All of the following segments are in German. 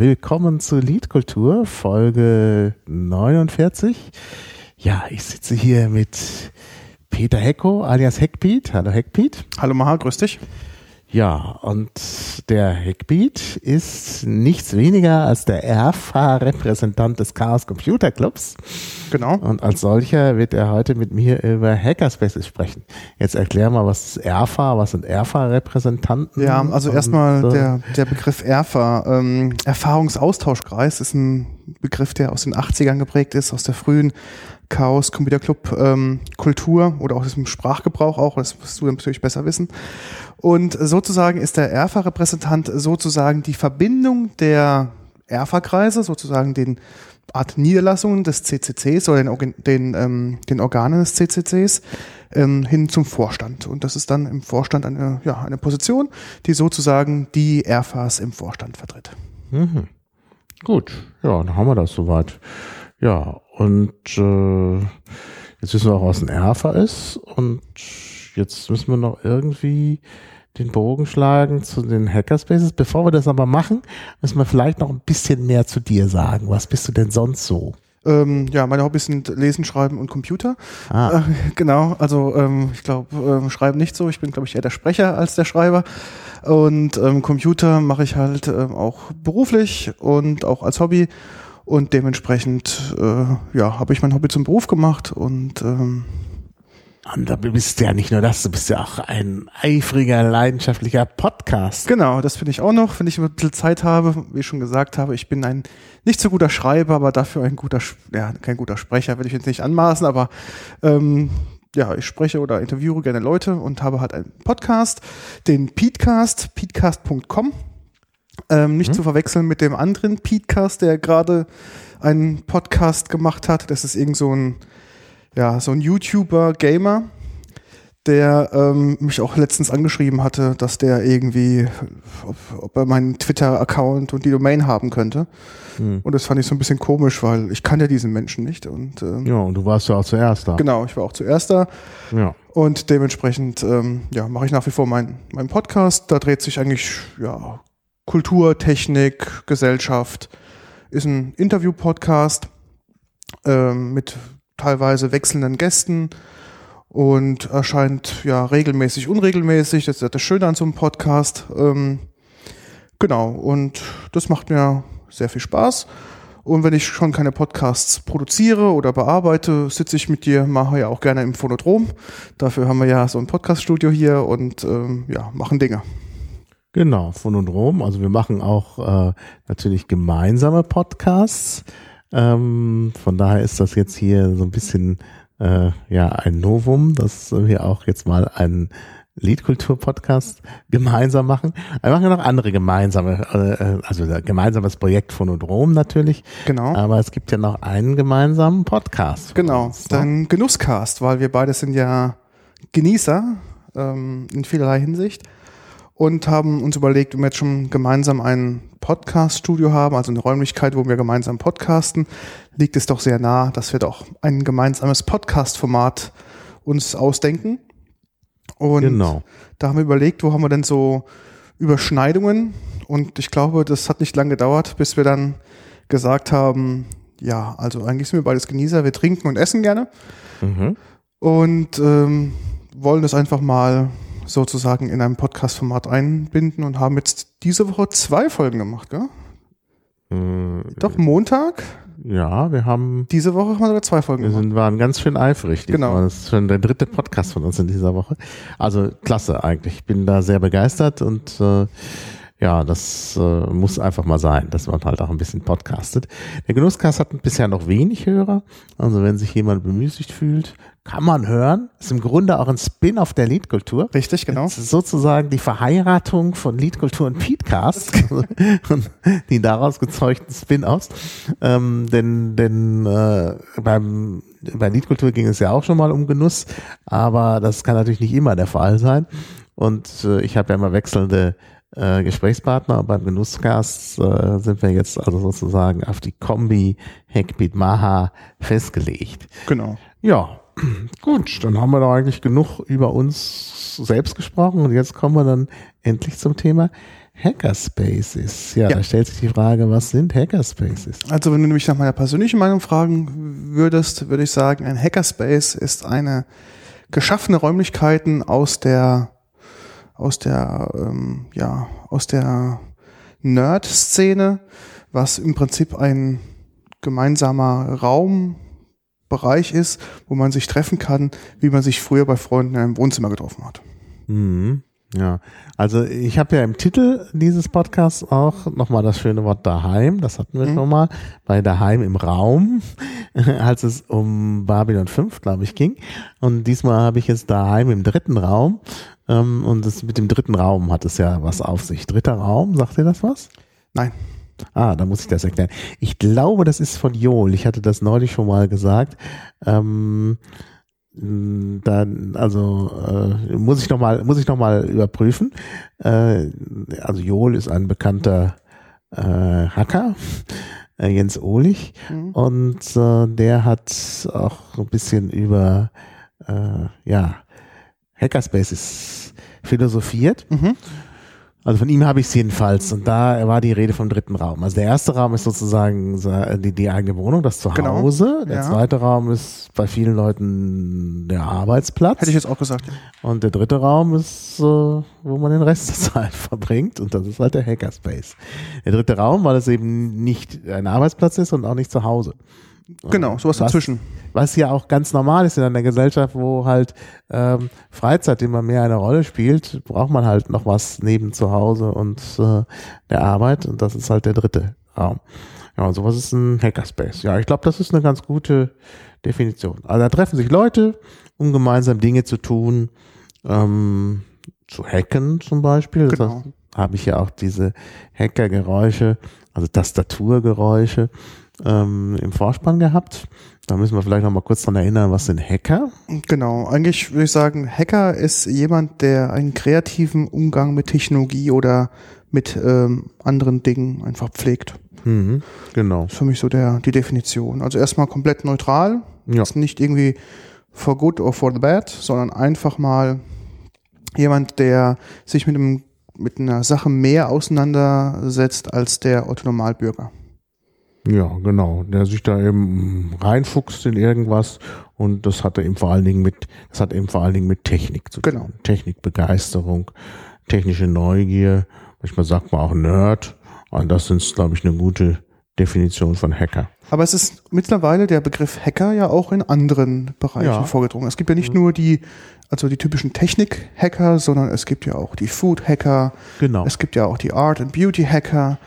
Willkommen zu Liedkultur, Folge 49. Ja, ich sitze hier mit Peter Hecko alias Heckbeat. Hallo Heckbeat. Hallo Maha, grüß dich. Ja, und der Hackbeat ist nichts weniger als der ERFA-Repräsentant des Chaos Computer Clubs. Genau. Und als solcher wird er heute mit mir über Hackerspaces sprechen. Jetzt erklär mal, was ist ERFA, was sind ERFA-Repräsentanten? Ja, also erstmal äh, der, der Begriff ERFA. Ähm, Erfahrungsaustauschkreis ist ein Begriff, der aus den 80ern geprägt ist, aus der frühen Chaos Computer Club ähm, Kultur oder auch dem Sprachgebrauch auch, das wirst du natürlich besser wissen. Und sozusagen ist der ERFA-Repräsentant sozusagen die Verbindung der ERFA-Kreise, sozusagen den Art Niederlassungen des CCCs oder den, den, ähm, den Organen des CCCs ähm, hin zum Vorstand. Und das ist dann im Vorstand eine, ja, eine Position, die sozusagen die ERFAs im Vorstand vertritt. Mhm. Gut, ja, dann haben wir das soweit. Ja, und äh, jetzt wissen wir auch, was ein ERFA ist. Und jetzt müssen wir noch irgendwie den Bogen schlagen zu den Hackerspaces. Bevor wir das aber machen, müssen wir vielleicht noch ein bisschen mehr zu dir sagen. Was bist du denn sonst so? Ähm, ja, meine Hobbys sind Lesen, Schreiben und Computer. Ah. Äh, genau, also ähm, ich glaube, ähm, Schreiben nicht so. Ich bin, glaube ich, eher der Sprecher als der Schreiber. Und ähm, Computer mache ich halt ähm, auch beruflich und auch als Hobby. Und dementsprechend, äh, ja, habe ich mein Hobby zum Beruf gemacht und ähm, und da bist du ja nicht nur das, du bist ja auch ein eifriger, leidenschaftlicher Podcast. Genau, das finde ich auch noch, wenn ich ein bisschen Zeit habe. Wie ich schon gesagt habe, ich bin ein nicht so guter Schreiber, aber dafür ein guter, ja, kein guter Sprecher, will ich jetzt nicht anmaßen, aber ähm, ja, ich spreche oder interviewe gerne Leute und habe halt einen Podcast, den Petecast, petecast.com. Ähm, nicht hm. zu verwechseln mit dem anderen Petecast, der gerade einen Podcast gemacht hat. Das ist irgend so ein ja, so ein YouTuber, Gamer, der ähm, mich auch letztens angeschrieben hatte, dass der irgendwie, ob, ob er meinen Twitter-Account und die Domain haben könnte. Hm. Und das fand ich so ein bisschen komisch, weil ich kann ja diesen Menschen nicht. Und, ähm, ja, und du warst ja auch zuerst da. Genau, ich war auch zuerst da. Ja. Und dementsprechend ähm, ja, mache ich nach wie vor meinen mein Podcast. Da dreht sich eigentlich ja, Kultur, Technik, Gesellschaft. Ist ein Interview-Podcast ähm, mit teilweise wechselnden Gästen und erscheint ja regelmäßig, unregelmäßig. Das ist das Schöne an so einem Podcast. Ähm, genau, und das macht mir sehr viel Spaß. Und wenn ich schon keine Podcasts produziere oder bearbeite, sitze ich mit dir, mache ja auch gerne im Phonodrom. Dafür haben wir ja so ein Podcaststudio hier und ähm, ja, machen Dinge. Genau, Phonodrom. Also wir machen auch äh, natürlich gemeinsame Podcasts. Ähm, von daher ist das jetzt hier so ein bisschen äh, ja ein Novum, dass wir auch jetzt mal einen Liedkultur-Podcast gemeinsam machen. Wir machen ja noch andere gemeinsame, äh, also gemeinsames Projekt von Odrom natürlich. Genau. Aber es gibt ja noch einen gemeinsamen Podcast. Genau, uns, ne? dann Genusscast, weil wir beide sind ja Genießer ähm, in vielerlei Hinsicht und haben uns überlegt, wenn wir jetzt schon gemeinsam ein Podcast-Studio haben, also eine Räumlichkeit, wo wir gemeinsam podcasten, liegt es doch sehr nah, dass wir doch ein gemeinsames Podcast-Format uns ausdenken. Und genau. da haben wir überlegt, wo haben wir denn so Überschneidungen? Und ich glaube, das hat nicht lange gedauert, bis wir dann gesagt haben, ja, also eigentlich sind wir beides Genießer, wir trinken und essen gerne. Mhm. Und ähm, wollen das einfach mal sozusagen in einem Podcast-Format einbinden und haben jetzt diese Woche zwei Folgen gemacht, gell? Äh, Doch, Montag? Ja, wir haben. Diese Woche haben wir sogar zwei Folgen wir gemacht. Wir waren ganz schön eifrig. Genau. Das ist schon der dritte Podcast von uns in dieser Woche. Also klasse eigentlich. Ich bin da sehr begeistert und äh, ja, das äh, muss einfach mal sein, dass man halt auch ein bisschen podcastet. Der Genusscast hat bisher noch wenig Hörer. Also wenn sich jemand bemüßigt fühlt, kann man hören. Ist im Grunde auch ein Spin-off der Liedkultur. Richtig, genau. sozusagen die Verheiratung von Liedkultur und Podcast und die daraus gezeugten Spin-offs. Ähm, denn denn äh, beim bei Liedkultur ging es ja auch schon mal um Genuss, aber das kann natürlich nicht immer der Fall sein. Und äh, ich habe ja immer wechselnde äh, Gesprächspartner. Beim Genusscast äh, sind wir jetzt also sozusagen auf die Kombi Hackbeat Maha festgelegt. Genau. Ja, gut, dann haben wir da eigentlich genug über uns selbst gesprochen und jetzt kommen wir dann endlich zum Thema Hackerspaces. Ja, Ja. da stellt sich die Frage, was sind Hackerspaces? Also wenn du mich nach meiner persönlichen Meinung fragen würdest, würde ich sagen, ein Hackerspace ist eine geschaffene Räumlichkeiten aus der aus der ähm, ja aus der Nerd-Szene, was im Prinzip ein gemeinsamer Raumbereich ist, wo man sich treffen kann, wie man sich früher bei Freunden in einem Wohnzimmer getroffen hat. Mhm. Ja, also ich habe ja im Titel dieses Podcasts auch nochmal das schöne Wort daheim, das hatten wir Mhm. schon mal, bei daheim im Raum, als es um Babylon 5, glaube ich, ging. Und diesmal habe ich jetzt daheim im dritten Raum. Ähm, und das mit dem dritten Raum hat es ja was auf sich. Dritter Raum, sagt ihr das was? Nein. Ah, da muss ich das erklären. Ich glaube, das ist von Joel. Ich hatte das neulich schon mal gesagt. Ähm, dann, also äh, muss ich noch mal, muss ich noch mal überprüfen. Äh, also Joel ist ein bekannter äh, Hacker, äh, Jens Ohlich, Mhm. und äh, der hat auch ein bisschen über äh, ja Hackerspaces philosophiert. Mhm. Also von ihm habe ich es jedenfalls. Und da war die Rede vom dritten Raum. Also der erste Raum ist sozusagen sa- die, die eigene Wohnung, das Genau. Zuhause. Der Ja. zweite Raum ist bei vielen Leuten der Arbeitsplatz. Hätte ich jetzt auch gesagt. Und der dritte Raum ist, wo man den Rest der Zeit verbringt. Und das ist halt der Hackerspace. Der dritte Raum, weil es eben nicht ein Arbeitsplatz ist und auch nicht zu Hause. Genau, sowas Was- dazwischen. Was ja auch ganz normal ist in einer Gesellschaft, wo halt ähm, Freizeit immer mehr eine Rolle spielt, braucht man halt noch was neben zu Hause und äh, der Arbeit und das ist halt der dritte Raum. Ja, und sowas ist ein Hackerspace. Ja, ich glaube, das ist eine ganz gute Definition. Also da treffen sich Leute, um gemeinsam Dinge zu tun, ähm, zu hacken zum Beispiel. Das Genau. habe ich ja auch diese Hackergeräusche, also Tastaturgeräusche ähm, im Vorspann gehabt. Da müssen wir vielleicht noch mal kurz dran erinnern, was sind Hacker? Genau, eigentlich würde ich sagen, Hacker ist jemand, der einen kreativen Umgang mit Technologie oder mit ähm, anderen Dingen einfach pflegt. Mhm, genau. Das ist für mich so der, die Definition. Also erstmal komplett neutral, Ja. ist nicht irgendwie for good or for the bad, sondern einfach mal jemand, der sich mit, einem, mit einer Sache mehr auseinandersetzt als der Autonomalbürger. Ja, genau. Der sich da eben reinfuchst in irgendwas und das hatte eben vor allen Dingen mit, das hat eben vor allen Dingen mit Technik zu tun. Genau. Technikbegeisterung, technische Neugier, manchmal sagt man auch Nerd. Und das sind, glaube ich, eine gute Definition von Hacker. Aber es ist mittlerweile der Begriff Hacker ja auch in anderen Bereichen Ja. vorgedrungen. Es gibt ja nicht nur die, also die typischen Technik-Hacker, sondern es gibt ja auch die Food-Hacker, Genau. es gibt ja auch die Art- and Beauty-Hacker.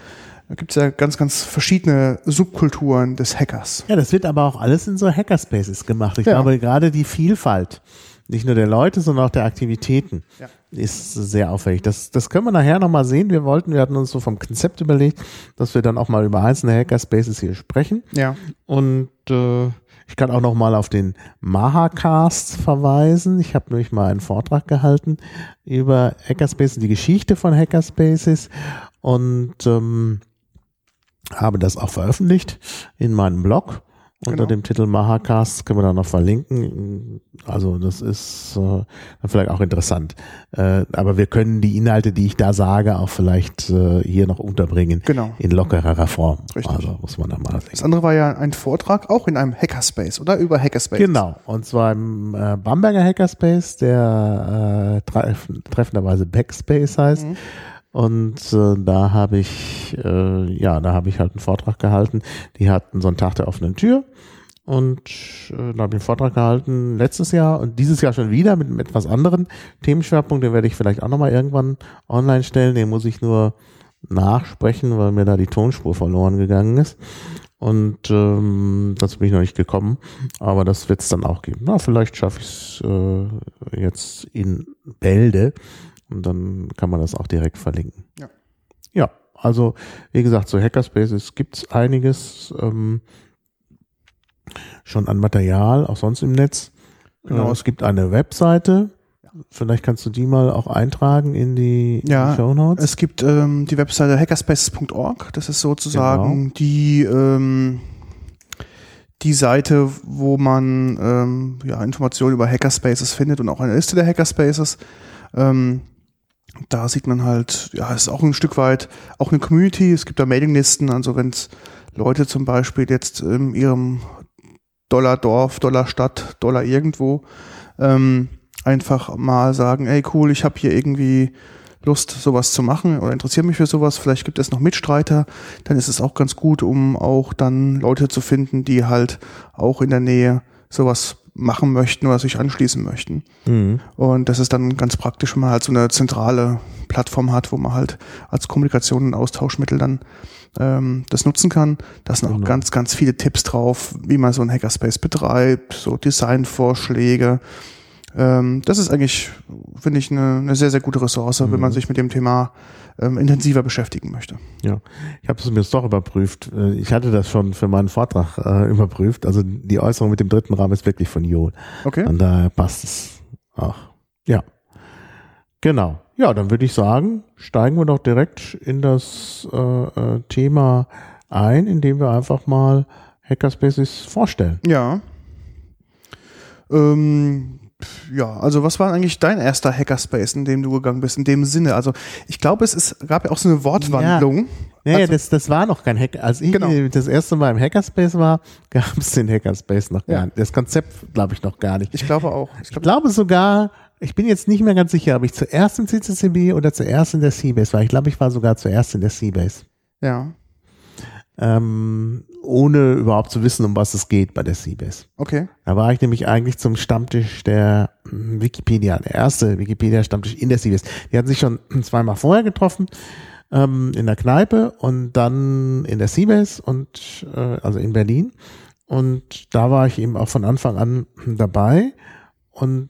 Da gibt es ja ganz, ganz verschiedene Subkulturen des Hackers. Ja, das wird aber auch alles in so Hackerspaces gemacht. Ich Ja. glaube, gerade die Vielfalt, nicht nur der Leute, sondern auch der Aktivitäten, Ja. ist sehr auffällig. Das, das können wir nachher nochmal sehen. Wir wollten, wir hatten uns so vom Konzept überlegt, dass wir dann auch mal über einzelne Hackerspaces hier sprechen. Ja. Und äh, ich kann auch noch mal auf den Mahacast verweisen. Ich habe nämlich mal einen Vortrag gehalten über Hackerspaces, die Geschichte von Hackerspaces und ähm, habe das auch veröffentlicht in meinem Blog. Unter Genau. dem Titel Mahacast können wir da noch verlinken. Also das ist äh, vielleicht auch interessant. Äh, aber wir können die Inhalte, die ich da sage, auch vielleicht äh, hier noch unterbringen Genau. in lockerer Form. Richtig. Also muss man da mal sehen. Das andere war ja ein Vortrag auch in einem Hackerspace, oder? Über Hackerspace. Genau, und zwar im äh, Bamberger Hackerspace, der äh, treff treffenderweise Backspace heißt. Mhm. Und äh, da habe ich, äh, ja, da habe ich halt einen Vortrag gehalten. Die hatten so einen Tag der offenen Tür. Und äh, da habe ich einen Vortrag gehalten letztes Jahr und dieses Jahr schon wieder mit einem etwas anderen Themenschwerpunkt. Den werde ich vielleicht auch nochmal irgendwann online stellen. Den muss ich nur nachsprechen, weil mir da die Tonspur verloren gegangen ist. Und ähm, dazu bin ich noch nicht gekommen, aber das wird es dann auch geben. Na, vielleicht schaffe ich es äh, jetzt in Bälde und dann kann man das auch direkt verlinken. Ja. Ja, also wie gesagt, so Hackerspaces gibt's einiges ähm, schon an Material, auch sonst im Netz. Genau. Äh, es gibt eine Webseite. Vielleicht kannst du die mal auch eintragen in die, in Ja, die Show Notes. Es gibt ähm, die Webseite hackerspaces.org. Das ist sozusagen Genau. die, ähm, die Seite, wo man ähm, ja, Informationen über Hackerspaces findet und auch eine Liste der Hackerspaces. Ähm, da sieht man halt, ja, es ist auch ein Stück weit auch eine Community. Es gibt da Mailinglisten, also wenn es Leute zum Beispiel jetzt in ihrem Dollar-Dorf, Dollar-Stadt, Dollar irgendwo ähm, einfach mal sagen, ey cool, ich habe hier irgendwie Lust, sowas zu machen oder interessiere mich für sowas, vielleicht gibt es noch Mitstreiter, dann ist es auch ganz gut, um auch dann Leute zu finden, die halt auch in der Nähe sowas machen möchten oder sich anschließen möchten. Mhm. Und das ist dann ganz praktisch, wenn man halt so eine zentrale Plattform hat, wo man halt als Kommunikation und Austauschmittel dann ähm, das nutzen kann. Da sind auch Genau. ganz, ganz viele Tipps drauf, wie man so ein Hackerspace betreibt, so Designvorschläge. Ähm, das ist eigentlich, finde ich, eine, eine sehr, sehr gute Ressource, wenn man sich mit dem Thema ähm, intensiver beschäftigen möchte. Ja, ich habe es mir jetzt doch überprüft. Äh, Ich hatte das schon für meinen Vortrag äh, überprüft. Also die Äußerung mit dem dritten Rahmen ist wirklich von Joel. Okay? Von daher passt es auch. Ja. Genau. Ja, dann würde ich sagen, steigen wir doch direkt in das äh, äh, Thema ein, indem wir einfach mal Hackerspaces vorstellen. Ja. Ähm, ja, also was war eigentlich dein erster Hackerspace, in dem du gegangen bist, in dem Sinne? Also ich glaube, es ist, gab ja auch so eine Wortwandlung. Naja, Also- das, das war noch kein Hacker. Als ich Genau. das erste Mal im Hackerspace war, gab es den Hackerspace noch gar Ja. nicht. Das Konzept glaube ich noch gar nicht. Ich glaube auch. Ich Ich glaube, glaube sogar, ich bin jetzt nicht mehr ganz sicher, ob ich zuerst im CCCB oder zuerst in der Seabase war. Ich glaube, ich war sogar zuerst in der Seabase. ja. Ähm, ohne überhaupt zu wissen, um was es geht bei der Seabase. Okay. Da war ich nämlich eigentlich zum Stammtisch der hm, Wikipedia, der erste Wikipedia-Stammtisch in der Seabase. Die hatten sich schon zweimal vorher getroffen, ähm, in der Kneipe und dann in der Seabase und äh, also in Berlin. Und da war ich eben auch von Anfang an dabei. Und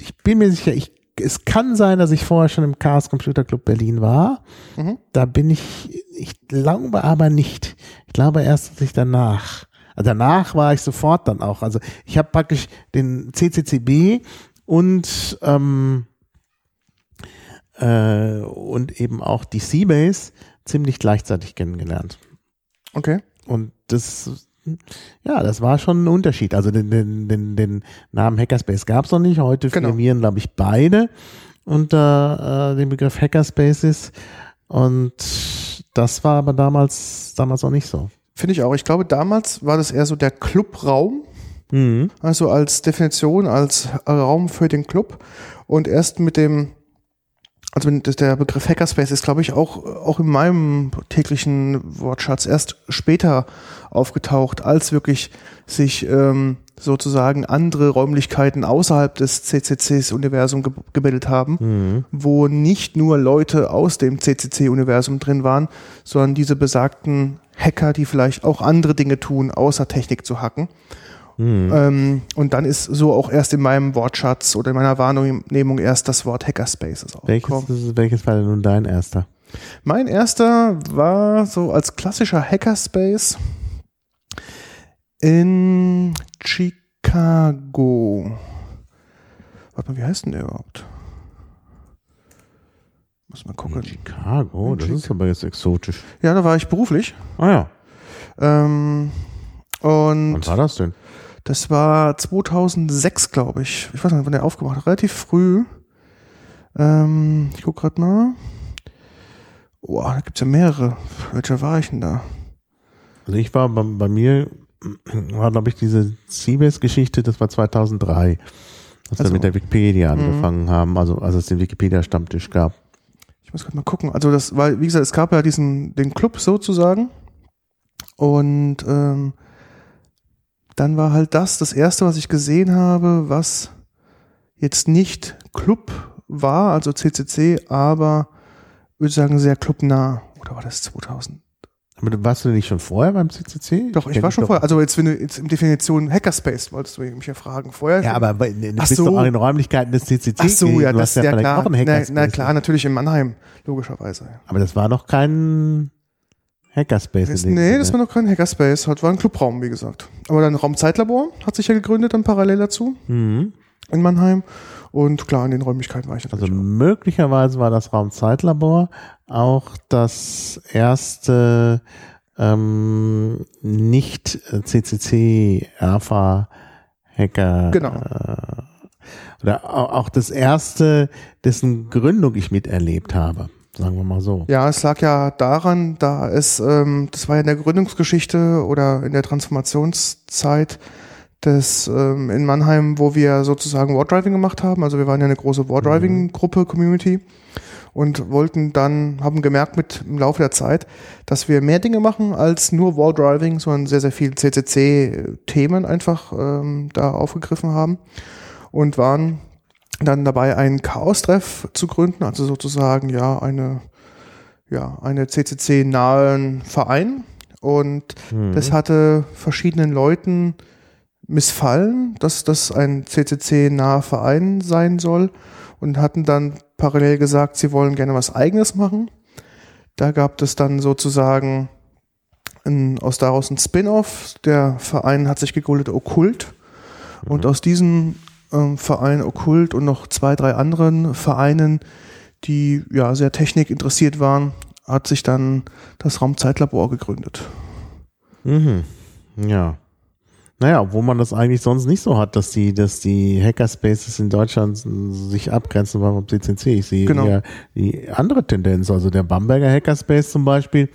ich bin mir sicher, ich, es kann sein, dass ich vorher schon im Chaos Computer Club Berlin war. Mhm. Da bin ich, ich glaube aber nicht. Ich glaube erst, dass ich danach. Also danach war ich sofort dann auch. Also ich habe praktisch den CCCB und ähm, äh, und eben auch die Seabase ziemlich gleichzeitig kennengelernt. Okay. Und das, ja, das war schon ein Unterschied. Also den, den, den, den Namen Hackerspace gab es noch nicht. Heute Genau. firmieren, glaube ich, beide unter äh, dem Begriff Hackerspaces. Und das war aber damals, damals auch nicht so. Finde ich auch. Ich glaube, damals war das eher so der Clubraum, Mhm. also als Definition, als Raum für den Club. Und erst mit dem, also der Begriff Hackerspace ist, glaube ich, auch, auch in meinem täglichen Wortschatz erst später aufgetaucht, als wirklich sich ähm, sozusagen andere Räumlichkeiten außerhalb des CCCs-Universum ge gebildet haben, Mhm. wo nicht nur Leute aus dem CCC-Universum drin waren, sondern diese besagten Hacker, die vielleicht auch andere Dinge tun, außer Technik zu hacken. Mhm. Ähm, und dann ist so auch erst in meinem Wortschatz oder in meiner Wahrnehmung erst das Wort Hackerspaces aufgekommen. Welches, welches war denn nun dein erster? Mein erster war so als klassischer Hackerspace in Chicago. Warte mal, wie heißt denn der überhaupt? Muss mal gucken. Chicago, In das ist aber jetzt exotisch. Ja, da war ich beruflich. Ah ja, Ähm, und wann war das denn? Das war 2006, glaube ich. Ich weiß nicht, wann der aufgemacht hat. Relativ früh. Ähm, ich guck gerade mal. Boah, da gibt's ja mehrere. Welcher war ich denn da? Also ich war bei, bei mir, war glaube ich diese Seabase-Geschichte, das war 2003, als wir Also, mit der Wikipedia mhm. angefangen haben, also als es den Wikipedia-Stammtisch gab. Ich muss gerade mal gucken. Also das war, wie gesagt, es gab ja diesen, den Club sozusagen. Und ähm, dann war halt das das erste, was ich gesehen habe, was jetzt nicht Club war, also CCC, aber würde ich sagen sehr clubnah. Oder war das 2000? Aber du- warst du nicht schon vorher beim CCC? Doch, ich kenn war schon doch. vorher. Also jetzt, wenn du jetzt in Definition Hackerspace wolltest du mich ja fragen. Vorher. Ja, aber du Ach bist so. doch auch in den Räumlichkeiten des CCC Ach so, ja, das hast ja, ja klar. auch Na, Hackerspace. na klar, natürlich in Mannheim, logischerweise. Aber das war doch kein Hackerspace. Das, dem nee, das Sinne. war noch kein Hackerspace, das war ein Clubraum, wie gesagt. Aber dann Raumzeitlabor hat sich ja gegründet, dann parallel dazu mhm. in Mannheim. Und klar, in den Räumlichkeiten war ich Also natürlich auch. möglicherweise war das Raumzeitlabor auch das erste ähm, nicht CCC Alpha Hacker. Genau. Äh, oder auch das erste, dessen Gründung ich miterlebt habe. Sagen wir mal so. Ja, es lag ja daran, da es, ähm, das war ja in der Gründungsgeschichte oder in der Transformationszeit des ähm, in Mannheim, wo wir sozusagen Wardriving gemacht haben. Also wir waren ja eine große Wardriving-Gruppe, Community und wollten dann, haben gemerkt mit im Laufe der Zeit, dass wir mehr Dinge machen als nur Wall-Driving, sondern sehr, sehr viel CCC-Themen einfach ähm, da aufgegriffen haben und waren dann dabei, einen Chaos-Treff zu gründen, also sozusagen ja eine, ja, eine CCC-nahen Verein. Und mhm. das hatte verschiedenen Leuten missfallen, dass das ein CCC-naher Verein sein soll und hatten dann parallel gesagt, sie wollen gerne was eigenes machen. Da gab es dann sozusagen ein, aus daraus ein Spin-off. Der Verein hat sich gegründet Okkult. Mhm. Und aus diesem ähm, Verein Okkult und noch zwei, drei anderen Vereinen, die ja sehr technikinteressiert waren, hat sich dann das Raumzeitlabor gegründet. Mhm. Ja. Naja, obwohl man das eigentlich sonst nicht so hat, dass die, dass die Hackerspaces in Deutschland sich abgrenzen vom CCC. Ich sehe genau. ja die andere Tendenz. Also der Bamberger Hackerspace zum Beispiel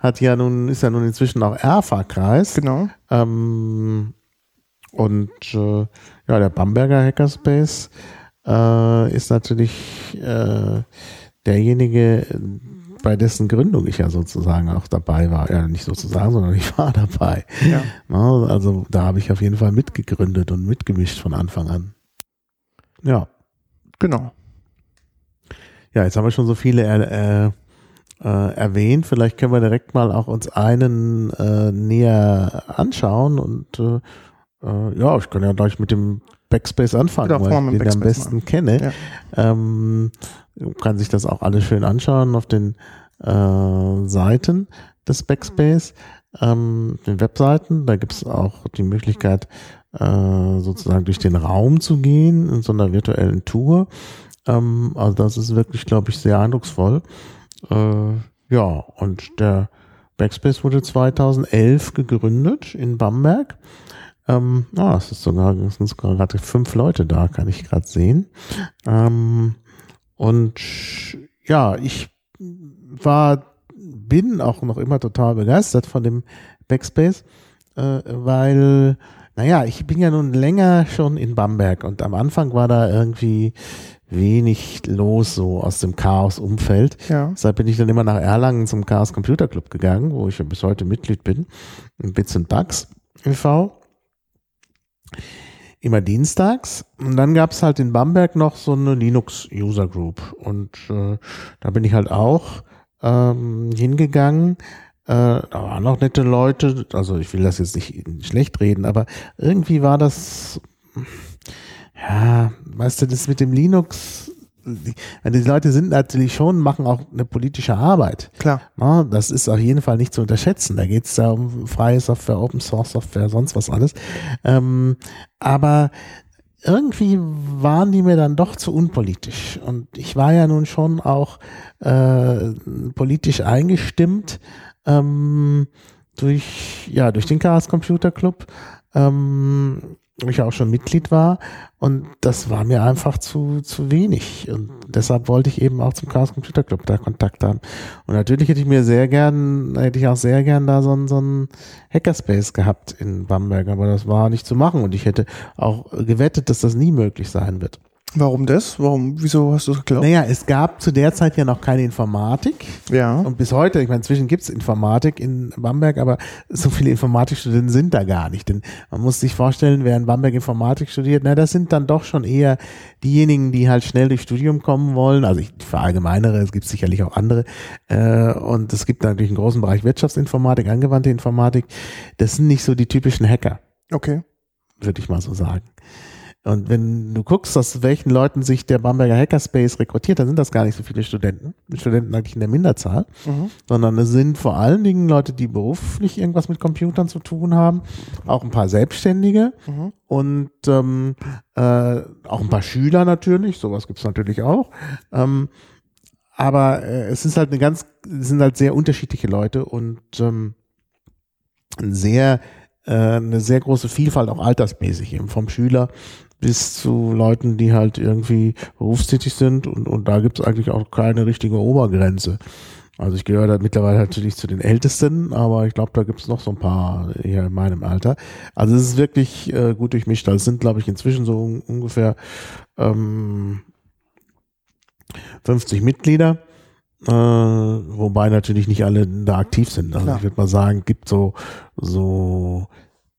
hat ja nun, ist ja nun inzwischen auch ERFA-Kreis. Genau. Ähm, und äh, ja, der Bamberger Hackerspace äh, ist natürlich äh, derjenige, bei dessen Gründung ich ja sozusagen auch dabei war. Ja, nicht sozusagen, sondern ich war dabei. Ja. Also da habe ich auf jeden Fall mitgegründet und mitgemischt von Anfang an. Ja. Genau. Ja, jetzt haben wir schon so viele äh, äh, erwähnt. Vielleicht können wir direkt mal auch uns einen äh, näher anschauen und äh, ja, ich kann ja gleich mit dem Backspace anfangen, ja, weil ich den am besten machen. kenne. Ja. Ähm, kann sich das auch alles schön anschauen auf den äh, Seiten des Backspace, ähm, den Webseiten. Da gibt es auch die Möglichkeit, äh, sozusagen durch den Raum zu gehen in so einer virtuellen Tour. Ähm, also das ist wirklich, glaube ich, sehr eindrucksvoll. Äh, ja, und der Backspace wurde 2011 gegründet in Bamberg. Ähm, ah, es ist sogar, es sind sogar gerade fünf Leute da, kann ich gerade sehen. Ähm, und ja, ich war, bin auch noch immer total begeistert von dem Backspace, äh, weil, naja, ich bin ja nun länger schon in Bamberg und am Anfang war da irgendwie wenig los so aus dem Chaos-Umfeld. Ja. Deshalb bin ich dann immer nach Erlangen zum Chaos Computer Club gegangen, wo ich ja bis heute Mitglied bin, in Bits and Bugs e.V immer dienstags. Und dann gab es halt in Bamberg noch so eine Linux-User Group. Und äh, da bin ich halt auch ähm, hingegangen. Äh, da waren auch nette Leute. Also ich will das jetzt nicht schlecht reden, aber irgendwie war das, ja, weißt du, das mit dem Linux die, die Leute sind natürlich schon, machen auch eine politische Arbeit. Klar. Na, das ist auf jeden Fall nicht zu unterschätzen. Da geht es da um freie Software, Open Source Software, sonst was alles. Ähm, aber irgendwie waren die mir dann doch zu unpolitisch. Und ich war ja nun schon auch äh, politisch eingestimmt ähm, durch, ja, durch den Chaos Computer Club. Ähm, ich auch schon Mitglied war. Und das war mir einfach zu, zu wenig. Und deshalb wollte ich eben auch zum Chaos Computer Club da Kontakt haben. Und natürlich hätte ich mir sehr gern, hätte ich auch sehr gern da so ein, so ein Hackerspace gehabt in Bamberg, aber das war nicht zu machen. Und ich hätte auch gewettet, dass das nie möglich sein wird. Warum das? Warum, wieso hast du das geglaubt? Naja, es gab zu der Zeit ja noch keine Informatik. Ja. Und bis heute, ich meine, inzwischen gibt es Informatik in Bamberg, aber so viele Informatikstudenten sind da gar nicht. Denn man muss sich vorstellen, wer in Bamberg Informatik studiert, na, das sind dann doch schon eher diejenigen, die halt schnell durchs Studium kommen wollen. Also ich verallgemeinere, es gibt sicherlich auch andere. Äh, und es gibt natürlich einen großen Bereich Wirtschaftsinformatik, angewandte Informatik. Das sind nicht so die typischen Hacker. Okay. Würde ich mal so sagen. Und wenn du guckst, aus welchen Leuten sich der Bamberger Hackerspace rekrutiert, dann sind das gar nicht so viele Studenten. Studenten eigentlich in der Minderzahl, mhm. sondern es sind vor allen Dingen Leute, die beruflich irgendwas mit Computern zu tun haben, auch ein paar Selbstständige mhm. und ähm, äh, auch ein paar Schüler natürlich, sowas gibt's natürlich auch. Ähm, aber äh, es ist halt eine ganz, es sind halt sehr unterschiedliche Leute und ähm, sehr äh, eine sehr große Vielfalt auch altersmäßig eben vom Schüler bis zu Leuten, die halt irgendwie berufstätig sind und, und da gibt es eigentlich auch keine richtige Obergrenze. Also ich gehöre da mittlerweile natürlich zu den Ältesten, aber ich glaube, da gibt es noch so ein paar hier in meinem Alter. Also es ist wirklich äh, gut durchmischt. Also es sind, glaube ich, inzwischen so un ungefähr ähm, 50 Mitglieder, äh, wobei natürlich nicht alle da aktiv sind. Also Klar. ich würde mal sagen, gibt so so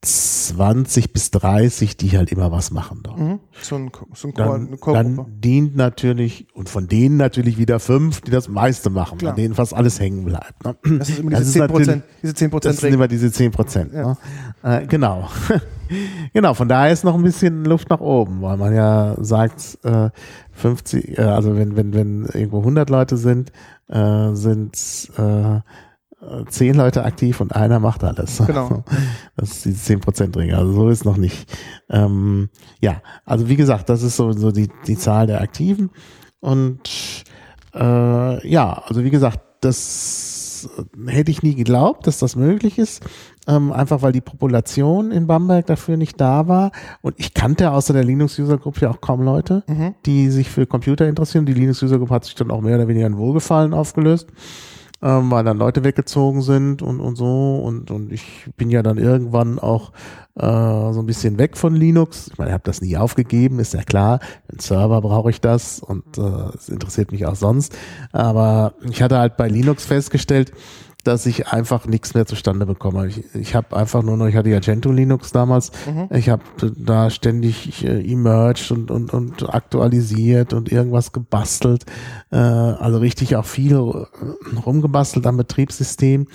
20 bis 30, die halt immer was machen dort. Mhm. So ein, so ein Chor, Dann, Chorgruppe. dann dient natürlich, und von denen natürlich wieder fünf, die das meiste machen, Klar. an denen fast alles hängen bleibt. Ne? Das ist immer Das diese 10 Prozent, diese 10 Das Prozent sind immer diese 10 Prozent. Ja. Ne? Äh, genau. genau, von daher ist noch ein bisschen Luft nach oben, weil man ja sagt, äh, 50, äh, also wenn, wenn, wenn irgendwo 100 Leute sind, äh, sind äh, zehn Leute aktiv und einer macht alles. Genau. Das ist die 10 Prozent Regel. Also so ist noch nicht. Ähm, ja, also wie gesagt, das ist so, so die, die Zahl der Aktiven. Und äh, ja, also wie gesagt, das hätte ich nie geglaubt, dass das möglich ist. Ähm, einfach weil die Population in Bamberg dafür nicht da war. Und ich kannte außer der Linux-User-Gruppe ja auch kaum Leute, Mhm. die sich für Computer interessieren. Die Linux-User-Gruppe hat sich dann auch mehr oder weniger in Wohlgefallen aufgelöst ähm, weil dann Leute weggezogen sind und, und so. Und, und ich bin ja dann irgendwann auch äh, so ein bisschen weg von Linux. Ich meine, ich habe das nie aufgegeben, ist ja klar. Einen Server brauche ich das und äh, es interessiert mich auch sonst. Aber ich hatte halt bei Linux festgestellt, dass ich einfach nichts mehr zustande bekomme. Ich, ich habe einfach nur noch, ich hatte ja Gentoo Linux damals, ich habe da ständig äh, emerged und, und, und aktualisiert und irgendwas gebastelt, äh, also richtig auch viel rumgebastelt am Betriebssystem.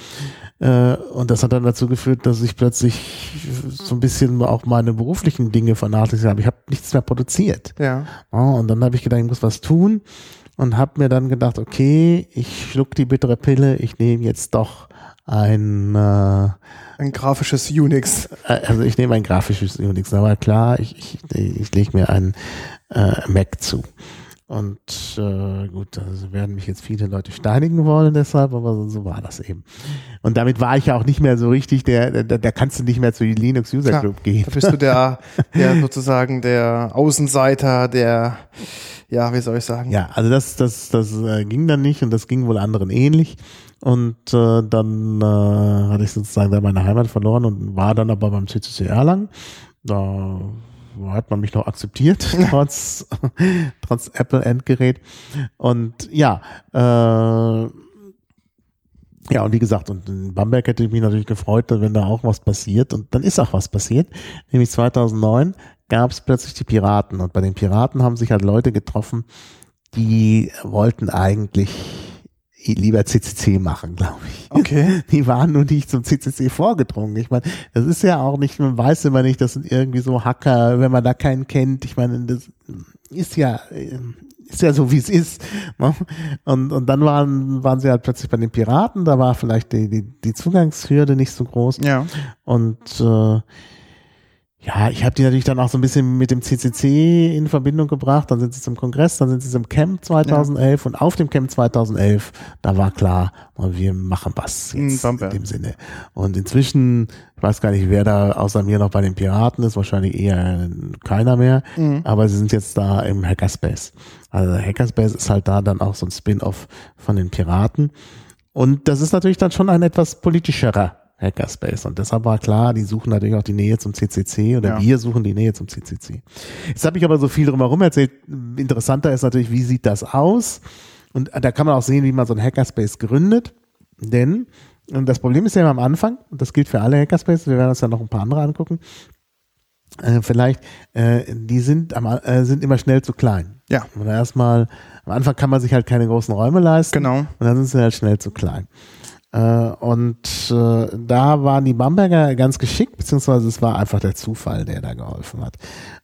Äh, und das hat dann dazu geführt, dass ich plötzlich so ein bisschen auch meine beruflichen Dinge vernachlässigt habe. Ich habe nichts mehr produziert. Ja. Ja, und dann habe ich gedacht, ich muss was tun und habe mir dann gedacht, okay, ich schluck die bittere Pille, ich nehme jetzt doch ein, äh, Ein grafisches Unix. also ich nehme ein grafisches Unix, aber klar, ich, ich, ich lege mir ein äh, Mac zu. Und äh, gut, also werden mich jetzt viele Leute steinigen wollen deshalb, aber so, so war das eben. Und damit war ich ja auch nicht mehr so richtig, der, da, da kannst du nicht mehr zu Linux User Klar, Group gehen. Da bist du der, der sozusagen der Außenseiter, der, ja, wie soll ich sagen? Ja, also das, das, das äh, ging dann nicht und das ging wohl anderen ähnlich. Und äh, dann äh, hatte ich sozusagen da meine Heimat verloren und war dann aber beim CCC Erlangen. Da hat man mich noch akzeptiert, trotz, trotz Apple-Endgerät. Und ja, äh, ja, und wie gesagt, und in Bamberg hätte ich mich natürlich gefreut, wenn da auch was passiert. Und dann ist auch was passiert. Nämlich 2009 gab es plötzlich die Piraten. Und bei den Piraten haben sich halt Leute getroffen, die wollten eigentlich lieber CCC machen, glaube ich. Okay. Die waren nur nicht zum CCC vorgedrungen. Ich meine, das ist ja auch nicht, man weiß immer nicht, das sind irgendwie so Hacker, wenn man da keinen kennt. Ich meine, das ist ja, äh, ist ja so, wie es ist. Ne? Und, und dann waren, waren sie halt plötzlich bei den Piraten, da war vielleicht die, die, die Zugangshürde nicht so groß. Ja. Und äh, ja, ich habe die natürlich dann auch so ein bisschen mit dem CCC in Verbindung gebracht. Dann sind sie zum Kongress, dann sind sie zum Camp 2011 und auf dem Camp 2011, da war klar, wir machen was In jetzt in, Bamberg. dem Sinne. Und inzwischen, ich weiß gar nicht, wer da außer mir noch bei den Piraten ist, wahrscheinlich eher keiner mehr, Mhm. aber sie sind jetzt da im Hackerspace. Also Hackerspace ist halt da dann auch so ein Spin-off von den Piraten. Und das ist natürlich dann schon ein etwas politischerer Hackerspace. Und deshalb war klar, die suchen natürlich auch die Nähe zum CCC oder Ja. wir suchen die Nähe zum CCC. Jetzt habe ich aber so viel drumherum erzählt. Interessanter ist natürlich, wie sieht das aus? Und da kann man auch sehen, wie man so ein Hackerspace gründet. Denn und das Problem ist ja immer am Anfang, und das gilt für alle Hackerspaces, wir werden uns ja noch ein paar andere angucken, äh, vielleicht, äh, die sind, am, äh, sind immer schnell zu klein. Ja. Und erstmal, am Anfang kann man sich halt keine großen Räume leisten. Genau. Und dann sind sie halt schnell zu klein. Äh, und äh, da waren die Bamberger ganz geschickt, beziehungsweise es war einfach der Zufall, der da geholfen hat.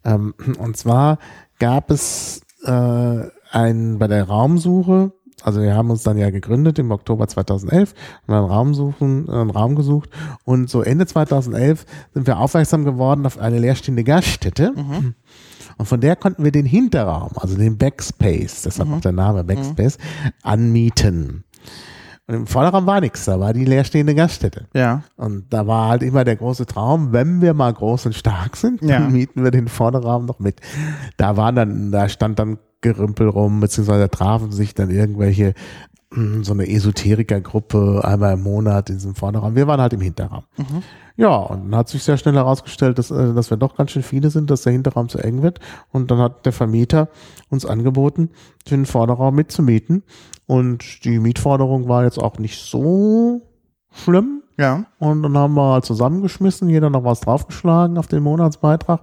Ähm, und zwar gab es äh, ein bei der Raumsuche, also wir haben uns dann ja gegründet im Oktober 2011, haben einen Raum suchen, einen Raum gesucht und so Ende 2011 sind wir aufmerksam geworden auf eine leerstehende Gaststätte. Und von der konnten wir den Hinterraum, also den Backspace, deshalb auch der Name Backspace, anmieten. Und im Vorderraum war nichts, da war die leerstehende Gaststätte. Ja. Und da war halt immer der große Traum, wenn wir mal groß und stark sind, Ja. dann mieten wir den Vorderraum noch mit. Da waren dann, da stand dann Gerümpel rum, beziehungsweise da trafen sich dann irgendwelche, mh, so eine Esoterikergruppe einmal im Monat in diesem Vorderraum. Wir waren halt im Hinterraum. Ja, und dann hat sich sehr schnell herausgestellt, dass, äh, dass wir doch ganz schön viele sind, dass der Hinterraum zu eng wird. Und dann hat der Vermieter uns angeboten, den Vorderraum mitzumieten. Und die Mietforderung war jetzt auch nicht so schlimm. Ja. Und dann haben wir zusammengeschmissen, jeder noch was draufgeschlagen auf den Monatsbeitrag.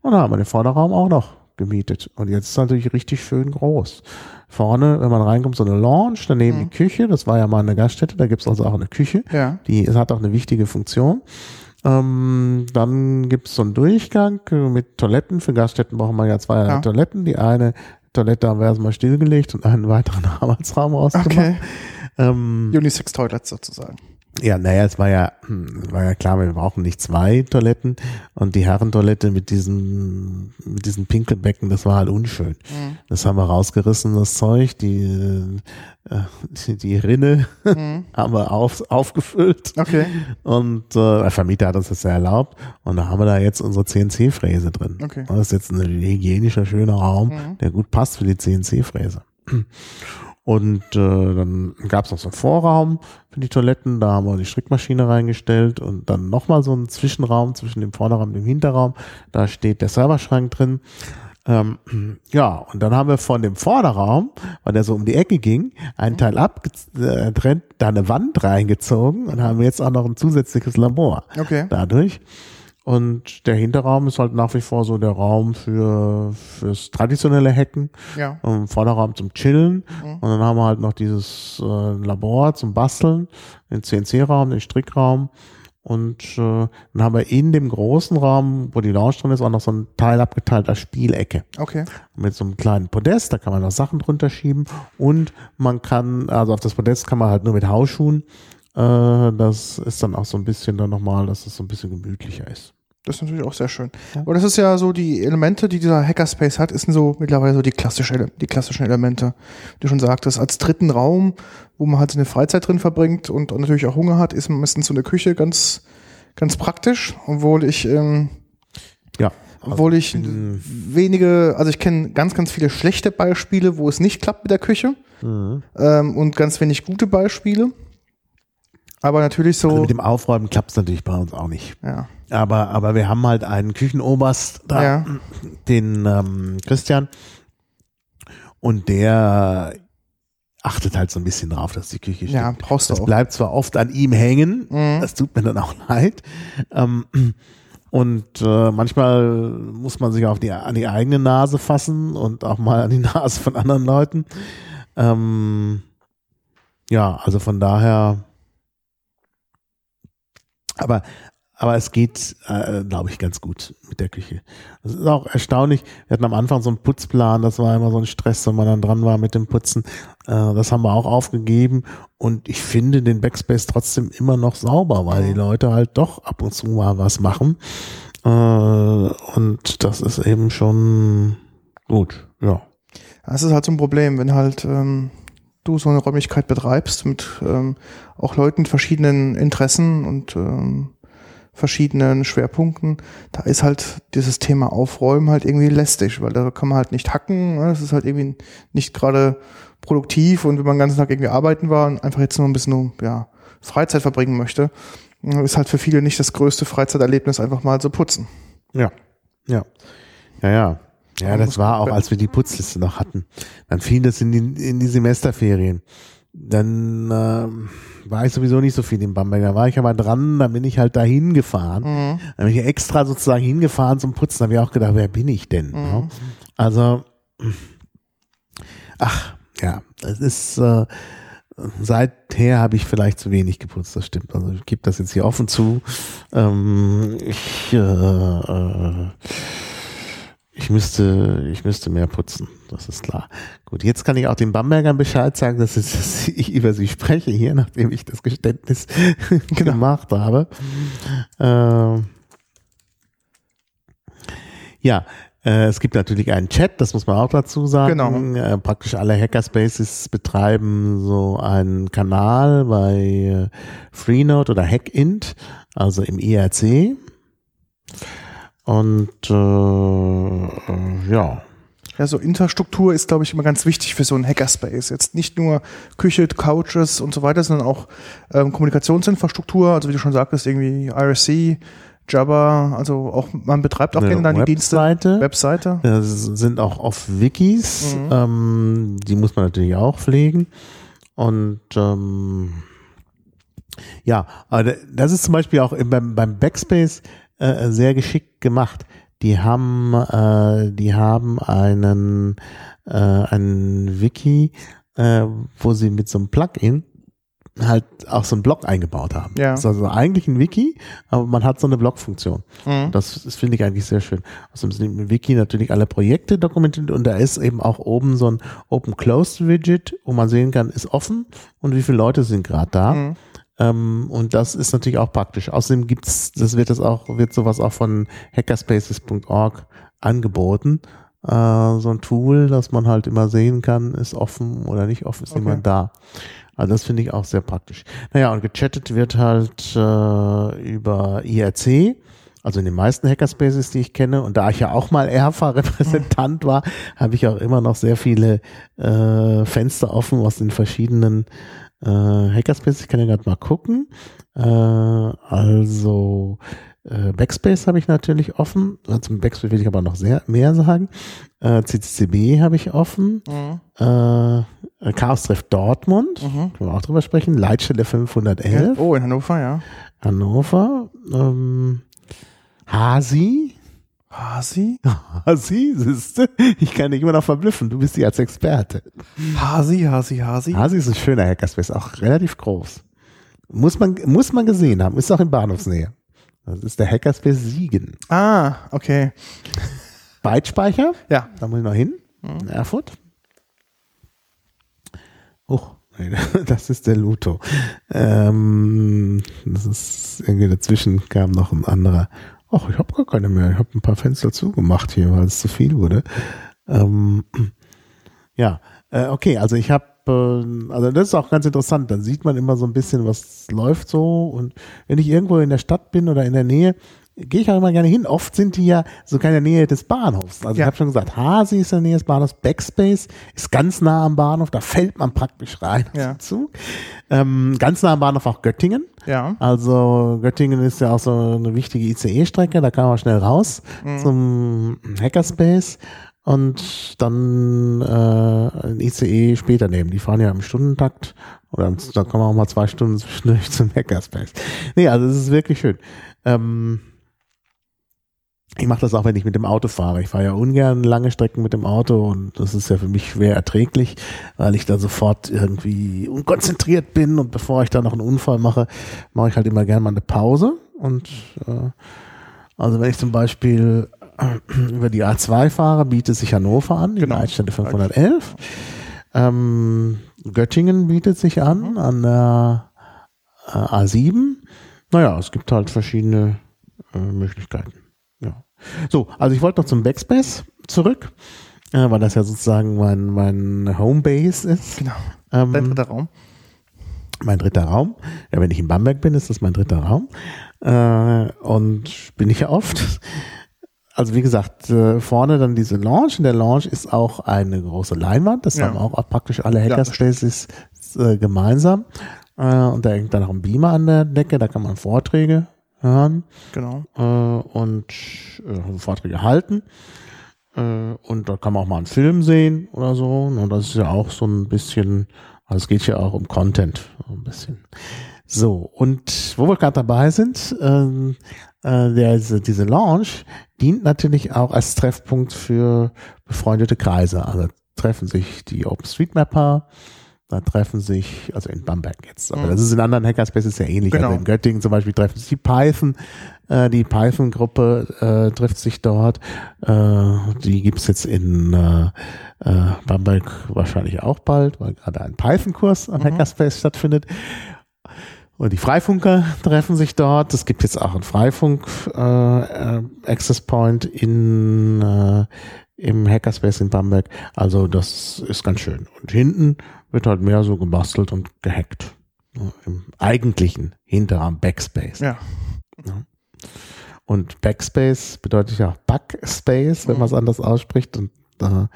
Und dann haben wir den Vorderraum auch noch gemietet. Und jetzt ist es natürlich richtig schön groß. Vorne, wenn man reinkommt, so eine Lounge, daneben die Küche. Das war ja mal eine Gaststätte, da gibt's also auch eine Küche. Ja. Die hat auch eine wichtige Funktion. Ähm, dann gibt's so einen Durchgang mit Toiletten. Für Gaststätten brauchen wir ja zwei Ja. Toiletten. Die eine Toilette haben wir erstmal stillgelegt und einen weiteren Arbeitsraum ausgemacht. Okay. Ähm, Unisex Toilets sozusagen. Ja, naja, es war ja, hm, war ja klar, wir brauchen nicht zwei Toiletten und die Herrentoilette mit diesem, mit diesen Pinkelbecken, das war halt unschön. Mhm. Das haben wir rausgerissen, das Zeug, die, äh, die, die Rinne Mhm. haben wir auf, aufgefüllt Okay. und äh, der Vermieter hat uns das ja erlaubt und da haben wir da jetzt unsere CNC-Fräse drin. Okay. Das ist jetzt ein hygienischer, schöner Raum, Mhm. der gut passt für die CNC-Fräse. Und äh, dann gab es noch so einen Vorraum für die Toiletten, da haben wir die Strickmaschine reingestellt und dann nochmal so einen Zwischenraum zwischen dem Vorderraum und dem Hinterraum. Da steht der Serverschrank drin. Ähm, ja, und dann haben wir von dem Vorderraum, weil der so um die Ecke ging, einen Teil abgetrennt, da eine Wand reingezogen und haben jetzt auch noch ein zusätzliches Labor Okay. dadurch. Und der Hinterraum ist halt nach wie vor so der Raum für fürs traditionelle Hacken, Ja. ähm, Vorderraum zum Chillen. Mhm. Und dann haben wir halt noch dieses äh, Labor zum Basteln, den CNC-Raum, den Strickraum. Und äh, dann haben wir in dem großen Raum, wo die Lounge drin ist, auch noch so ein Teil abgeteilter Spielecke Okay. mit so einem kleinen Podest, da kann man noch Sachen drunter schieben und man kann, also auf das Podest kann man halt nur mit Hausschuhen, äh, das ist dann auch so ein bisschen dann nochmal, dass es so ein bisschen gemütlicher ist. Das ist natürlich auch sehr schön. Ja. Aber das ist ja so, die Elemente, die dieser Hackerspace hat, ist so mittlerweile so die, klassische, die klassischen Elemente. Wie du schon sagtest, als dritten Raum, wo man halt seine Freizeit drin verbringt und natürlich auch Hunger hat, ist meistens so eine Küche ganz, ganz praktisch, obwohl ich, ähm, Ja. obwohl ich wenige, also ich kenne ganz, ganz viele schlechte Beispiele, wo es nicht klappt mit der Küche Mhm. ähm, und ganz wenig gute Beispiele. Aber natürlich so, Also mit dem Aufräumen klappt es natürlich bei uns auch nicht. ja, Aber, aber wir haben halt einen Küchenoberst da, Ja. den ähm, Christian, und der achtet halt so ein bisschen drauf, dass die Küche stimmt. ja, brauchst du Das auch. bleibt zwar oft an ihm hängen, Mhm. das tut mir dann auch leid. Ähm, und äh, manchmal muss man sich auf die, an die eigene Nase fassen und auch mal an die Nase von anderen Leuten. Ähm, ja, also von daher. Aber, aber es geht, äh, glaube ich, ganz gut mit der Küche. Es ist auch erstaunlich. Wir hatten am Anfang so einen Putzplan, das war immer so ein Stress, wenn man dann dran war mit dem Putzen. Äh, das haben wir auch aufgegeben. Und ich finde den Backspace trotzdem immer noch sauber, weil die Leute halt doch ab und zu mal was machen. Äh, und das ist eben schon gut, ja. Das ist halt so ein Problem, wenn halt ähm, du so eine Räumlichkeit betreibst mit ähm, auch Leuten verschiedenen Interessen und ähm, verschiedenen Schwerpunkten, da ist halt dieses Thema Aufräumen halt irgendwie lästig, weil da kann man halt nicht hacken, ne? das ist halt irgendwie nicht gerade produktiv und wenn man den ganzen Tag irgendwie arbeiten war und einfach jetzt nur ein bisschen ja, Freizeit verbringen möchte, ist halt für viele nicht das größte Freizeiterlebnis, einfach mal zu putzen. Ja, ja, ja, ja. Ja, das war auch, als wir die Putzliste noch hatten. Dann fiel das in die, in die Semesterferien. Dann ähm, war ich sowieso nicht so viel in Bamberg. Da war ich aber dran, dann bin ich halt dahin gefahren. Mhm. Dann bin ich extra sozusagen hingefahren zum Putzen. Da habe ich auch gedacht, wer bin ich denn? ne? Mhm. Also, ach, ja, es ist, äh, seither habe ich vielleicht zu wenig geputzt, das stimmt. Also ich gebe das jetzt hier offen zu. Ähm, ich, äh, äh, ich müsste, ich müsste mehr putzen, das ist klar. Gut, jetzt kann ich auch den Bambergern Bescheid sagen, dass, es, dass ich über sie spreche hier, nachdem ich das Geständnis gemacht habe. Ähm, ja, Äh, es gibt natürlich einen Chat, das muss man auch dazu sagen. Genau. Äh, praktisch alle Hackerspaces betreiben so einen Kanal bei äh, Freenode oder Hackint, also im IRC. Und äh, äh, ja. Ja, so Infrastruktur ist, glaube ich, immer ganz wichtig für so einen Hackerspace. Jetzt nicht nur Küche, Couches und so weiter, sondern auch ähm, Kommunikationsinfrastruktur, also wie du schon sagtest, irgendwie IRC, Jabba, also auch man betreibt auch gerne dann die Dienste. Webseite. Webseite. Das sind auch oft Wikis, Mhm. ähm, die muss man natürlich auch pflegen. Und ähm, ja, aber das ist zum Beispiel auch beim, beim Backspace äh, sehr geschickt gemacht. Die haben, äh, die haben einen, äh, einen Wiki, äh, wo sie mit so einem Plugin halt auch so einen Blog eingebaut haben. Ja. Das ist also eigentlich ein Wiki, aber man hat so eine Blog-Funktion. Mhm. Das, das finde ich eigentlich sehr schön. Außerdem sind im Wiki natürlich alle Projekte dokumentiert und da ist eben auch oben so ein Open-Closed-Widget, wo man sehen kann, ist offen und wie viele Leute sind gerade da. Mhm. Ähm, und das ist natürlich auch praktisch. Außerdem gibt's, das wird das auch, wird sowas auch von hackerspaces.org angeboten. Äh, so ein Tool, dass man halt immer sehen kann, ist offen oder nicht offen, ist Okay. jemand da. Also das finde ich auch sehr praktisch. Naja, und gechattet wird halt äh, über IRC, also in den meisten Hackerspaces, die ich kenne. Und da ich ja auch mal ERFA-Repräsentant war, habe ich auch immer noch sehr viele äh, Fenster offen aus den verschiedenen äh, Hackerspaces. Ich kann ja gerade mal gucken. Äh, also äh, Backspace habe ich natürlich offen. Zum Backspace will ich aber noch sehr mehr sagen. Äh, CCCB habe ich offen. Mhm. Äh, Chaos Treff Dortmund, Mhm. können wir auch drüber sprechen. Leitstelle 511, Oh, in Hannover, ja. Hannover. Ähm, Hasi. Hasi? Hasi, siehste, ich kann dich immer noch verblüffen. Du bist die als Experte. Hasi, Hasi, Hasi. Hasi ist ein schöner Hackerspace, auch relativ groß. Muss man, muss man gesehen haben, ist auch in Bahnhofsnähe. Das ist der Hackerspace Siegen. Ah, okay. Bytespeicher, Ja. da muss ich noch hin. In Erfurt. Oh, nee, das ist der Luto. Ähm, das ist irgendwie dazwischen kam noch ein anderer. Ach, ich habe gar keine mehr. Ich habe ein paar Fenster zugemacht hier, weil es zu viel wurde. Ähm, ja, äh, okay, also ich habe, äh, also das ist auch ganz interessant. Dann sieht man immer so ein bisschen, was läuft so. Und wenn ich irgendwo in der Stadt bin oder in der Nähe, gehe ich auch immer gerne hin. Oft sind die ja sogar in der Nähe des Bahnhofs. Also ich Ja. habe schon gesagt, Hasi ist in der Nähe des Bahnhofs, Backspace ist ganz nah am Bahnhof, da fällt man praktisch rein Ja. Zug. Ähm, ganz nah am Bahnhof auch Göttingen. Ja. Also Göttingen ist ja auch so eine wichtige ICE-Strecke, da kann man schnell raus zum Hackerspace und dann äh, ein ICE später nehmen. Die fahren ja im Stundentakt oder im- da kann man auch mal zwei Stunden zwischendurch zum Hackerspace. Nee, also es ist wirklich schön. Ähm, ich mache das auch, wenn ich mit dem Auto fahre. Ich fahre ja ungern lange Strecken mit dem Auto und das ist ja für mich schwer erträglich, weil ich da sofort irgendwie unkonzentriert bin und bevor ich da noch einen Unfall mache, mache ich halt immer gerne mal eine Pause. Und äh, also wenn ich zum Beispiel äh, über die A2 fahre, bietet sich Hannover an, die Genau. Leitstelle 511. Ähm, Göttingen bietet sich an, an der äh, A7. Naja, es gibt halt verschiedene äh, Möglichkeiten. Ja. So, also ich wollte noch zum Backspace zurück, äh, weil das ja sozusagen mein, mein Homebase ist. Genau. Ähm, Dein dritter Raum. mein dritter Raum. Ja, wenn ich in Bamberg bin, ist das mein dritter Raum. Äh, und bin ich ja oft. Also wie gesagt, äh, vorne dann diese Lounge. In der Lounge ist auch eine große Leinwand. Das Ja. haben auch praktisch alle Ja, Hackerspaces äh, gemeinsam. Äh, und da hängt dann auch ein Beamer an der Decke. Da kann man Vorträge hören Genau. äh, und äh, Vorträge halten. Äh, und da kann man auch mal einen Film sehen oder so. Und das ist ja auch so ein bisschen, also es geht ja auch um Content, so ein bisschen. So, und wo wir gerade dabei sind, ähm, äh, der, diese, diese Launch dient natürlich auch als Treffpunkt für befreundete Kreise. Also treffen sich die OpenStreetMapper, da treffen sich, also in Bamberg jetzt, aber Mhm. das ist in anderen Hackerspaces ja ähnlich. Genau. Also in Göttingen zum Beispiel treffen sich die Python, äh, die Python-Gruppe äh, trifft sich dort. Äh, die gibt's jetzt in äh, äh, Bamberg wahrscheinlich auch bald, weil gerade ein Python-Kurs am Mhm. Hackerspace stattfindet. Und die Freifunker treffen sich dort. Es gibt jetzt auch einen Freifunk äh, äh, Access Point in äh, im Hackerspace in Bamberg. Also das ist ganz schön. Und hinten wird halt mehr so gebastelt und gehackt. Im eigentlichen Hinterraum Backspace. Ja. Ja. Und Backspace bedeutet ja Backspace, wenn man es anders ausspricht. Und äh,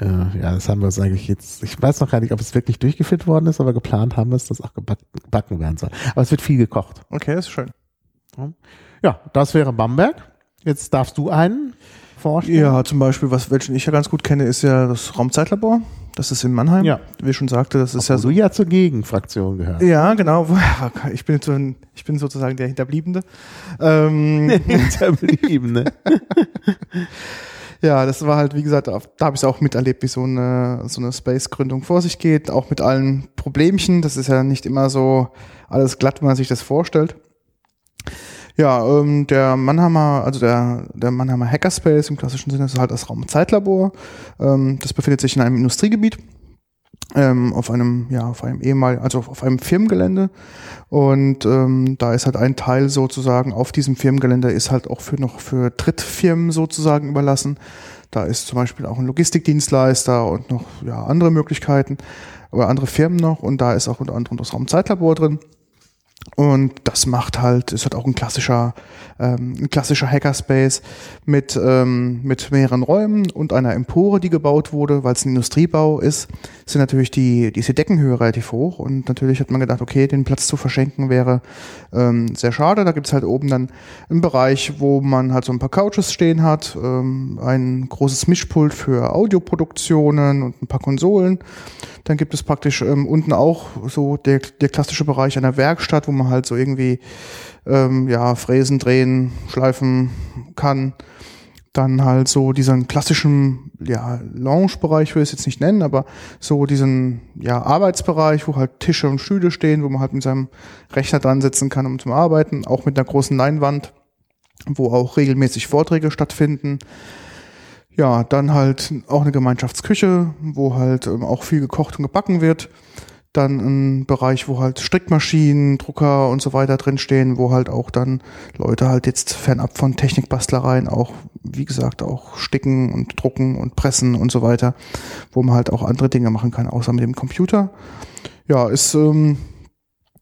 äh, ja, das haben wir uns eigentlich jetzt, ich weiß noch gar nicht, ob es wirklich durchgeführt worden ist, aber geplant haben wir es, dass auch gebacken, gebacken werden soll. Aber es wird viel gekocht. Okay, ist schön. Ja, das wäre Bamberg. Jetzt darfst du einen vorstellen. Ja, zum Beispiel, was welchen ich ja ganz gut kenne, ist ja das Raumzeitlabor. Das ist in Mannheim. Ja. Wie ich schon sagte, das ist ja Wo so. du ja zur Gegenfraktion gehört. Ja, genau. Ich bin, so ein, ich bin sozusagen der Hinterbliebene. Ähm, Hinterbliebene. ja, das war halt, wie gesagt, da da habe ich es auch miterlebt, wie so eine, so eine Space-Gründung vor sich geht, auch mit allen Problemchen. Das ist ja nicht immer so alles glatt, wie man sich das vorstellt. Ja, ähm, der Mannheimer, also der, der Mannheimer Hackerspace im klassischen Sinne ist halt das Raumzeitlabor. Ähm, das befindet sich in einem Industriegebiet, ähm, auf einem, ja, auf einem ehemal, also auf einem Firmengelände. Und ähm, da ist halt ein Teil sozusagen auf diesem Firmengelände ist halt auch für noch für Drittfirmen sozusagen überlassen. Da ist zum Beispiel auch ein Logistikdienstleister und noch ja, andere Möglichkeiten oder andere Firmen noch. Und da ist auch unter anderem das Raumzeitlabor drin. Und das macht halt, ist halt auch ein klassischer, ähm, ein klassischer Hackerspace mit, ähm, mit mehreren Räumen und einer Empore, die gebaut wurde, weil es ein Industriebau ist, sind natürlich die, diese Deckenhöhe relativ hoch und natürlich hat man gedacht, okay, den Platz zu verschenken wäre ähm, sehr schade. Da gibt's halt oben dann einen Bereich, wo man halt so ein paar Couches stehen hat, ähm, ein großes Mischpult für Audioproduktionen und ein paar Konsolen. Dann gibt es praktisch ähm, unten auch so der, der klassische Bereich einer Werkstatt, wo man halt so irgendwie ähm, ja, fräsen, drehen, schleifen kann. Dann halt so diesen klassischen ja, Lounge-Bereich will ich es jetzt nicht nennen, aber so diesen ja, Arbeitsbereich, wo halt Tische und Stühle stehen, wo man halt mit seinem Rechner dran sitzen kann, um zum Arbeiten, auch mit einer großen Leinwand, wo auch regelmäßig Vorträge stattfinden. Ja, dann halt auch eine Gemeinschaftsküche, wo halt ähm, auch viel gekocht und gebacken wird. Dann ein Bereich, wo halt Strickmaschinen, Drucker und so weiter drinstehen, wo halt auch dann Leute halt jetzt fernab von Technikbastlereien auch, wie gesagt, auch sticken und drucken und pressen und so weiter, wo man halt auch andere Dinge machen kann, außer mit dem Computer. Ja, ist ähm,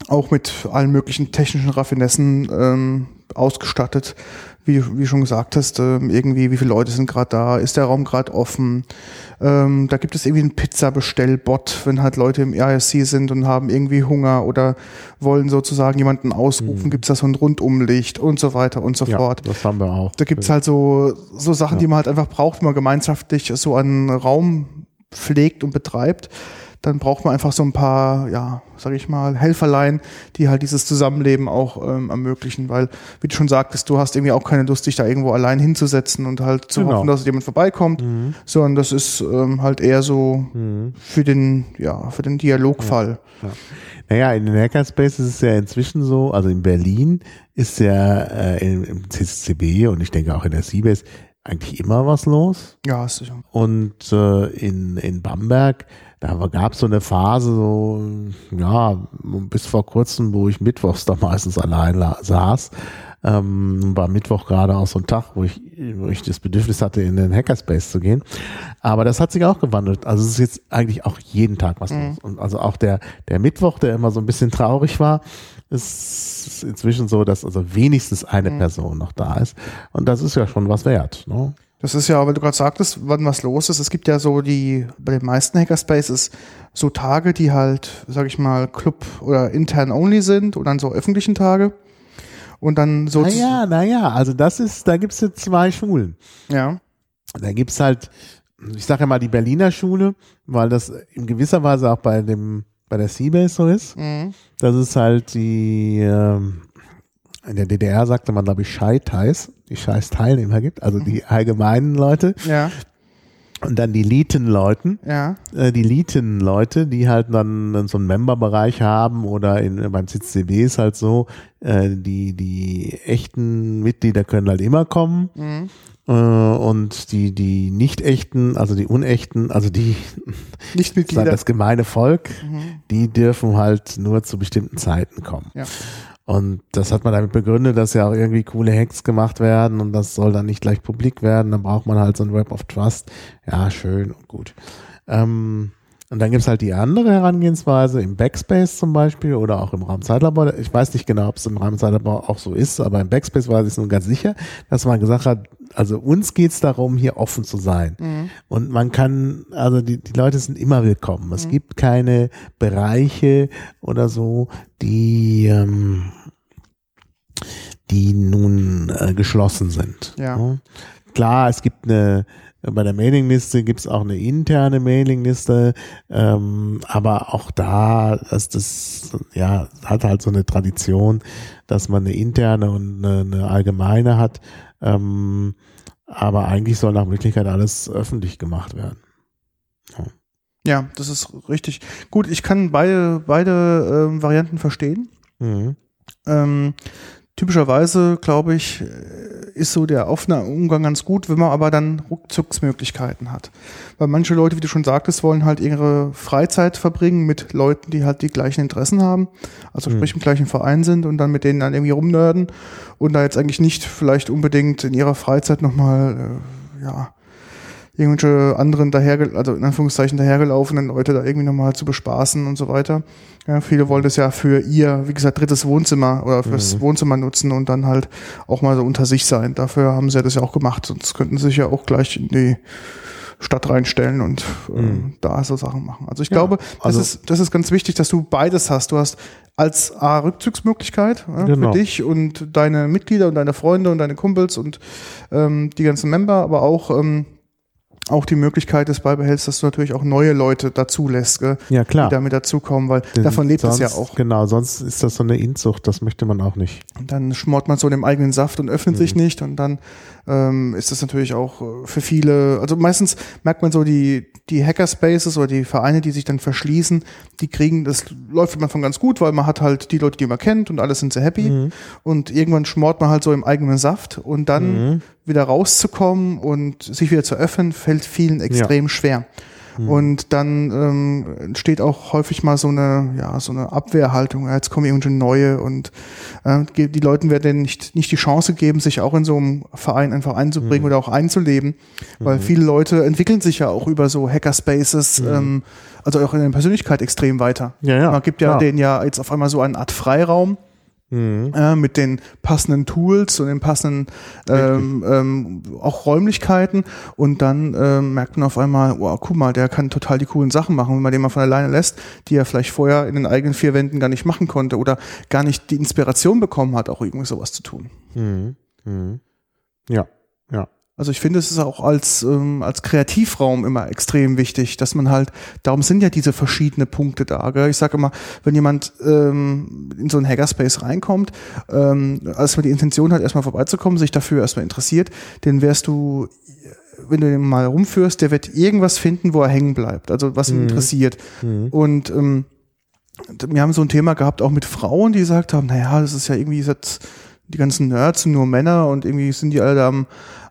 auch mit allen möglichen technischen Raffinessen ähm, ausgestattet. Wie, wie schon gesagt hast, ähm, irgendwie, wie viele Leute sind gerade da, ist der Raum gerade offen. Ähm, da gibt es irgendwie einen Pizza-Bestellbot, wenn halt Leute im IRC sind und haben irgendwie Hunger oder wollen sozusagen jemanden ausrufen, Mhm. gibt es da so ein Rundumlicht und so weiter und so Ja, fort. das haben wir auch. Da gibt's halt so, so Sachen, Ja. die man halt einfach braucht, wenn man gemeinschaftlich so einen Raum pflegt und betreibt. Dann braucht man einfach so ein paar, ja, sag ich mal, Helferlein, die halt dieses Zusammenleben auch ähm, ermöglichen, weil, wie du schon sagtest, du hast irgendwie auch keine Lust, dich da irgendwo allein hinzusetzen und halt zu Genau. hoffen, dass jemand vorbeikommt, Mhm. sondern das ist ähm, halt eher so Mhm. für den, ja, für den Dialogfall. Naja, in den Hackerspace ist es ja inzwischen so, also in Berlin ist ja äh, im, im CCCB und ich denke auch in der Seabase eigentlich immer was los. Ja, sicher. Und äh, in, in Bamberg, da gab es so eine Phase, so, ja, bis vor kurzem, wo ich mittwochs da meistens allein saß. Ähm, war Mittwoch gerade auch so ein Tag, wo ich, wo ich das Bedürfnis hatte, in den Hackerspace zu gehen. Aber das hat sich auch gewandelt. Also es ist jetzt eigentlich auch jeden Tag was los. Und also auch der, der Mittwoch, der immer so ein bisschen traurig war, ist inzwischen so, dass also wenigstens eine Person noch da ist. Und das ist ja schon was wert. Ne? Das ist ja, weil du gerade sagtest, wann was los ist. Es gibt ja so die, bei den meisten Hackerspaces so Tage, die halt, sag ich mal, Club oder intern only sind und dann so öffentlichen Tage. Und dann so. Naja, naja, also das ist, da gibt's jetzt zwei Schulen. Ja. Da gibt's halt, ich sage ja mal die Berliner Schule, weil das in gewisser Weise auch bei dem, bei der Seabase so ist. Mhm. Das ist halt die, ähm, in der DDR sagte man, glaube ich, Scheitheis, die scheiß Teilnehmer gibt, also die allgemeinen Leute. Ja. Und dann die Liten-Leuten, Ja. äh, die Liten-Leute, die halt dann so einen Member-Bereich haben oder in, beim CCB ist halt so, äh, die, die echten Mitglieder können halt immer kommen. Mhm. Äh, und die, die nicht echten, also die unechten, also die, Nicht sagen Mitglieder. das gemeine Volk, Mhm. die dürfen halt nur zu bestimmten Zeiten kommen. Ja. Und das hat man damit begründet, dass ja auch irgendwie coole Hacks gemacht werden und das soll dann nicht gleich publik werden. Dann braucht man halt so ein Web of Trust. Ja, schön und gut. Ähm, und dann gibt's halt die andere Herangehensweise im Backspace zum Beispiel oder auch im Raumzeitlabor. Ich weiß nicht genau, ob es im Raumzeitlabor auch so ist, aber im Backspace weiß ich es nun ganz sicher, dass man gesagt hat, also uns geht's darum, hier offen zu sein. Mhm. Und man kann, also die, die Leute sind immer willkommen. Es gibt keine Bereiche oder so, die, ähm, die nun äh, geschlossen sind. Ja. Klar, es gibt eine, bei der Mailingliste gibt es auch eine interne Mailingliste, ähm, aber auch da, dass das, ja, hat halt so eine Tradition, dass man eine interne und eine, eine allgemeine hat. Ähm, aber eigentlich soll nach Möglichkeit alles öffentlich gemacht werden. Ja, das ist richtig. Gut, ich kann beide, beide ähm, Varianten verstehen. Mhm. Ähm, typischerweise, glaube ich, äh, ist so der offene Umgang ganz gut, wenn man aber dann Rückzugsmöglichkeiten hat. Weil manche Leute, wie du schon sagtest, wollen halt ihre Freizeit verbringen mit Leuten, die halt die gleichen Interessen haben, also Mhm. sprich im gleichen Verein sind und dann mit denen dann irgendwie rumnörden und da jetzt eigentlich nicht vielleicht unbedingt in ihrer Freizeit nochmal, äh, ja, irgendwelche anderen daher, also in Anführungszeichen dahergelaufenen Leute da irgendwie nochmal zu bespaßen und so weiter. Ja, viele wollen das ja für ihr, wie gesagt, drittes Wohnzimmer oder fürs Mhm. Wohnzimmer nutzen und dann halt auch mal so unter sich sein. Dafür haben sie ja das ja auch gemacht, sonst könnten sie sich ja auch gleich in die Stadt reinstellen und äh, Mhm. da so Sachen machen. Also ich Ja, glaube, also- das, ist, das ist ganz wichtig, dass du beides hast. Du hast als A Rückzugsmöglichkeit ja, Genau. für dich und deine Mitglieder und deine Freunde und deine Kumpels und ähm, die ganzen Member, aber auch ähm, auch die Möglichkeit des beibehältst, dass du natürlich auch neue Leute dazu lässt, gell, Ja, klar. die damit dazukommen, weil Denn davon lebt sonst, es ja auch. Genau, sonst ist das so eine Inzucht, das möchte man auch nicht. Und dann schmort man so in dem eigenen Saft und öffnet Mhm. sich nicht und dann ähm, ist das natürlich auch äh, für viele, also meistens merkt man so die, die Hackerspaces oder die Vereine, die sich dann verschließen, die kriegen, das läuft man von ganz gut, weil man hat halt die Leute, die man kennt und alle sind sehr happy Mhm. und irgendwann schmort man halt so im eigenen Saft und dann Mhm. Wieder rauszukommen und sich wieder zu öffnen, fällt vielen extrem schwer. Mhm. Und dann ähm, entsteht auch häufig mal so eine, ja, so eine Abwehrhaltung. Ja, jetzt kommen irgendwelche neue und äh, die Leuten werden nicht, nicht die Chance geben, sich auch in so einem Verein einfach einzubringen Mhm. oder auch einzuleben. Weil viele Leute entwickeln sich ja auch über so Hackerspaces, ähm, also auch in der Persönlichkeit extrem weiter. Mhm. Ja, ja, Man gibt ja klar. denen ja jetzt auf einmal so eine Art Freiraum Mhm. äh, mit den passenden Tools und den passenden ähm, ähm, auch Räumlichkeiten und dann ähm, merkt man auf einmal, wow, guck mal, der kann total die coolen Sachen machen, wenn man den mal von alleine lässt, die er vielleicht vorher in den eigenen vier Wänden gar nicht machen konnte oder gar nicht die Inspiration bekommen hat, auch irgendwie sowas zu tun. Mhm. Mhm. Ja, ja. Also ich finde, es ist auch als, ähm, als Kreativraum immer extrem wichtig, dass man halt, darum sind ja diese verschiedenen Punkte da. Gell? Ich sage immer, wenn jemand ähm, in so einen Hackerspace reinkommt, ähm, als man die Intention hat, erstmal vorbeizukommen, sich dafür erstmal interessiert, dann wärst du, wenn du den mal rumführst, der wird irgendwas finden, wo er hängen bleibt, also was ihn interessiert. Und ähm, wir haben so ein Thema gehabt, auch mit Frauen, die gesagt haben, naja, das ist ja irgendwie die ganzen Nerds sind nur Männer und irgendwie sind die alle da am,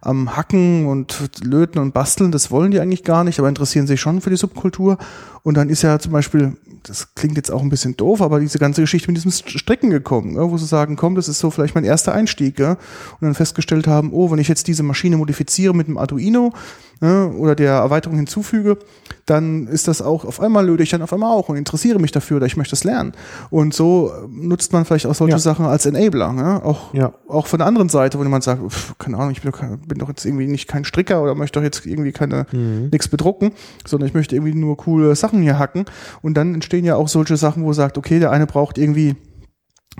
am Hacken und Löten und Basteln, das wollen die eigentlich gar nicht, aber interessieren sich schon für die Subkultur. Und dann ist ja zum Beispiel, das klingt jetzt auch ein bisschen doof, aber diese ganze Geschichte mit diesem Stricken gekommen, ja, wo sie sagen, komm, das ist so vielleicht mein erster Einstieg, und dann festgestellt haben, oh, wenn ich jetzt diese Maschine modifiziere mit einem Arduino oder der Erweiterung hinzufüge, dann ist das auch, auf einmal löte ich dann auf einmal auch und interessiere mich dafür oder ich möchte es lernen. Und so äh, nutzt man vielleicht auch solche Ja. Sachen als Enabler? Auch, Ja. auch von der anderen Seite, wo jemand sagt, keine Ahnung, ich bin doch, kein- bin doch jetzt irgendwie nicht kein Stricker oder möchte doch jetzt irgendwie keine nichts bedrucken, sondern ich möchte irgendwie nur coole Sachen hier hacken. Und dann entstehen ja auch solche Sachen, wo sagt, okay, der eine braucht irgendwie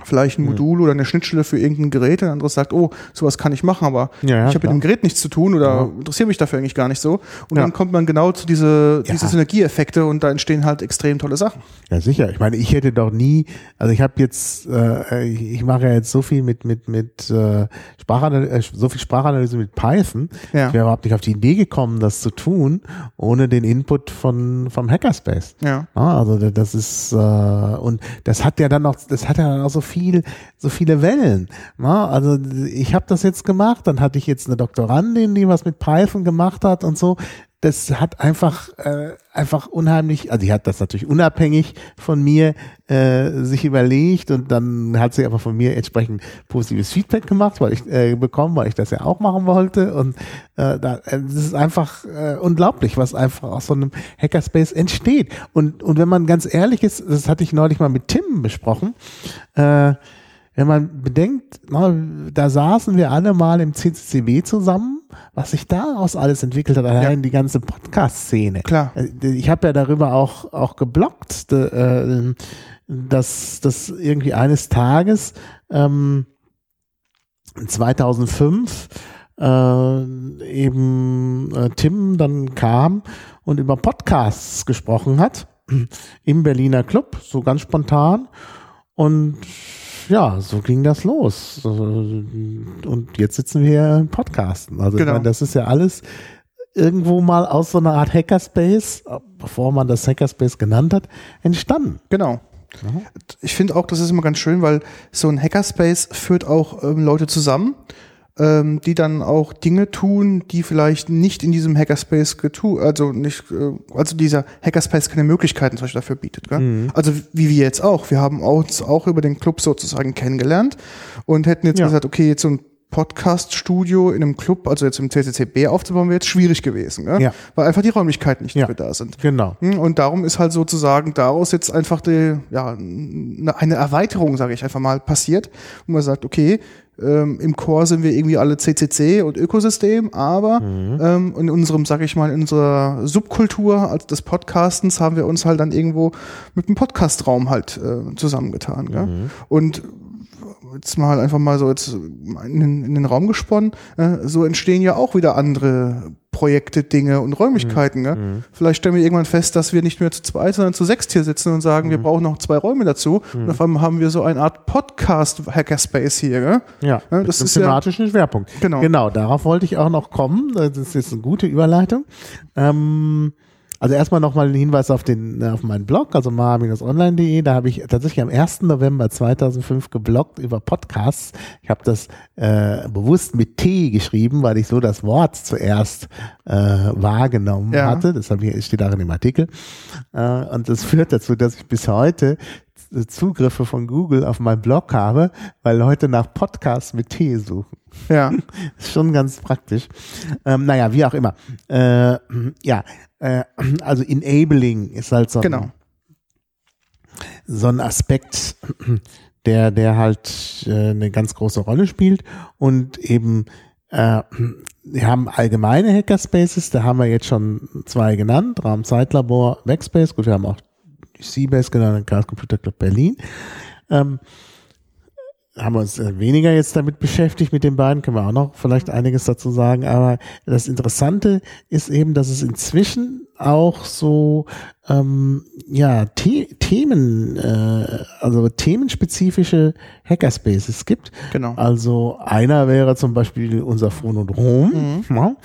vielleicht ein Modul oder eine Schnittstelle für irgendein Gerät, und ein anderes sagt, oh, sowas kann ich machen, aber Ja, ja, ich habe mit dem Gerät nichts zu tun oder Ja. interessiere mich dafür eigentlich gar nicht so. Und dann kommt man genau zu diese, diese Synergieeffekte und da entstehen halt extrem tolle Sachen. Ja, sicher. Ich meine, ich hätte doch nie, also ich habe jetzt, äh, ich, ich mache ja jetzt so viel mit, mit, mit äh, Sprachanalyse, äh, so viel Sprachanalyse mit Python. Ja. Ich wäre überhaupt nicht auf die Idee gekommen, das zu tun, ohne den Input von, vom Hackerspace. Ja. Ja, also da- das ist äh, und das hat ja dann noch, das hat ja dann auch so viel, so viele Wellen. Na, also ich habe das jetzt gemacht, dann hatte ich jetzt eine Doktorandin, die was mit Python gemacht hat und so. Das hat einfach äh, einfach unheimlich, also die hat das natürlich unabhängig von mir äh, sich überlegt und dann hat sie aber von mir entsprechend positives Feedback gemacht, weil ich äh, bekommen, weil ich das ja auch machen wollte und äh, da, äh, das ist einfach äh, unglaublich, was einfach aus so einem Hackerspace entsteht. Und und wenn man ganz ehrlich ist, das hatte ich neulich mal mit Tim besprochen. Äh, wenn man bedenkt, na, da saßen wir alle mal im CCCB zusammen, was sich daraus alles entwickelt hat, allein die ganze Podcast-Szene. Klar. Äh, Ich habe ja darüber auch, auch geblockt, äh, dass, dass irgendwie eines Tages ähm, 2005 äh, eben äh, Tim dann kam und über Podcasts gesprochen hat im Berliner Club, so ganz spontan. Und ja, so ging das los. Und jetzt sitzen wir hier im Podcasten. Also ich Genau. meine, das ist ja alles irgendwo mal aus so einer Art Hackerspace, bevor man das Hackerspace genannt hat, entstanden. Genau. Ich finde auch, das ist immer ganz schön, weil so ein Hackerspace führt auch ähm, Leute zusammen, ähm, die dann auch Dinge tun, die vielleicht nicht in diesem Hackerspace getu, also nicht, äh, also dieser Hackerspace keine Möglichkeiten zum Beispiel dafür bietet. Gell? Also wie wir jetzt auch. Wir haben uns auch über den Club sozusagen kennengelernt und hätten jetzt Ja. gesagt, okay, jetzt so ein Podcast-Studio in einem Club, also jetzt im CCCB aufzubauen, wäre jetzt schwierig gewesen, gell? Ja. weil einfach die Räumlichkeiten nicht Ja. dafür da sind. Genau. Hm, Und darum ist halt sozusagen daraus jetzt einfach die, ja, ne- eine Erweiterung, sage ich einfach mal, passiert, wo man sagt, okay, ähm, im Core sind wir irgendwie alle CCC und Ökosystem, aber ähm, in unserem, sage ich mal, in unserer Subkultur als des Podcastens haben wir uns halt dann irgendwo mit dem Podcastraum halt äh, zusammengetan. Gell? Und jetzt mal einfach mal so jetzt in, den- in den Raum gesponnen, äh, so entstehen ja auch wieder andere Projekte, Dinge und Räumlichkeiten. Gell? Vielleicht stellen wir irgendwann fest, dass wir nicht mehr zu zweit, sondern zu sechst hier sitzen und sagen, wir brauchen noch zwei Räume dazu. Und auf einmal haben wir so eine Art Podcast-Hackerspace hier. Gell? Ja, Ja, das ist ja- thematischen Schwerpunkt. Genau. Genau, darauf wollte ich auch noch kommen. Das ist jetzt eine gute Überleitung. Ähm, also erstmal nochmal ein Hinweis auf den auf meinen Blog, also ma-online.de. Da habe ich tatsächlich am 1. November 2005 gebloggt über Podcasts. Ich habe das äh, bewusst mit T geschrieben, weil ich so das Wort zuerst äh, wahrgenommen Ja. hatte. Das ich, steht auch in dem Artikel. Äh, und das führt dazu, dass ich bis heute Zugriffe von Google auf meinen Blog habe, weil Leute nach Podcasts mit T suchen. Ja, Ist schon ganz praktisch. Ähm, naja, wie auch immer. Äh, ja, äh, also Enabling ist halt so ein, genau. so ein Aspekt, der, der halt äh, eine ganz große Rolle spielt und eben äh, wir haben allgemeine Hackerspaces, da haben wir jetzt schon zwei genannt, Raum Zeitlabor, Backspace, gut, wir haben auch Seabase genannt, Chaos Computer Club Berlin. Ähm, haben wir uns äh, weniger jetzt damit beschäftigt mit den beiden, können wir auch noch vielleicht einiges dazu sagen, aber das Interessante ist eben, dass es inzwischen auch so ähm, ja The Themen, äh, also themenspezifische Hackerspaces gibt. Genau. Also einer wäre zum Beispiel unser Phonodrom. Ja.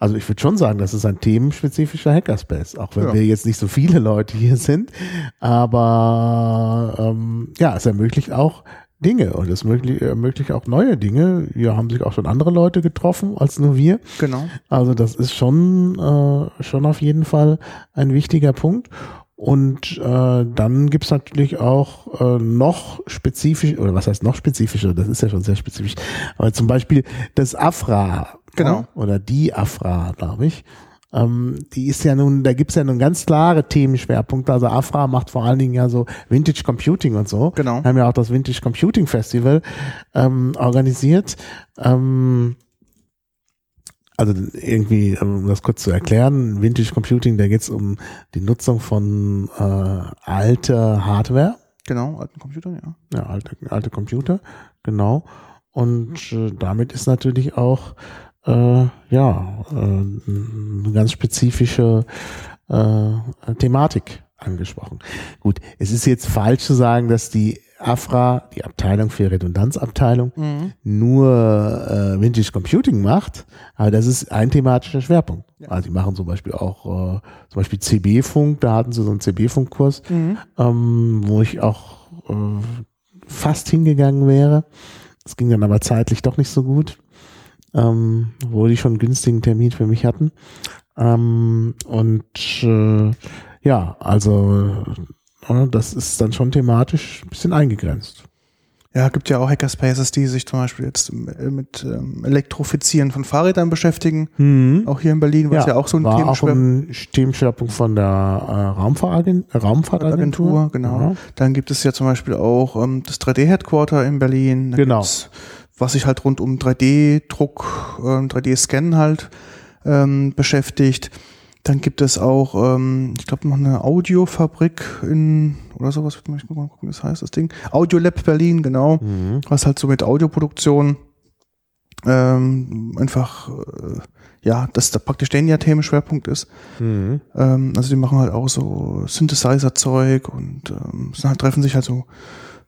Also ich würde schon sagen, das ist ein themenspezifischer Hackerspace, auch wenn Ja. wir jetzt nicht so viele Leute hier sind. Aber ähm, ja, es ermöglicht auch Dinge und es möglich, ermöglicht auch neue Dinge. Hier haben sich auch schon andere Leute getroffen als nur wir. Genau. Also das ist schon, äh, schon auf jeden Fall ein wichtiger Punkt. Und äh, dann gibt's natürlich auch äh, noch spezifisch, oder was heißt noch spezifischer, das ist ja schon sehr spezifisch, aber zum Beispiel das Afra. Genau. ja, Oder die Afra, glaube ich. Ähm, die ist ja nun, da gibt's ja nun ganz klare Themenschwerpunkte. Also Afra macht vor allen Dingen ja so Vintage Computing und so. Genau. Haben ja auch das Vintage Computing Festival ähm, organisiert. Ähm, also irgendwie, um das kurz zu erklären, Vintage Computing, da geht es um die Nutzung von äh, alter Hardware Genau, alten Computern, ja. Ja, alte, alte Computer, genau. Und äh, damit ist natürlich auch äh, ja äh, eine ganz spezifische äh, Thematik angesprochen. Gut, es ist jetzt falsch zu sagen, dass die AFRA, die Abteilung für Redundanzabteilung, Mhm. nur äh, Vintage Computing macht, aber das ist ein thematischer Schwerpunkt. Ja. Also die machen zum Beispiel auch äh, zum Beispiel CB-Funk, da hatten sie so einen CB-Funk-Kurs, Mhm. ähm, wo ich auch äh, fast hingegangen wäre. Das ging dann aber zeitlich doch nicht so gut, ähm, wo die schon einen günstigen Termin für mich hatten. Ähm, und äh, ja, also äh, das ist dann schon thematisch ein bisschen eingegrenzt. Ja, gibt ja auch Hackerspaces, die sich zum Beispiel jetzt äh, mit ähm, Elektrifizieren von Fahrrädern beschäftigen. Auch hier in Berlin, was ja, auch so ein war auch Themenschwerpunkt ein Themenschwerpunkt von der äh, Raumfahrtagen- Raumfahrtagentur. Agentur, genau. Dann gibt es ja zum Beispiel auch ähm, das 3D-Headquarter in Berlin. Da Genau. Was sich halt rund um 3D-Druck, ähm, 3D-Scannen halt ähm, beschäftigt. Dann gibt es auch, ähm, ich glaube, noch eine Audiofabrik in, oder sowas, ich muss mal gucken, wie das heißt, das Ding. Audiolab Berlin, genau. Mhm. Was halt so mit Audioproduktion ähm, einfach, äh, ja, das da praktisch der ja Themenschwerpunkt ist. Mhm. Ähm, also die machen halt auch so Synthesizer-Zeug und ähm, sind halt, treffen sich halt so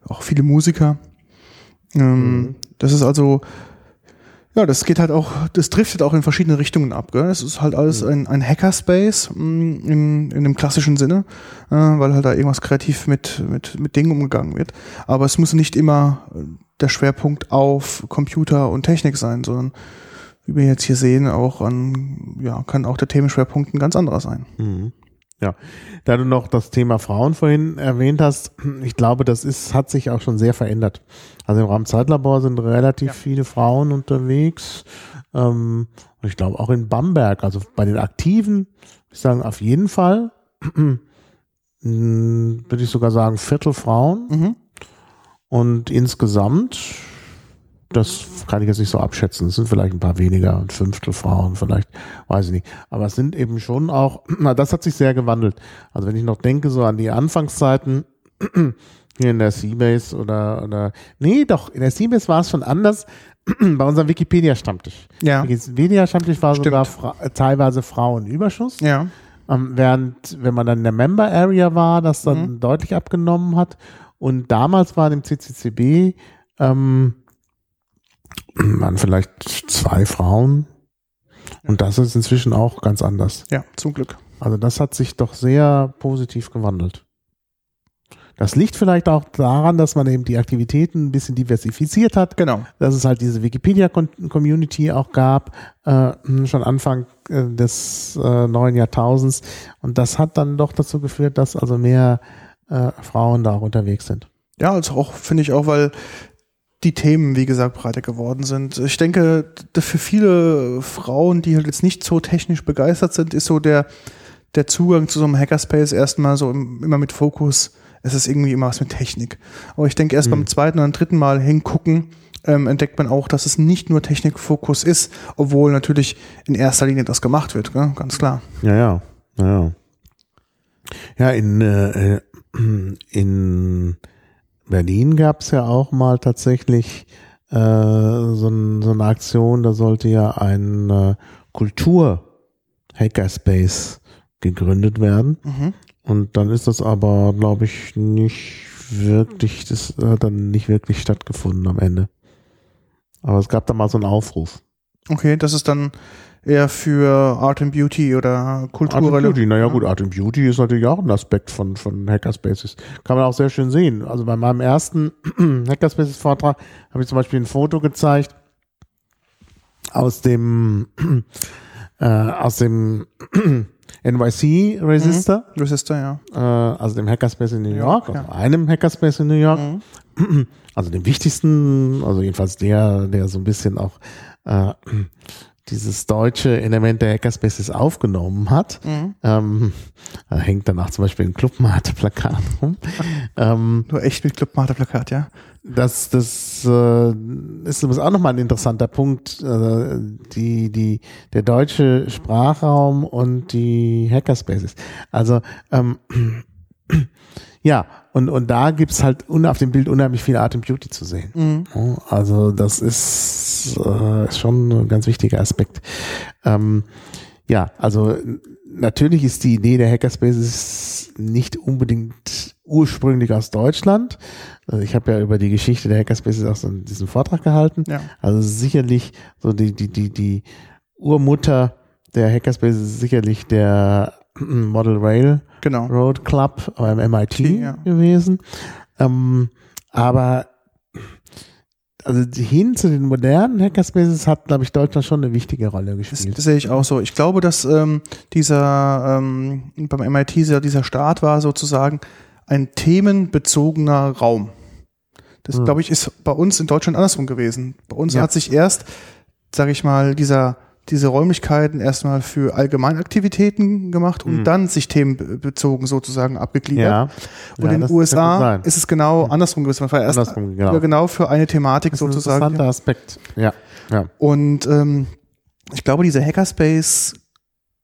auch viele Musiker. Ähm, Mhm. Das ist also, ja, das geht halt auch, das driftet auch in verschiedene Richtungen ab. Gell? Es ist halt alles ein, ein Hackerspace mh, in, in dem klassischen Sinne, äh, weil halt da irgendwas kreativ mit, mit, mit Dingen umgegangen wird. Aber es muss nicht immer äh, der Schwerpunkt auf Computer und Technik sein, sondern wie wir jetzt hier sehen, auch an, ja, kann auch der Themenschwerpunkt ein ganz anderer sein. Mhm. Ja, da du noch das Thema Frauen vorhin erwähnt hast, ich glaube, das ist, hat sich auch schon sehr verändert. Also im Raumzeitlabor sind relativ Ja. viele Frauen unterwegs. Ähm, und ich glaube auch in Bamberg, also bei den Aktiven, würde ich sagen, auf jeden Fall. Mm, Würde ich sogar sagen, Viertel Frauen. Mhm. Und insgesamt, das kann ich jetzt nicht so abschätzen, es sind vielleicht ein paar weniger, ein Fünftel Frauen vielleicht, weiß ich nicht. Aber es sind eben schon auch, na, das hat sich sehr gewandelt. Also wenn ich noch denke so an die Anfangszeiten hier in der Seabase oder, oder, nee, doch, in der Seabase war es schon anders bei unserem Wikipedia-Stammtisch. Ja. Wikipedia-Stammtisch war Stimmt. sogar fra teilweise Frauenüberschuss. Ja. Ähm, während, wenn man dann in der Member Area war, das dann Mhm. deutlich abgenommen hat. Und damals waren im CCCB ähm, waren vielleicht zwei Frauen. Und das ist inzwischen auch ganz anders. Ja, zum Glück. Also das hat sich doch sehr positiv gewandelt. Das liegt vielleicht auch daran, dass man eben die Aktivitäten ein bisschen diversifiziert hat Genau. dass es halt diese Wikipedia-Community auch gab, äh, schon Anfang äh, des äh, neuen Jahrtausends. Und das hat dann doch dazu geführt, dass also mehr äh, Frauen da auch unterwegs sind. Ja, also auch, finde ich auch, weil die Themen, wie gesagt, breiter geworden sind. Ich denke, für viele Frauen, die halt jetzt nicht so technisch begeistert sind, ist so der, der Zugang zu so einem Hackerspace erstmal so im, immer mit Fokus. Es ist irgendwie immer was mit Technik. Aber ich denke, erst Mhm. beim zweiten oder dritten Mal hingucken, ähm, entdeckt man auch, dass es nicht nur Technikfokus ist, obwohl natürlich in erster Linie das gemacht wird, gell? ganz klar. Ja, ja, ja. Ja, ja in, äh, in Berlin gab es ja auch mal tatsächlich äh, so, ein, so eine Aktion, da sollte ja ein äh, Kultur-Hackerspace gegründet werden. Mhm. Und dann ist das aber, glaube ich, nicht wirklich, das hat dann nicht wirklich stattgefunden am Ende. Aber es gab da mal so einen Aufruf. Okay, das ist dann eher für Art and Beauty oder Art and kulturelle. Beauty, naja gut, Art and Beauty ist natürlich auch ein Aspekt von, von Hackerspaces. Kann man auch sehr schön sehen. Also bei meinem ersten Hackerspaces-Vortrag habe ich zum Beispiel ein Foto gezeigt aus dem äh, aus dem NYC-Resistor. Resistor, ja. äh, also dem Hackerspace in New Ja, York, ja. also einem Hackerspace in New York, Mhm. also dem wichtigsten, also jedenfalls der, der so ein bisschen auch äh, dieses deutsche Element der Hackerspaces aufgenommen hat. Mhm. Ähm, da hängt danach zum Beispiel ein Clubmate-Plakat rum. ähm, Nur echt mit Clubmate-Plakat, ja. das, das äh, ist übrigens auch nochmal ein interessanter Punkt. Äh, die, die, der deutsche Sprachraum und die Hackerspaces. Also ähm, Ja, und, und da gibt's halt auf dem Bild unheimlich viel Art and Beauty zu sehen. Mhm. Also das ist, äh, ist schon ein ganz wichtiger Aspekt. Ähm, ja, also natürlich ist die Idee der Hackerspaces nicht unbedingt ursprünglich aus Deutschland. Also ich habe ja über die Geschichte der Hackerspaces auch so diesen Vortrag gehalten. Ja. Also sicherlich so die, die, die, die Urmutter der Hackerspaces ist sicherlich der Model Rail Genau. Road Club beim MIT Ja. gewesen. Ähm, aber also hin zu den modernen Hackerspaces hat, glaube ich, Deutschland schon eine wichtige Rolle gespielt. das sehe ich auch so. Ich glaube, dass ähm, dieser ähm, beim MIT dieser, dieser Start war sozusagen ein themenbezogener Raum. Das, Hm. glaube ich, ist bei uns in Deutschland andersrum gewesen. Bei uns Ja. hat sich erst, sage ich mal, dieser diese Räumlichkeiten erstmal für Allgemeinaktivitäten gemacht und Hm. dann sich themenbezogen sozusagen abgegliedert. ja. Und ja, in den USA ist es genau andersrum gewesen. Man war erst Andersrum, genau. genau für eine Thematik Das ist ein sozusagen. interessanter Aspekt. Ja. ja. Und ähm, ich glaube, diese Hackerspace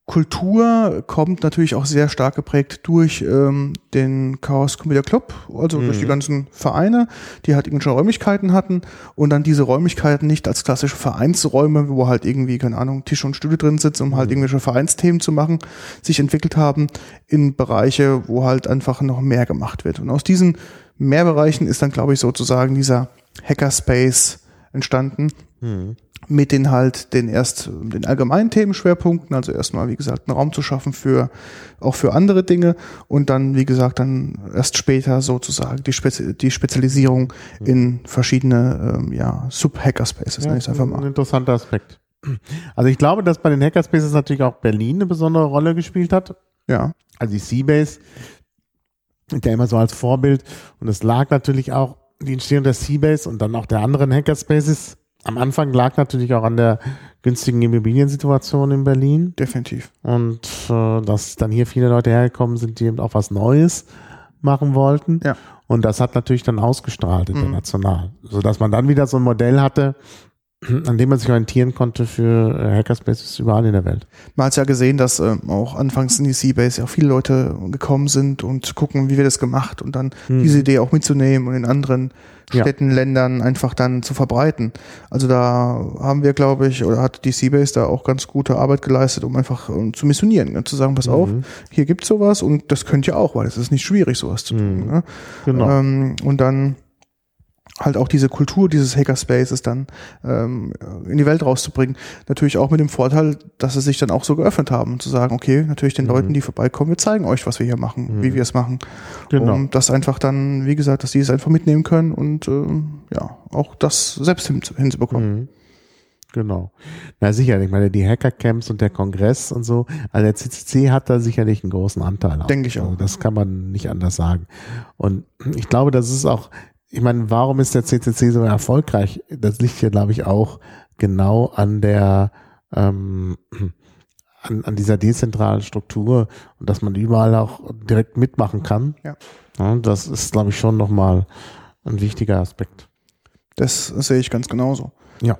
Kultur kommt natürlich auch sehr stark geprägt durch ähm, den Chaos Computer Club, also durch Mhm. die ganzen Vereine, die halt irgendwelche Räumlichkeiten hatten und dann diese Räumlichkeiten nicht als klassische Vereinsräume, wo halt irgendwie, keine Ahnung, Tisch und Stühle drin sitzen, um halt Mhm. irgendwelche Vereinsthemen zu machen, sich entwickelt haben in Bereiche, wo halt einfach noch mehr gemacht wird. Und aus diesen Mehrbereichen ist dann, glaube ich, sozusagen dieser Hackerspace entstanden Hm. Mit den halt den erst den allgemeinen Themenschwerpunkten, also erstmal wie gesagt einen Raum zu schaffen für auch für andere Dinge und dann wie gesagt dann erst später sozusagen die, Spezi die Spezialisierung in verschiedene ähm, ja Sub-Hackerspaces, Ja, ich einfach ein mal. interessanter Aspekt. Also ich glaube, dass bei den Hackerspaces natürlich auch Berlin eine besondere Rolle gespielt hat. Ja, Also die Seabase, der immer so als Vorbild. Und es lag natürlich auch, die Entstehung der Seabase und dann auch der anderen Hackerspaces am Anfang lag natürlich auch an der günstigen Immobiliensituation in Berlin. definitiv. Und äh, dass dann hier viele Leute hergekommen sind, die eben auch was Neues machen wollten. Ja. Und das hat natürlich dann ausgestrahlt Mhm. international. Sodass man dann wieder so ein Modell hatte, an dem man sich orientieren konnte für äh, Hackerspaces überall in der Welt. Man hat ja gesehen, dass ähm, auch anfangs in die Seabase ja auch viele Leute gekommen sind und gucken, wie wird das gemacht und dann Mhm. diese Idee auch mitzunehmen und in anderen Ja. Städten, Ländern einfach dann zu verbreiten. Also da haben wir, glaube ich, oder hat die Seabase da auch ganz gute Arbeit geleistet, um einfach ähm, zu missionieren, ne? zu sagen, pass auf, Mhm. hier gibt's sowas und das könnt ihr auch, weil es ist nicht schwierig, sowas zu tun. Mhm. Ne? Genau. Ähm, und dann halt auch diese Kultur dieses Hackerspaces dann ähm, in die Welt rauszubringen. Natürlich auch mit dem Vorteil, dass sie sich dann auch so geöffnet haben und zu sagen, okay, natürlich den Mhm. Leuten, die vorbeikommen, wir zeigen euch, was wir hier machen, Mhm. wie wir es machen. genau. Und das einfach dann, wie gesagt, dass die es einfach mitnehmen können und ähm, ja, auch das selbst hin, hinzubekommen. Mhm. Genau. Na sicher, ich meine, die Hackercamps und der Kongress und so, also der CCC hat da sicherlich einen großen Anteil. Denke ich auch. Also das kann man nicht anders sagen. Und ich glaube, das ist auch, ich meine, warum ist der CCC so erfolgreich? Das liegt hier, glaube ich, auch genau an der, ähm, an, an dieser dezentralen Struktur und dass man überall auch direkt mitmachen kann. Ja. ja das ist, glaube ich, schon nochmal ein wichtiger Aspekt. Das sehe ich ganz genauso. Ja.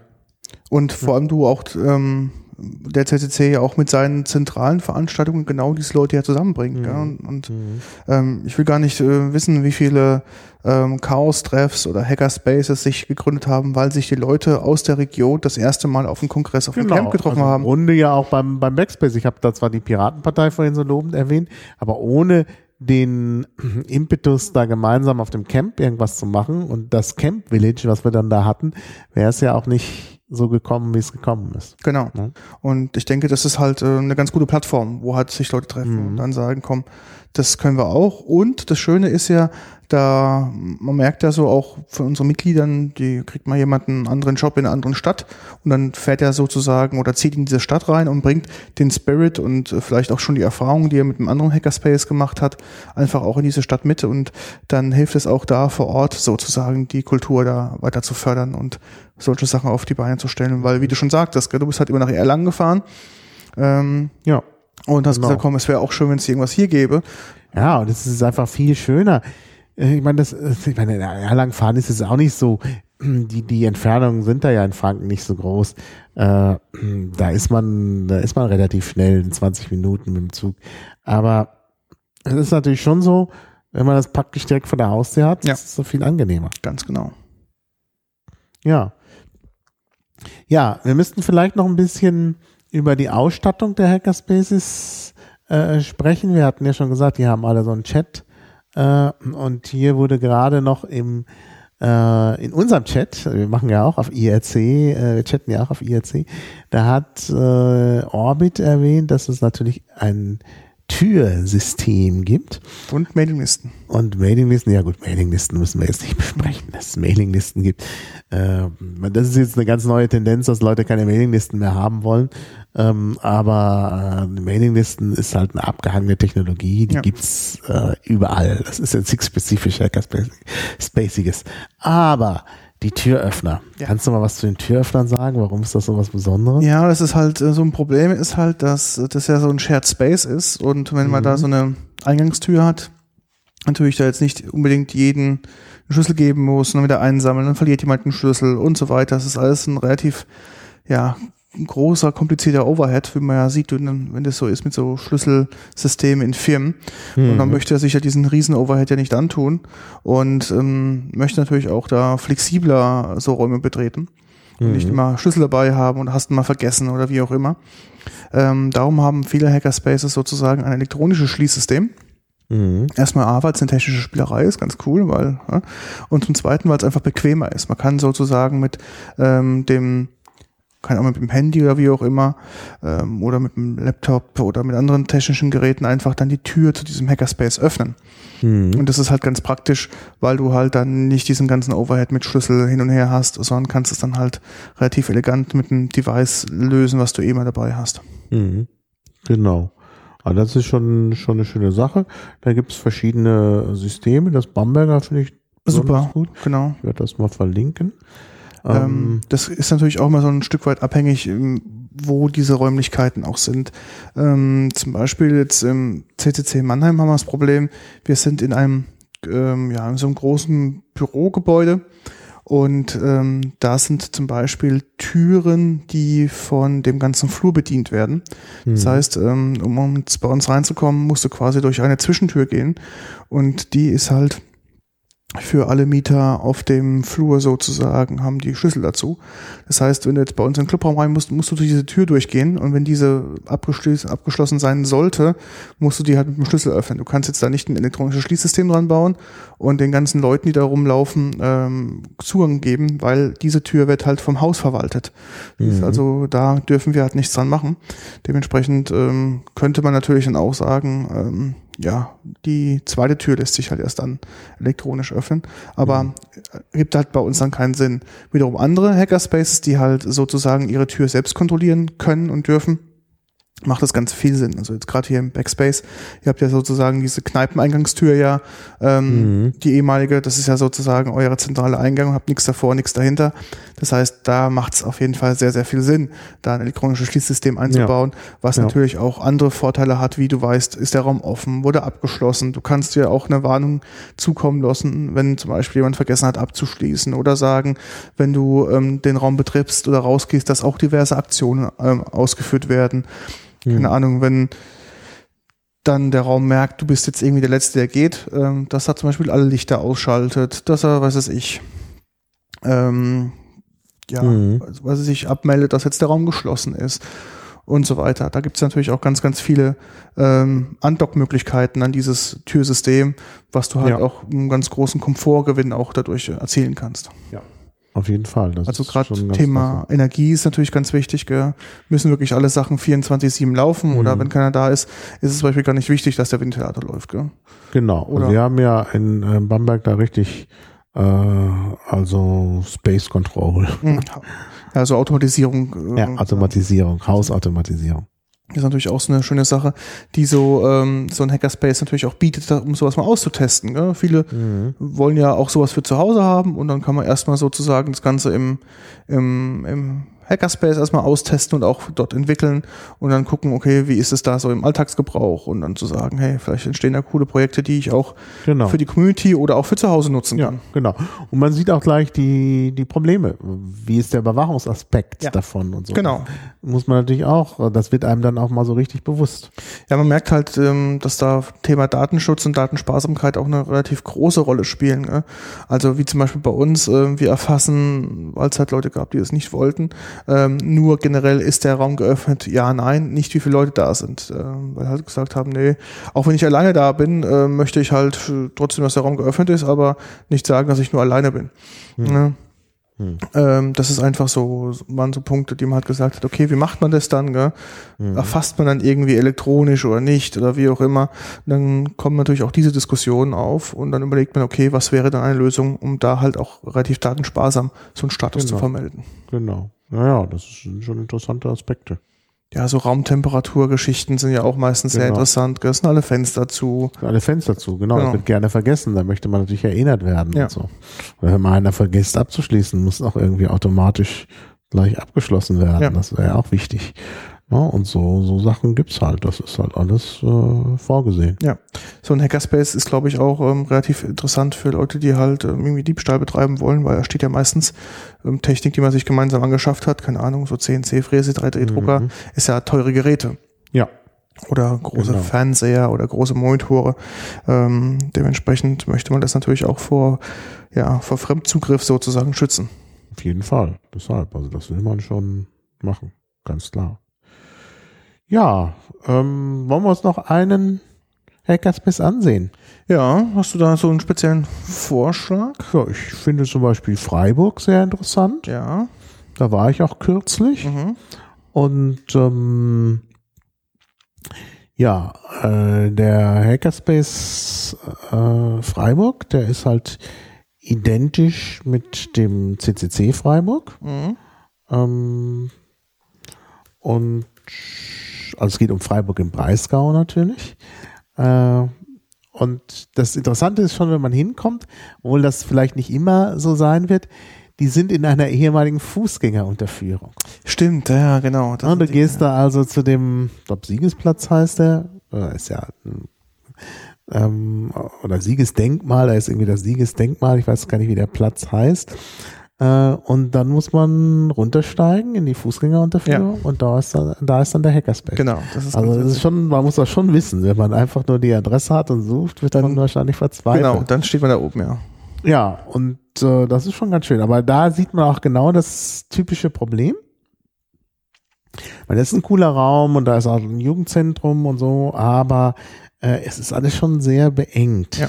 Und vor allem du auch, ähm, der CCC ja auch mit seinen zentralen Veranstaltungen genau diese Leute ja zusammenbringt. Mhm. Gell? Und, und Mhm. ähm, ich will gar nicht äh, wissen, wie viele ähm, Chaos-Treffs oder Hackerspaces sich gegründet haben, weil sich die Leute aus der Region das erste Mal auf dem Kongress, auf dem Camp getroffen also haben. Im Grunde ja auch beim, beim Backspace. Ich habe da zwar die Piratenpartei vorhin so lobend erwähnt, aber ohne den Impetus, da gemeinsam auf dem Camp irgendwas zu machen und das Camp Village, was wir dann da hatten, wäre es ja auch nicht so gekommen, wie es gekommen ist. Genau. Ja. Und ich denke, das ist halt äh, eine ganz gute Plattform, wo halt sich Leute treffen Mhm. und dann sagen, komm, das können wir auch. Und das Schöne ist ja, da man merkt ja so auch von unseren Mitgliedern, die kriegt mal jemanden einen anderen Job in einer anderen Stadt und dann fährt er sozusagen oder zieht in diese Stadt rein und bringt den Spirit und äh, vielleicht auch schon die Erfahrungen, die er mit einem anderen Hackerspace gemacht hat, einfach auch in diese Stadt mit und dann hilft es auch da vor Ort sozusagen die Kultur da weiter zu fördern und solche Sachen auf die Beine zu stellen, weil wie du schon sagtest, du bist halt immer nach Erlangen gefahren ähm, Ja. Und hast Genau. gesagt, komm, es wäre auch schön, wenn es irgendwas hier gäbe. Ja, und es ist einfach viel schöner. Äh, Ich meine, das, ich meine, in Erlangen fahren ist es auch nicht so. Die, die Entfernungen sind da ja in Franken nicht so groß. Äh, da ist man, da ist man relativ schnell in 20 Minuten mit dem Zug. Aber es ist natürlich schon so, wenn man das praktisch direkt vor der Haustür hat, Ja. ist es so viel angenehmer. Ganz genau. Ja. Ja, wir müssten vielleicht noch ein bisschen über die Ausstattung der Hackerspaces äh, sprechen. Wir hatten ja schon gesagt, die haben alle so einen Chat. Äh, und hier wurde gerade noch im äh, in unserem Chat, wir machen ja auch auf IRC, äh, wir chatten ja auch auf IRC, da hat äh, Orbit erwähnt, dass es natürlich ein Türsystem gibt. Und Mailinglisten. Und Mailinglisten, ja gut, Mailinglisten müssen wir jetzt nicht besprechen, dass es Mailinglisten gibt. Ähm, das ist jetzt eine ganz neue Tendenz, dass Leute keine Mailinglisten mehr haben wollen. Ähm, aber äh, Mailinglisten ist halt eine abgehangene Technologie, die Ja. gibt's äh, überall. Das ist jetzt nichts spezifisch Hackerspaciges. Aber die Türöffner. Ja. Kannst du mal was zu den Türöffnern sagen? Warum ist das so was Besonderes? Ja, das ist halt äh, so ein Problem, ist halt, dass das ja so ein Shared Space ist und wenn man da so eine Eingangstür hat, natürlich da jetzt nicht unbedingt jeden einen Schlüssel geben muss, dann wieder einsammeln, dann verliert jemand einen Schlüssel und so weiter. Das ist alles ein relativ, ja, großer, komplizierter Overhead, wie man ja sieht, wenn das so ist mit so Schlüsselsystemen in Firmen. Und man möchte sich ja diesen riesen Overhead ja nicht antun und ähm, möchte natürlich auch da flexibler so Räume betreten und nicht immer Schlüssel dabei haben und hast ihn mal vergessen oder wie auch immer. Ähm, darum haben viele Hackerspaces sozusagen ein elektronisches Schließsystem. Mhm. Erstmal A, weil es eine technische Spielerei ist, ganz cool, weil, ja. und zum Zweiten, weil es einfach bequemer ist. Man kann sozusagen mit ähm, dem, kann auch mit dem Handy oder wie auch immer, ähm, oder mit dem Laptop oder mit anderen technischen Geräten einfach dann die Tür zu diesem Hackerspace öffnen. Mhm. Und das ist halt ganz praktisch, weil du halt dann nicht diesen ganzen Overhead mit Schlüssel hin und her hast, sondern kannst es dann halt relativ elegant mit einem Device lösen, was du eh mal dabei hast. Mhm. Genau. Aber das ist schon, schon eine schöne Sache. Da gibt es verschiedene Systeme. Das Bamberger finde ich Super, gut. genau. Ich werde das mal verlinken. Ähm, das ist natürlich auch mal so ein Stück weit abhängig, ähm, wo diese Räumlichkeiten auch sind. Ähm, zum Beispiel jetzt im CCC Mannheim haben wir das Problem, wir sind in einem, ähm, ja, in so einem großen Bürogebäude und ähm, da sind zum Beispiel Türen, die von dem ganzen Flur bedient werden. Das Mhm. heißt, ähm, um bei uns reinzukommen, musst du quasi durch eine Zwischentür gehen und die ist halt für alle Mieter auf dem Flur sozusagen haben die Schlüssel dazu. Das heißt, wenn du jetzt bei uns in den Clubraum rein musst, musst du durch diese Tür durchgehen und wenn diese abgeschlossen, abgeschlossen sein sollte, musst du die halt mit dem Schlüssel öffnen. Du kannst jetzt da nicht ein elektronisches Schließsystem dran bauen und den ganzen Leuten, die da rumlaufen, ähm, Zugang geben, weil diese Tür wird halt vom Haus verwaltet. Mhm. Also da dürfen wir halt nichts dran machen. Dementsprechend ähm, könnte man natürlich dann auch sagen, ähm, ja, die zweite Tür lässt sich halt erst dann elektronisch öffnen, aber äh, gibt halt bei uns dann keinen Sinn. Wiederum andere Hackerspaces, die halt sozusagen ihre Tür selbst kontrollieren können und dürfen, macht das ganz viel Sinn. Also jetzt gerade hier im Backspace, ihr habt ja sozusagen diese Kneipeneingangstür ja, ähm, Mhm. die ehemalige, das ist ja sozusagen euer zentrale Eingang, habt nichts davor, nichts dahinter. Das heißt, da macht es auf jeden Fall sehr, sehr viel Sinn, da ein elektronisches Schließsystem einzubauen, was Ja. natürlich auch andere Vorteile hat, wie du weißt, ist der Raum offen, wurde abgeschlossen. Du kannst dir auch eine Warnung zukommen lassen, wenn zum Beispiel jemand vergessen hat abzuschließen oder sagen, wenn du ähm, den Raum betrittst oder rausgehst, dass auch diverse Aktionen ähm, ausgeführt werden. Keine Ahnung, wenn dann der Raum merkt, du bist jetzt irgendwie der Letzte, der geht, ähm, dass er zum Beispiel alle Lichter ausschaltet, dass er, was weiß ich, ähm, ja, Mhm. was weiß ich, abmeldet, dass jetzt der Raum geschlossen ist und so weiter. Da gibt es natürlich auch ganz, ganz viele ähm, Andockmöglichkeiten an dieses Türsystem, was du halt Ja. auch einen ganz großen Komfortgewinn auch dadurch erzielen kannst. Auf jeden Fall. Das Also gerade Thema klasse. Energie ist natürlich ganz wichtig. Gell? Müssen wirklich alle Sachen 24-7 laufen Mhm. oder wenn keiner da ist, ist es zum Beispiel gar nicht wichtig, dass der Ventilator läuft. Gell? Genau. Oder- Und wir haben ja in äh, Bamberg da richtig, äh, also Space Control. Mhm. Also Automatisierung äh, Ja, Automatisierung, Hausautomatisierung. Ist natürlich auch so eine schöne Sache, die so, ähm, so ein Hackerspace natürlich auch bietet, um sowas mal auszutesten. Gell? Viele wollen ja auch sowas für zu Hause haben und dann kann man erstmal sozusagen das Ganze im, im, im Hackerspace erstmal austesten und auch dort entwickeln und dann gucken, okay, wie ist es da so im Alltagsgebrauch und dann zu sagen, hey, vielleicht entstehen da coole Projekte, die ich auch Genau. für die Community oder auch für zu Hause nutzen Ja, kann. genau. Und man sieht auch gleich die, die Probleme. Wie ist der Überwachungsaspekt Ja. davon und so. Genau. Muss man natürlich auch, das wird einem dann auch mal so richtig bewusst. Ja, man merkt halt, ähm, dass da Thema Datenschutz und Datensparsamkeit auch eine relativ große Rolle spielen. Ne? Also wie zum Beispiel bei uns, ähm, wir erfassen, weil es halt Leute gab, die es nicht wollten, ähm, nur generell ist der Raum geöffnet, ja, nein, nicht wie viele Leute da sind. Ähm, weil halt gesagt haben, nee, auch wenn ich alleine da bin, äh, möchte ich halt äh, trotzdem, dass der Raum geöffnet ist, aber nicht sagen, dass ich nur alleine bin. Ne? Hm. Ähm, das ist einfach so, waren so Punkte, die man halt gesagt hat, okay, wie macht man das dann, gell? Mhm. Erfasst man dann irgendwie elektronisch oder nicht oder wie auch immer. Dann kommen natürlich auch diese Diskussionen auf und dann überlegt man, okay, was wäre dann eine Lösung, um da halt auch relativ datensparsam so einen Status zu Genau. vermelden. Genau. Naja, das sind schon interessante Aspekte. Ja, so Raumtemperaturgeschichten sind ja auch meistens sehr Genau. interessant, gell? Es sind alle Fenster zu. Alle Fenster zu, genau. Genau. Das wird gerne vergessen. Da möchte man natürlich erinnert werden Ja. und so. Oder wenn mal einer vergisst abzuschließen, muss auch irgendwie automatisch gleich abgeschlossen werden. Ja. Das wäre auch wichtig. Ja, und so, so Sachen gibt's halt. Das ist halt alles äh, vorgesehen. Ja, so ein Hackerspace ist, glaube ich, auch ähm, relativ interessant für Leute, die halt ähm, irgendwie Diebstahl betreiben wollen, weil da steht ja meistens ähm, Technik, die man sich gemeinsam angeschafft hat. Keine Ahnung, so CNC-Fräse, 3D-Drucker, Mhm. ist ja teure Geräte. Ja. oder große Genau. Fernseher oder große Monitore. Ähm, dementsprechend möchte man das natürlich auch vor, ja, vor Fremdzugriff sozusagen schützen. Auf jeden Fall. Deshalb, also das will man schon machen. Ganz klar. Ja, ähm, wollen wir uns noch einen Hackerspace ansehen? Ja, hast du da so einen speziellen Vorschlag? Ja, ich finde zum Beispiel Freiburg sehr interessant. Ja. Da war ich auch kürzlich. Mhm. Und ähm, ja, äh, der Hackerspace äh, Freiburg, der ist halt identisch mit dem CCC Freiburg. Mhm. Ähm, und also es geht um Freiburg im Breisgau natürlich. Äh, und das Interessante ist schon, wenn man hinkommt, obwohl das vielleicht nicht immer so sein wird, die sind in einer ehemaligen Fußgängerunterführung. Stimmt, ja, genau. Ja, du gehst da also zu dem, ich glaube, Siegesplatz heißt der, ist ja, ähm, oder Siegesdenkmal, da ist irgendwie das Siegesdenkmal, ich weiß gar nicht, wie der Platz heißt. Äh, und dann muss man runtersteigen in die Fußgängerunterführung und da ist, dann, da ist dann der Hackerspace. Genau, das ist Also das ist schon, man muss das schon wissen. Wenn man einfach nur die Adresse hat und sucht, wird dann Und- wahrscheinlich verzweifelt. Genau, dann steht man da oben, ja. Ja, und äh, das ist schon ganz schön. Aber da sieht man auch genau das typische Problem. Weil das ist ein cooler Raum und da ist auch ein Jugendzentrum und so, aber äh, es ist alles schon sehr beengt. Ja.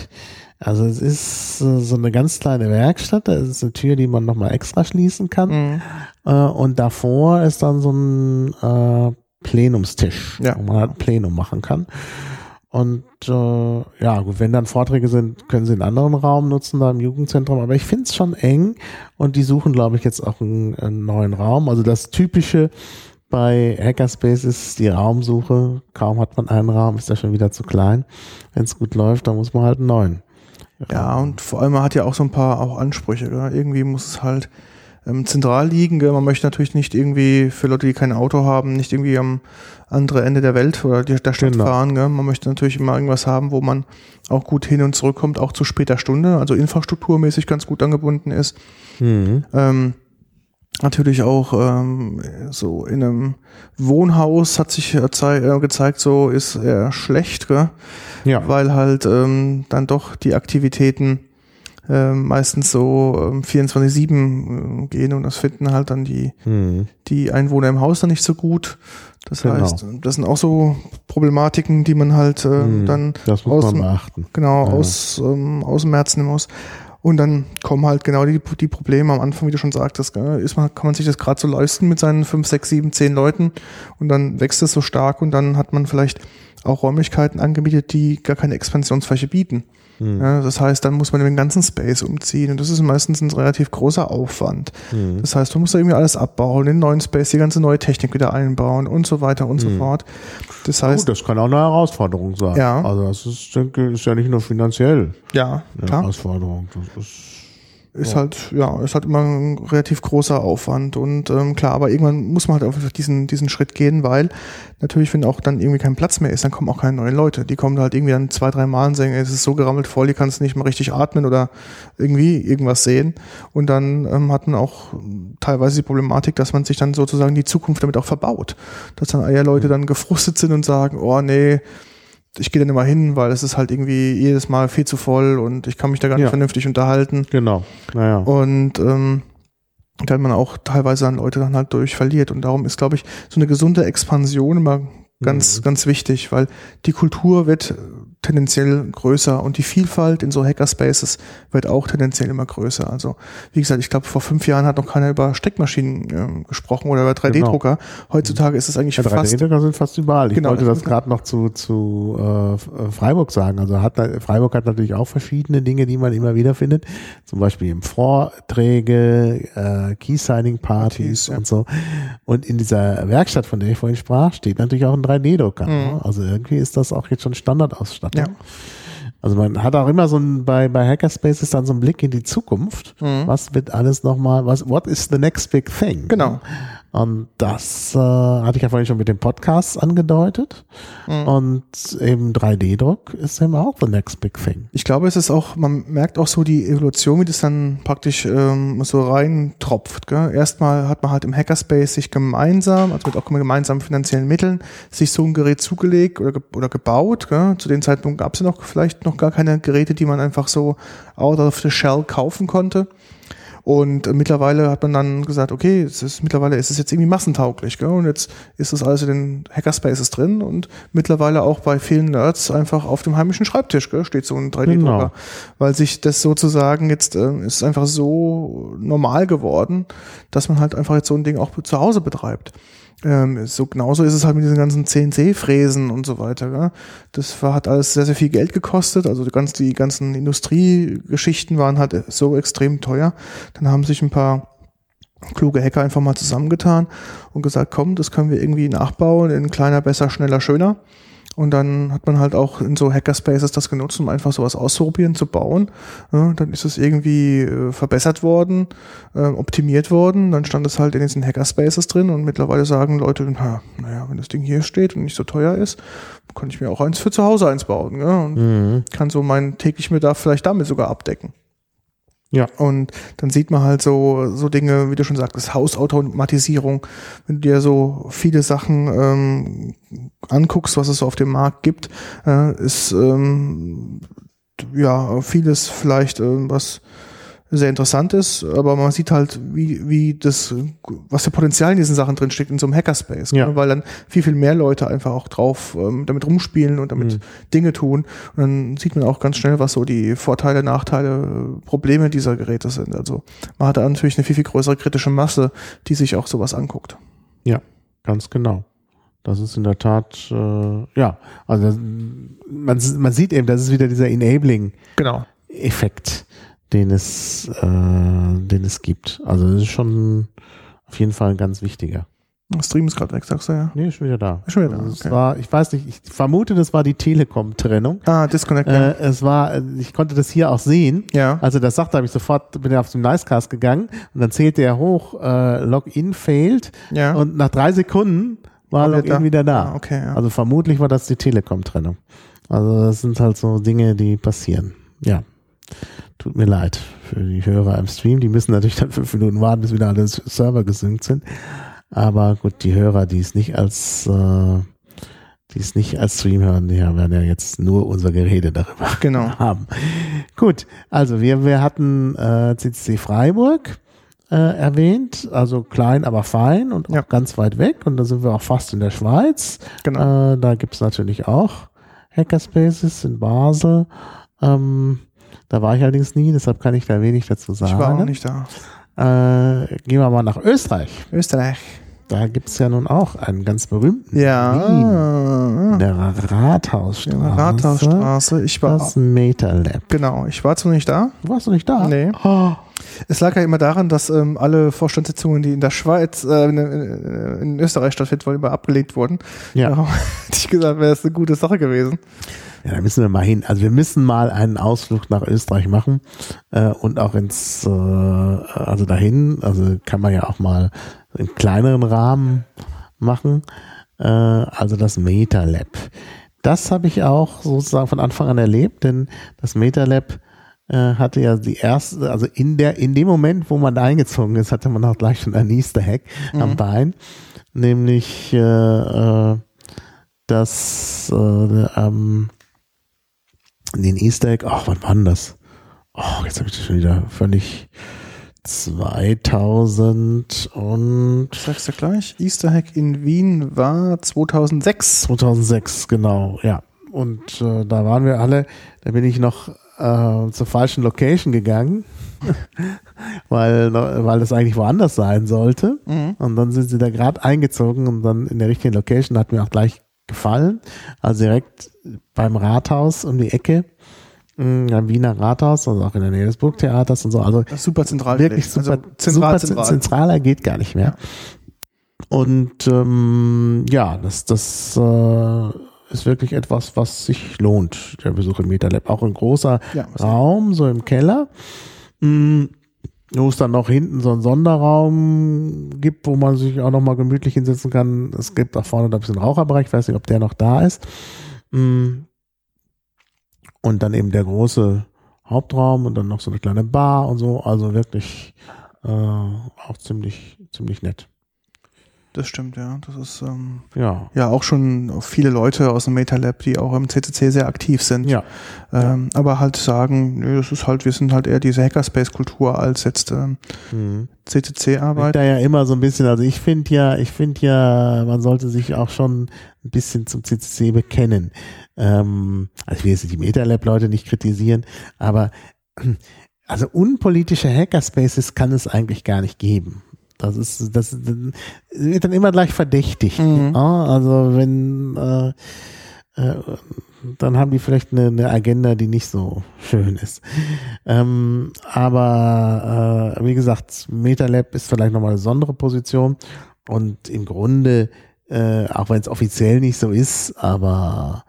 Also es ist äh, so eine ganz kleine Werkstatt, da ist eine Tür, die man nochmal extra schließen kann. Mhm. Äh, und davor ist dann so ein äh, Plenumstisch, Ja. wo man halt ein Plenum machen kann. Und äh, ja, gut, wenn dann Vorträge sind, können sie einen anderen Raum nutzen, da im Jugendzentrum. Aber ich finde es schon eng und die suchen, glaube ich, jetzt auch einen, einen neuen Raum. Also das Typische bei Hackerspace ist die Raumsuche. Kaum hat man einen Raum, ist er schon wieder zu klein. Wenn es gut läuft, dann muss man halt einen neuen. Ja, und vor allem man hat ja auch so ein paar auch Ansprüche. Gell? Irgendwie muss es halt ähm, zentral liegen. Gell? Man möchte natürlich nicht irgendwie für Leute, die kein Auto haben, nicht irgendwie am anderen Ende der Welt oder die- der Stadt Genau. fahren. Gell? Man möchte natürlich immer irgendwas haben, wo man auch gut hin und zurückkommt, auch zu später Stunde, also infrastrukturmäßig ganz gut angebunden ist. Mhm. Ähm, natürlich auch ähm, so in einem Wohnhaus hat sich erzei- äh, gezeigt, so ist eher schlecht, gell? Ja. weil halt ähm, dann doch die Aktivitäten ähm, meistens so ähm, 24-7 äh, gehen und das finden halt dann die, Mhm. die Einwohner im Haus dann nicht so gut. Das Genau. heißt, das sind auch so Problematiken, die man halt äh, Mhm. dann aus dem- genau Ja. aus, ähm, ausmerzen muss. Und dann kommen halt genau die, die Probleme am Anfang, wie du schon sagtest, ist man, kann man sich das gerade so leisten mit seinen 5, 6, 7, 10 Leuten und dann wächst es so stark und dann hat man vielleicht auch Räumlichkeiten angemietet, die gar keine Expansionsfläche bieten. Mhm. Ja, das heißt, dann muss man den ganzen Space umziehen und das ist meistens ein relativ großer Aufwand. Mhm. Das heißt, man muss da irgendwie alles abbauen, den neuen Space, die ganze neue Technik wieder einbauen und so weiter und so fort. Das heißt, Gut, das kann auch eine Herausforderung sein. Ja. Also das ist, denke, ist ja nicht nur finanziell ja, eine klar. Herausforderung. Das ist ist Ja. halt, ja, ist halt immer ein relativ großer Aufwand. Und ähm, klar, aber irgendwann muss man halt einfach diesen, diesen Schritt gehen, weil natürlich, wenn auch dann irgendwie kein Platz mehr ist, dann kommen auch keine neuen Leute. Die kommen halt irgendwie dann zwei, drei Mal und sagen, ey, es ist so gerammelt voll, die kannst nicht mal richtig atmen oder irgendwie irgendwas sehen. Und dann ähm, hat man auch teilweise die Problematik, dass man sich dann sozusagen die Zukunft damit auch verbaut. Dass dann eher Leute dann gefrustet sind und sagen, oh nee, ich gehe da nicht mal hin, weil es ist halt irgendwie jedes Mal viel zu voll und ich kann mich da gar nicht Ja. vernünftig unterhalten. Genau. Naja. Und ähm, da hat man auch teilweise an Leute dann halt durch verliert. Und darum ist, glaube ich, so eine gesunde Expansion immer ganz, Mhm. ganz wichtig, weil die Kultur wird tendenziell größer und die Vielfalt in so Hackerspaces wird auch tendenziell immer größer. Also wie gesagt, ich glaube, vor fünf Jahren hat noch keiner über Steckmaschinen ähm, gesprochen oder über 3D-Drucker. Heutzutage ist es eigentlich Genau. Ja, fast 3D-Drucker sind fast überall. Ich Genau, wollte das- gerade noch zu, zu äh, äh, Freiburg sagen. Also hat Freiburg hat natürlich auch verschiedene Dinge, die man immer wieder findet. Zum Beispiel im Vorträge, äh, Key-Signing-Partys Partys, ja. und so. Und in dieser Werkstatt, von der ich vorhin sprach, steht natürlich auch ein 3D-Drucker. ne? Also irgendwie ist das auch jetzt schon Standardausstattung. Mhm. Ja. Also man hat auch immer so ein, bei, bei Hackerspaces dann so einen Blick in die Zukunft. Was wird alles nochmal, was, what is the next big thing? Mhm. Genau. Und das äh, hatte ich ja vorhin schon mit den Podcasts angedeutet. Mhm. Und eben 3D-Druck ist eben auch the next big thing. Ich glaube, es ist auch, man merkt auch so die Evolution, wie das dann praktisch ähm, so reintropft. Gell? Erstmal hat man halt im Hackerspace sich gemeinsam, also mit auch gemeinsamen finanziellen Mitteln, sich so ein Gerät zugelegt oder, ge oder gebaut. Gell? Zu dem Zeitpunkt gab es ja noch vielleicht noch gar keine Geräte, die man einfach so out of the shell kaufen konnte. Und äh, mittlerweile hat man dann gesagt, okay, es ist mittlerweile ist es jetzt irgendwie massentauglich, gell? Und jetzt ist das alles in den Hackerspaces drin und mittlerweile auch bei vielen Nerds einfach auf dem heimischen Schreibtisch, gell, steht so ein 3D-Drucker. Genau. Weil sich das sozusagen jetzt äh, ist einfach so normal geworden, dass man halt einfach jetzt so ein Ding auch zu Hause betreibt. Ähm, so genauso ist es halt mit diesen ganzen CNC-Fräsen und so weiter. Gell? Das war, hat alles sehr, sehr viel Geld gekostet. Also ganz, die ganzen Industriegeschichten waren halt so extrem teuer. Dann haben sich ein paar kluge Hacker einfach mal zusammengetan und gesagt, komm, das können wir irgendwie nachbauen in kleiner, besser, schneller, schöner. Und dann hat man halt auch in so Hackerspaces das genutzt, um einfach sowas auszuprobieren, zu bauen. Ja, dann ist es irgendwie äh, verbessert worden, äh, optimiert worden. Dann stand es halt in diesen Hackerspaces drin und mittlerweile sagen Leute, na, naja, wenn das Ding hier steht und nicht so teuer ist, kann ich mir auch eins für zu Hause eins bauen. Ja, und Mhm. kann so meinen täglichen Bedarf vielleicht damit sogar abdecken. Ja. Und dann sieht man halt so, so Dinge, wie du schon sagtest, Hausautomatisierung. Wenn du dir so viele Sachen ähm, anguckst, was es so auf dem Markt gibt, äh, ist ähm, ja vieles vielleicht, ähm, was sehr interessant ist, aber man sieht halt, wie, wie das, was für Potenzial in diesen Sachen drin steckt in so einem Hackerspace, Ja. ne? weil dann viel, viel mehr Leute einfach auch drauf ähm, damit rumspielen und damit Mhm. Dinge tun. Und dann sieht man auch ganz schnell, was so die Vorteile, Nachteile, Probleme dieser Geräte sind. Also man hat da natürlich eine viel, viel größere kritische Masse, die sich auch sowas anguckt. Ja, ganz genau. Das ist in der Tat, äh, ja, also man, man sieht eben, das ist wieder dieser Enabling-Effekt, Genau. Den es, äh, den es gibt. Also das ist schon auf jeden Fall ein ganz wichtiger. Stream ist gerade weg, sagst du ja. Nee, ist schon wieder da. Ist schon wieder da, Also es okay. war, ich weiß nicht, ich vermute, das war die Telekom-Trennung. Ah, Disconnect. Äh, es war, äh, ich konnte das hier auch sehen. ja. Also das sagte, habe ich sofort, bin ja auf zum Nicecast gegangen und dann zählte er hoch, äh, Login failed Ja. und nach drei Sekunden war Login da. wieder da. Ah, okay, ja. Also vermutlich war das die Telekom-Trennung. Also das sind halt so Dinge, die passieren. Ja. Tut mir leid für die Hörer im Stream. Die müssen natürlich dann fünf Minuten warten, bis wieder alle Server gesynkt sind. Aber gut, die Hörer, die es nicht als äh, die es nicht als Stream hören, die werden ja jetzt nur unser Gerede darüber Genau. haben. Gut, also wir, wir hatten äh, CCC Freiburg äh, erwähnt, also klein, aber fein und auch Ja. ganz weit weg. Und da sind wir auch fast in der Schweiz. Genau. Äh, da gibt's natürlich auch Hackerspaces in Basel. Ähm, da war ich allerdings nie, deshalb kann ich da wenig dazu sagen. Ich war auch nicht da. Äh, gehen wir mal nach Österreich. Österreich. Da gibt's ja nun auch einen ganz berühmten Wien, Ja. in der Rathausstraße. Ja, Rathausstraße. Ich war, Das Meta Lab. genau, ich war zwar nicht da. Warst du nicht da? Nee. Oh, Es lag ja immer daran, dass ähm, alle Vorstandssitzungen, die in der Schweiz, äh, in, in, in Österreich stattfinden, wollen immer abgelegt wurden. Ja. Hätte ich gesagt, wäre es eine gute Sache gewesen. Ja, da müssen wir mal hin. Also wir müssen mal einen Ausflug nach Österreich machen äh, und auch ins, äh, also dahin. Also kann man ja auch mal im kleineren Rahmen machen. Äh, also das MetaLab. Das habe ich auch sozusagen von Anfang an erlebt, denn das MetaLab äh, hatte ja die erste, also in der, in dem Moment, wo man da eingezogen ist, hatte man auch gleich schon ein Easter Hack mhm. am Bein, nämlich äh, dass äh, ähm, den Easter Egg, ach, wann war denn das? Oh, jetzt habe ich das schon wieder völlig 2000 und sagst du gleich, Easter Hack in Wien war 2006. 2006, genau, ja. Und äh, da waren wir alle, da bin ich noch äh, zur falschen Location gegangen, weil, weil das eigentlich woanders sein sollte. Mhm. Und dann sind sie da gerade eingezogen und dann in der richtigen Location hat mir auch gleich gefallen. Also direkt beim Rathaus um die Ecke. Mm, am Wiener Rathaus, also auch in der Nähe des Burgtheaters und so. Also super zentral. Wirklich super, also zentral, super zentral. zentraler geht gar nicht mehr. Und ähm, ja, das, das äh, ist wirklich etwas, was sich lohnt, der Besuch im MetaLab. Auch ein großer ja, Raum, so im Keller. Mhm wo es dann noch hinten so einen Sonderraum gibt, wo man sich auch nochmal gemütlich hinsetzen kann. Es gibt auch vorne ein bisschen Raucherbereich, ich weiß nicht, ob der noch da ist. Mm. Und dann eben der große Hauptraum und dann noch so eine kleine Bar und so. Also wirklich äh, auch ziemlich, ziemlich nett. Das stimmt, ja. Das ist ähm, ja. ja auch schon viele Leute aus dem MetaLab, die auch im CCC sehr aktiv sind. Ja. Ähm, ja. Aber halt sagen, nö, das ist halt, wir sind halt eher diese Hackerspace-Kultur als jetzt ähm, mhm. CCC-Arbeit. Da ja immer so ein bisschen, also ich finde ja, ich finde ja, man sollte sich auch schon ein bisschen zum CCC bekennen. Ähm, also ich will jetzt die MetaLab-Leute nicht kritisieren, aber also unpolitische Hackerspaces kann es eigentlich gar nicht geben. Das ist, das wird dann immer gleich verdächtig. Mhm. Ja, also wenn, äh, äh, dann haben die vielleicht eine, eine, Agenda, die nicht so schön ist. Ähm, aber äh, wie gesagt, MetaLab ist vielleicht nochmal eine besondere Position und im Grunde, äh, auch wenn es offiziell nicht so ist, aber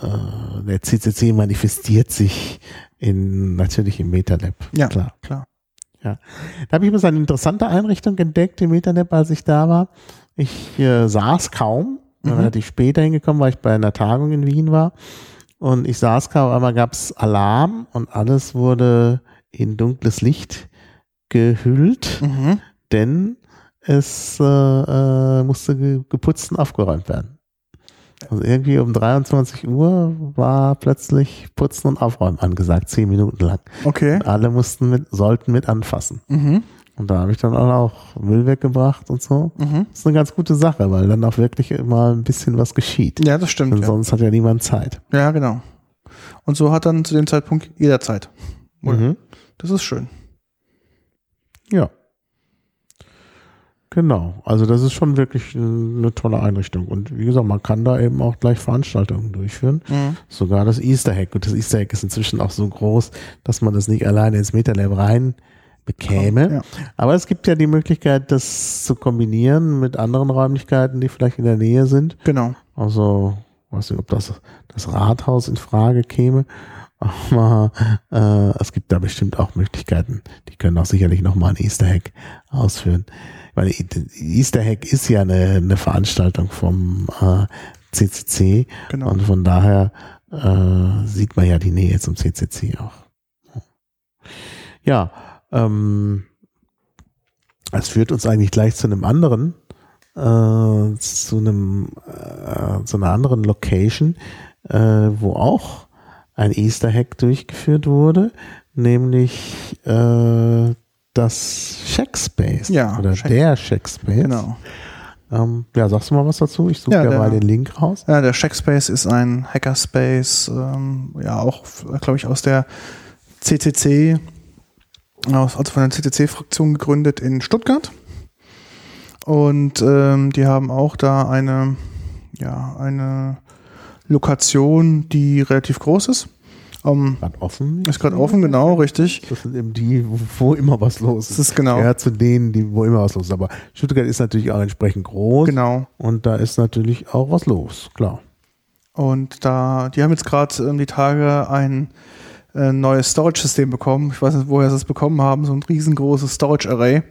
äh, der CCC manifestiert sich in natürlich im MetaLab. Ja, klar. klar. Ja. Da habe ich übrigens eine interessante Einrichtung entdeckt im Internet, als ich da war. Ich äh, saß kaum, mhm. relativ später hingekommen, weil ich bei einer Tagung in Wien war. Und ich saß kaum, einmal gab es Alarm und alles wurde in dunkles Licht gehüllt, mhm. denn es äh, äh, musste geputzt und aufgeräumt werden. Also irgendwie um 23 Uhr war plötzlich Putzen und Aufräumen angesagt, zehn Minuten lang. Okay. Und alle mussten mit, sollten mit anfassen. Mhm. Und da habe ich dann auch Müll weggebracht und so. Mhm. Das ist eine ganz gute Sache, weil dann auch wirklich immer ein bisschen was geschieht. Ja, das stimmt. Denn ja. sonst hat ja niemand Zeit. Ja, genau. Und so hat dann zu dem Zeitpunkt jeder Zeit. Mhm. Das ist schön. Ja. Genau, also das ist schon wirklich eine tolle Einrichtung. Und wie gesagt, man kann da eben auch gleich Veranstaltungen durchführen. Mhm. Sogar das Easter Hack. Und das Easter Hack ist inzwischen auch so groß, dass man das nicht alleine ins MetaLab rein bekäme. Ja. Aber es gibt ja die Möglichkeit, das zu kombinieren mit anderen Räumlichkeiten, die vielleicht in der Nähe sind. Genau. Also, weiß nicht, ob das, das Rathaus in Frage käme. Aber äh, es gibt da bestimmt auch Möglichkeiten. Die können auch sicherlich nochmal ein Easter Hack ausführen weil Easter Hack ist ja eine, eine Veranstaltung vom äh, CCC genau. und von daher äh, sieht man ja die Nähe zum CCC auch. Ja, ähm, das führt uns eigentlich gleich zu einem anderen, äh, zu einem, äh, zu einer anderen Location, äh, wo auch ein Easter Hack durchgeführt wurde, nämlich äh, das Shackspace. Ja. Oder Shack. der Shackspace. Genau. Ähm, ja, sagst du mal was dazu? Ich suche ja, ja mal den Link raus. Ja, der Shackspace ist ein Hackerspace, ähm, ja auch, glaube ich, aus der CCC, aus, also von der CCC-Fraktion gegründet in Stuttgart. Und ähm, die haben auch da eine, ja, eine Lokation, die relativ groß ist. Um, gerade offen. Ist gerade offen, genau, richtig. Das sind eben die, wo immer was los ist. Das ist genau. Ja, zu denen, die, wo immer was los ist. Aber Stuttgart ist natürlich auch entsprechend groß. Genau. Und da ist natürlich auch was los, klar. Und da, die haben jetzt gerade ähm, die Tage ein äh, neues Storage-System bekommen. Ich weiß nicht, woher sie es bekommen haben, so ein riesengroßes Storage-Array.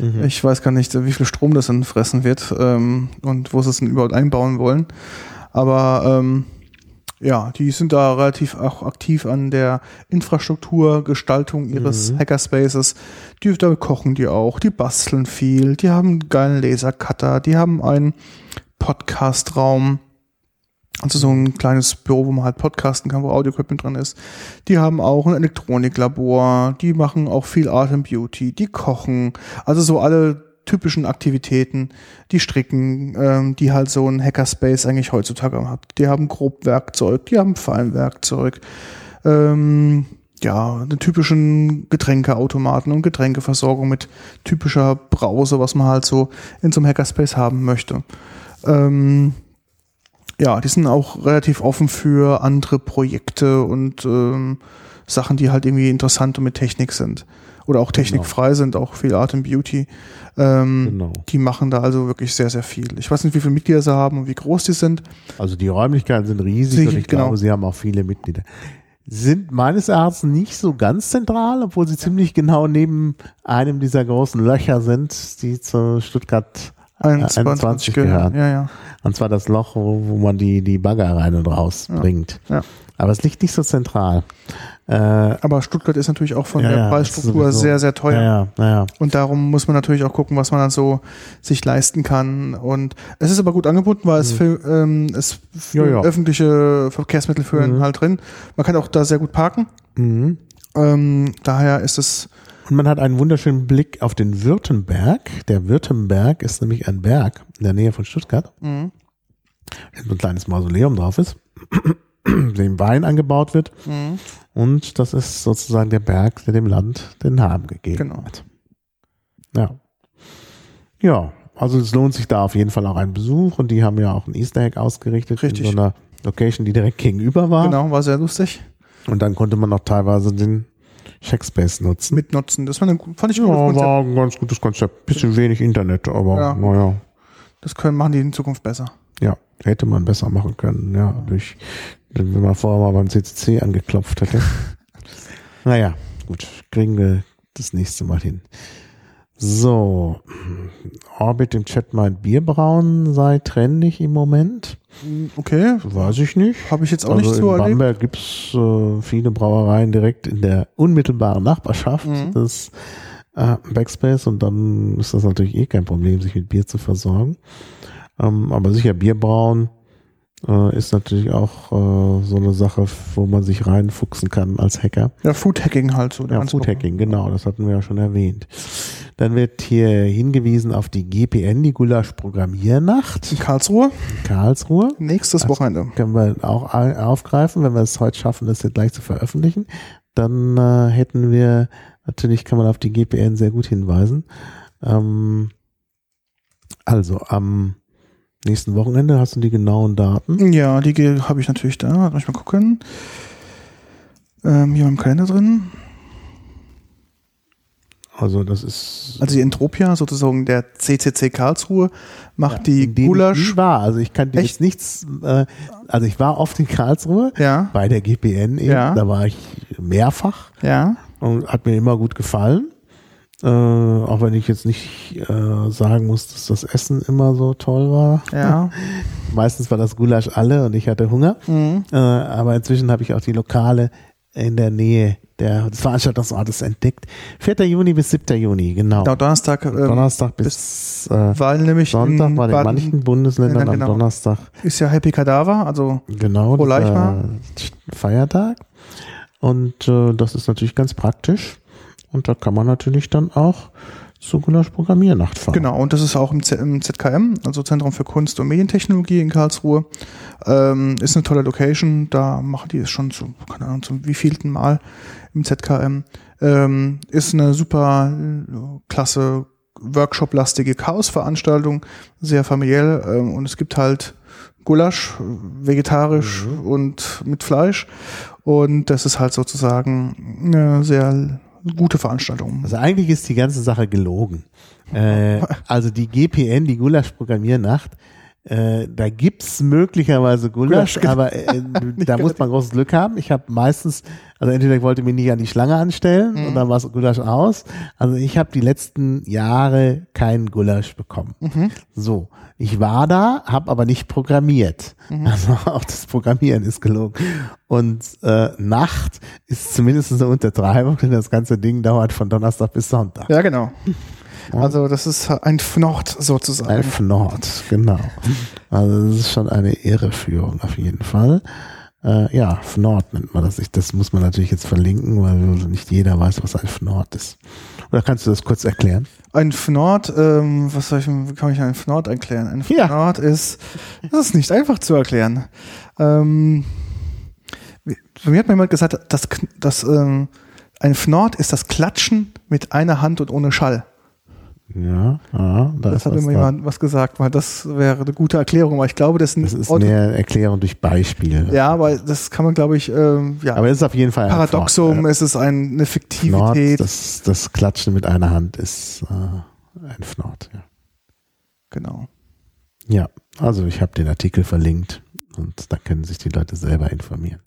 Mhm. Ich weiß gar nicht, wie viel Strom das dann fressen wird ähm, und wo sie es denn überhaupt einbauen wollen. Aber ähm, ja, die sind da relativ auch aktiv an der Infrastrukturgestaltung ihres mhm. Hackerspaces. Die, da kochen die auch, die basteln viel, die haben einen geilen Lasercutter, die haben einen Podcastraum, also so ein kleines Büro, wo man halt podcasten kann, wo Audio-Equipment dran ist. Die haben auch ein Elektroniklabor, die machen auch viel Art and Beauty, die kochen, also so alle typischen Aktivitäten, die stricken, ähm, die halt so ein Hackerspace eigentlich heutzutage hat. Die haben Grobwerkzeug, die haben Feinwerkzeug, ähm, ja, einen typischen Getränkeautomaten und Getränkeversorgung mit typischer Brause, was man halt so in so einem Hackerspace haben möchte. Ähm, ja, die sind auch relativ offen für andere Projekte und ähm, Sachen, die halt irgendwie interessant und mit Technik sind oder auch technikfrei genau. sind, auch viel Art and Beauty. Ähm, genau. Die machen da also wirklich sehr, sehr viel. Ich weiß nicht, wie viele Mitglieder sie haben und wie groß die sind. Also die Räumlichkeiten sind riesig Sie, und ich genau. glaube, sie haben auch viele Mitglieder. Sind meines Erachtens nicht so ganz zentral, obwohl sie ziemlich genau neben einem dieser großen Löcher sind, die zu Stuttgart 21, 21 gehören. Ja, ja. Und zwar das Loch, wo, wo man die, die Bagger rein und raus ja. bringt. Ja. Aber es liegt nicht so zentral. Äh, aber Stuttgart ist natürlich auch von ja, der Preisstruktur sehr, sehr teuer. Ja, ja, Und darum muss man natürlich auch gucken, was man dann so sich leisten kann. Und es ist aber gut angeboten, weil es, mhm. für, ähm, es für öffentliche Verkehrsmittel führen mhm. halt drin. Man kann auch da sehr gut parken. Mhm. Ähm, daher ist es. Und man hat einen wunderschönen Blick auf den Württemberg. Der Württemberg ist nämlich ein Berg in der Nähe von Stuttgart. Mhm. Ein kleines Mausoleum drauf ist dem Wein angebaut wird. Mhm. Und das ist sozusagen der Berg, der dem Land den Namen gegeben genau. hat. Ja. Ja, also es lohnt sich da auf jeden Fall auch ein Besuch und die haben ja auch ein Easter Egg ausgerichtet Richtig. in so einer Location, die direkt gegenüber war. Genau, war sehr lustig. Und dann konnte man auch teilweise den Checkspace nutzen. Mitnutzen. Das war eine, fand ich ja, war ein ganz gutes Konzept. Bisschen wenig Internet, aber ja. naja. Das können machen die in Zukunft besser. Ja, hätte man besser machen können, ja, durch wenn man vorher mal beim CCC angeklopft hätte. naja, gut, kriegen wir das nächste Mal hin. So, Orbit im Chat meint Bierbrauen sei trendig im Moment. Okay. Weiß ich nicht. Habe ich jetzt auch also nicht so in erlebt. Bamberg gibt's äh, viele Brauereien direkt in der unmittelbaren Nachbarschaft mhm. des äh, Backspace und dann ist das natürlich eh kein Problem, sich mit Bier zu versorgen. Ähm, aber sicher Bierbrauen äh, ist natürlich auch äh, so eine Sache, wo man sich reinfuchsen kann als Hacker. Ja, Food Hacking halt so. Ja, Food Hacking, genau, das hatten wir ja schon erwähnt. Dann wird hier hingewiesen auf die GPN, die Gulasch Programmiernacht. In Karlsruhe. In Karlsruhe. Nächstes das Wochenende. Können wir auch aufgreifen, wenn wir es heute schaffen, das hier gleich zu veröffentlichen. Dann äh, hätten wir, natürlich kann man auf die GPN sehr gut hinweisen. Ähm, also am nächsten Wochenende hast du die genauen Daten? Ja, die habe ich natürlich da. Lass ich mal gucken. Ähm, hier im Kalender drin. Also das ist. Also die Entropia, sozusagen der CCC Karlsruhe, macht ja, die Gulasch. Ich war, also ich kann jetzt nichts, äh, also ich war oft in Karlsruhe ja. bei der GPN eben, ja. da war ich mehrfach ja. und hat mir immer gut gefallen. Äh, auch wenn ich jetzt nicht äh, sagen muss, dass das Essen immer so toll war. Ja. Meistens war das Gulasch alle und ich hatte Hunger. Mhm. Äh, aber inzwischen habe ich auch die Lokale in der Nähe der, des Veranstaltungsortes entdeckt. 4. Juni bis 7. Juni, genau. Genau, Donnerstag. Ähm, Donnerstag bis, bis äh, weil nämlich Sonntag, weil in manchen Bundesländern ja, genau. am Donnerstag. Ist ja Happy Kadaver, also genau, Leichmar. Feiertag. Und äh, das ist natürlich ganz praktisch. Und da kann man natürlich dann auch zur Gulasch Programmiernacht fahren. Genau, und das ist auch im, Z im ZKM, also Zentrum für Kunst und Medientechnologie in Karlsruhe. Ähm, ist eine tolle Location, da machen die es schon zu, keine Ahnung, zum wievielten Mal im ZKM. Ähm, ist eine super äh, klasse Workshop-lastige Chaos-Veranstaltung, sehr familiär ähm, und es gibt halt Gulasch, vegetarisch mhm. und mit Fleisch und das ist halt sozusagen eine sehr gute Veranstaltung. Also eigentlich ist die ganze Sache gelogen. Äh, also die GPN, die Gulasch Programmiernacht, Äh, da gibt's möglicherweise Gulasch, Gulasch, genau. aber äh, da muss man großes Glück haben. Ich habe meistens, also entweder ich wollte mich nicht an die Schlange anstellen Mhm. und dann war Gulasch aus. Also ich habe die letzten Jahre keinen Gulasch bekommen. Mhm. So, ich war da, habe aber nicht programmiert. Mhm. Also auch das Programmieren ist gelogen. Und äh, Nacht ist zumindest eine Untertreibung, denn das ganze Ding dauert von Donnerstag bis Sonntag. Ja, genau. Also das ist ein Fnord sozusagen. Ein Fnord, genau. Also das ist schon eine Irreführung auf jeden Fall. Äh, ja, Fnord nennt man das. Ich, das muss man natürlich jetzt verlinken, weil nicht jeder weiß, was ein Fnord ist. Oder kannst du das kurz erklären? Ein Fnord, ähm, was soll ich, wie kann ich einen Fnord erklären? Ein Ja. Fnord ist, das ist nicht einfach zu erklären. Ähm, mir hat mir jemand gesagt, dass, dass ähm, ein Fnord ist das Klatschen mit einer Hand und ohne Schall. Ja, ja da Das ist hat immer jemand was gesagt, weil das wäre eine gute Erklärung, aber ich glaube, das, Das ist Auto- mehr Erklärung durch Beispiel. Ja, aber das kann man, glaube ich, ähm, ja, Aber es ist auf jeden Fall ein Paradoxum, Fnord. es ist ein, eine Fnord, Fiktivität. das, das Klatschen mit einer Hand ist äh, ein Fnord. Ja. genau. ja, also ich habe den Artikel verlinkt und da können sich die Leute selber informieren.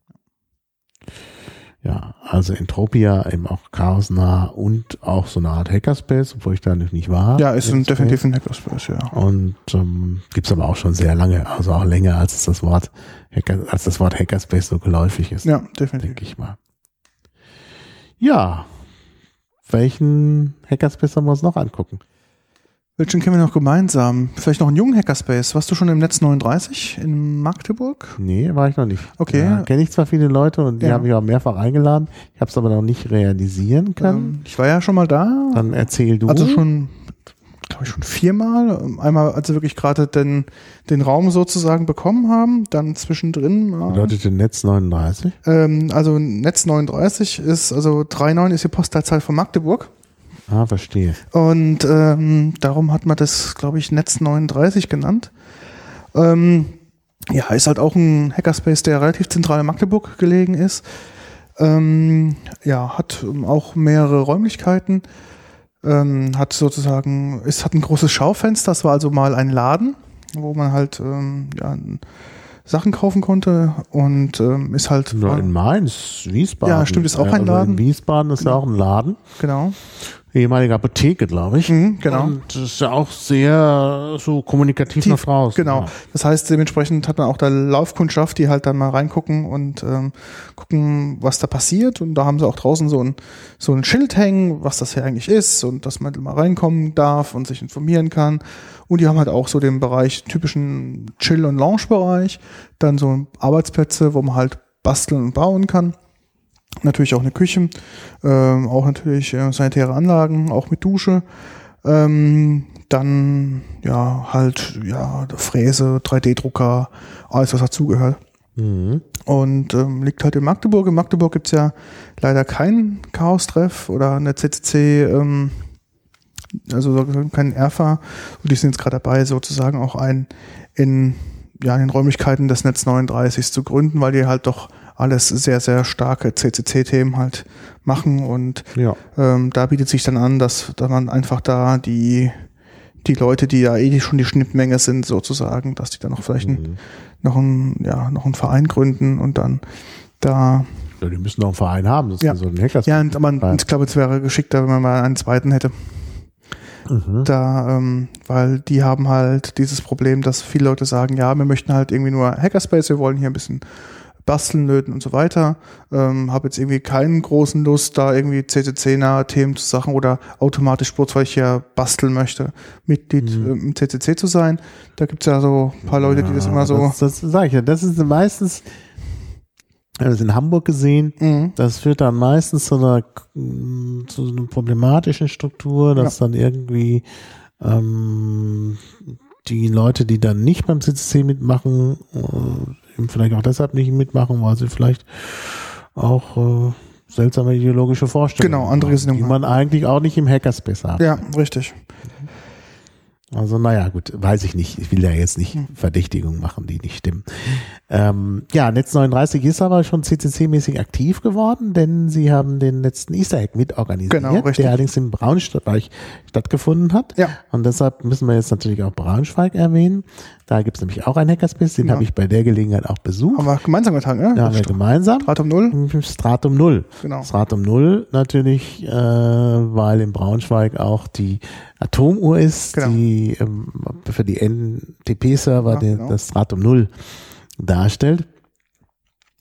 Ja, also Entropia eben auch chaosnah und auch so eine Art Hackerspace, obwohl ich da nicht war. Ja, ist ein, definitiv ein Hackerspace, ja. Und ähm, gibt aber auch schon sehr lange, also auch länger als das Wort Hacker, als das Wort Hackerspace so geläufig ist, Ja, definitiv. denke ich mal. Ja, welchen Hackerspace sollen wir uns noch angucken? Welchen kennen wir noch gemeinsam? Vielleicht noch einen jungen Hackerspace. Warst du schon im Netz 39 in Magdeburg? Nee, war ich noch nicht. Okay. Ja, Kenne ich zwar viele Leute und die Ja. haben mich auch mehrfach eingeladen. Ich habe es aber noch nicht realisieren können. Ähm, ich war ja schon mal da. Dann erzähl du. Also schon, glaube ich, schon viermal. Einmal, als wir wirklich gerade den, den Raum sozusagen bekommen haben. Dann zwischendrin mal. Bedeutet den Netz 39? Ähm, also Netz 39 ist, also 39 ist die Postleitzahl von Magdeburg. Ah, verstehe. Und ähm, darum hat man das, glaube ich, Netz 39 genannt. Ähm, ja, ist halt auch ein Hackerspace, der relativ zentral in Magdeburg gelegen ist. Ähm, ja, hat ähm, auch mehrere Räumlichkeiten. Ähm, hat sozusagen, es hat ein großes Schaufenster, das war also mal ein Laden, wo man halt ähm, ja, Sachen kaufen konnte und ähm, ist halt Nur in Mainz, Wiesbaden. Ja, stimmt, ist auch ein also Laden. In Wiesbaden ist ja auch ein Laden. genau. Ehemalige Apotheke, glaube ich. Mhm, genau. Und das ist ja auch sehr so kommunikativ Tief, nach draußen. Genau. Ja. Das heißt, dementsprechend hat man auch da Laufkundschaft, die halt dann mal reingucken und ähm, gucken, was da passiert. Und da haben sie auch draußen so ein, so ein Schild hängen, was das hier eigentlich ist und dass man mal reinkommen darf und sich informieren kann. Und die haben halt auch so den Bereich, typischen Chill- und Lounge-Bereich. Dann so Arbeitsplätze, wo man halt basteln und bauen kann. Natürlich auch eine Küche, ähm, auch natürlich äh, sanitäre Anlagen, auch mit Dusche. Ähm, dann ja halt ja Fräse, 3D-Drucker, alles was dazugehört. Mhm. Und ähm, liegt halt in Magdeburg. In Magdeburg gibt's ja leider keinen Chaos-Treff oder eine CCC, ähm, also so- keinen ERFA. Und die sind jetzt gerade dabei, sozusagen auch einen in, ja, in den Räumlichkeiten des Netz 39 zu gründen, weil die halt doch alles sehr, sehr starke CCC-Themen halt machen und Ja. ähm, da bietet sich dann an, dass, dass man einfach da die, die Leute, die ja eh schon die Schnittmenge sind, sozusagen, dass die dann noch vielleicht ein, Mhm. noch, ein, ja, noch einen Verein gründen und dann da. ja. Die müssen auch einen Verein haben, das Ja. ist so ein Hackers. Ja, und, aber ich glaube, es wäre geschickter, wenn man mal einen zweiten hätte. Mhm. Da, ähm, weil die haben halt dieses Problem, dass viele Leute sagen, ja, wir möchten halt irgendwie nur Hackerspace, wir wollen hier ein bisschen basteln, löten und so weiter. Ähm, habe jetzt irgendwie keinen großen Lust, da irgendwie CCC-nahe Themen zu Sachen oder automatisch Sport, weil ich ja basteln möchte, Mitglied Mhm. ähm, im CCC zu sein. Da gibt's ja so ein paar Leute, die das immer so. Das, das sag ich ja, das ist meistens, ich habe das in Hamburg gesehen, Mhm. das führt dann meistens zu einer, zu einer problematischen Struktur, dass dann irgendwie ähm, die Leute, die dann nicht beim CCC mitmachen, äh, vielleicht auch deshalb nicht mitmachen, weil sie vielleicht auch äh, seltsame ideologische Vorstellungen Genau, andere haben, die man eigentlich auch nicht im Hackerspace hat. Ja, richtig. Also naja, gut, weiß ich nicht. Ich will ja jetzt nicht Verdächtigungen machen, die nicht stimmen. Ähm, ja, Netz 39 ist aber schon CCC-mäßig aktiv geworden, denn sie haben den letzten Easter Egg mitorganisiert, Genau, richtig. der allerdings im Braunschweig stattgefunden hat. Ja. Und deshalb müssen wir jetzt natürlich auch Braunschweig erwähnen. Da gibt es nämlich auch einen Hackerspace, den Ja. habe ich bei der Gelegenheit auch besucht. Haben wir gemeinsam getan, ne? Da haben wir gemeinsam. Stratum Null. Stratum Null. Genau. Stratum Null natürlich, äh, weil in Braunschweig auch die Atomuhr ist, Genau. die ähm, für die NTP-Server Ja, genau. das Stratum Null darstellt.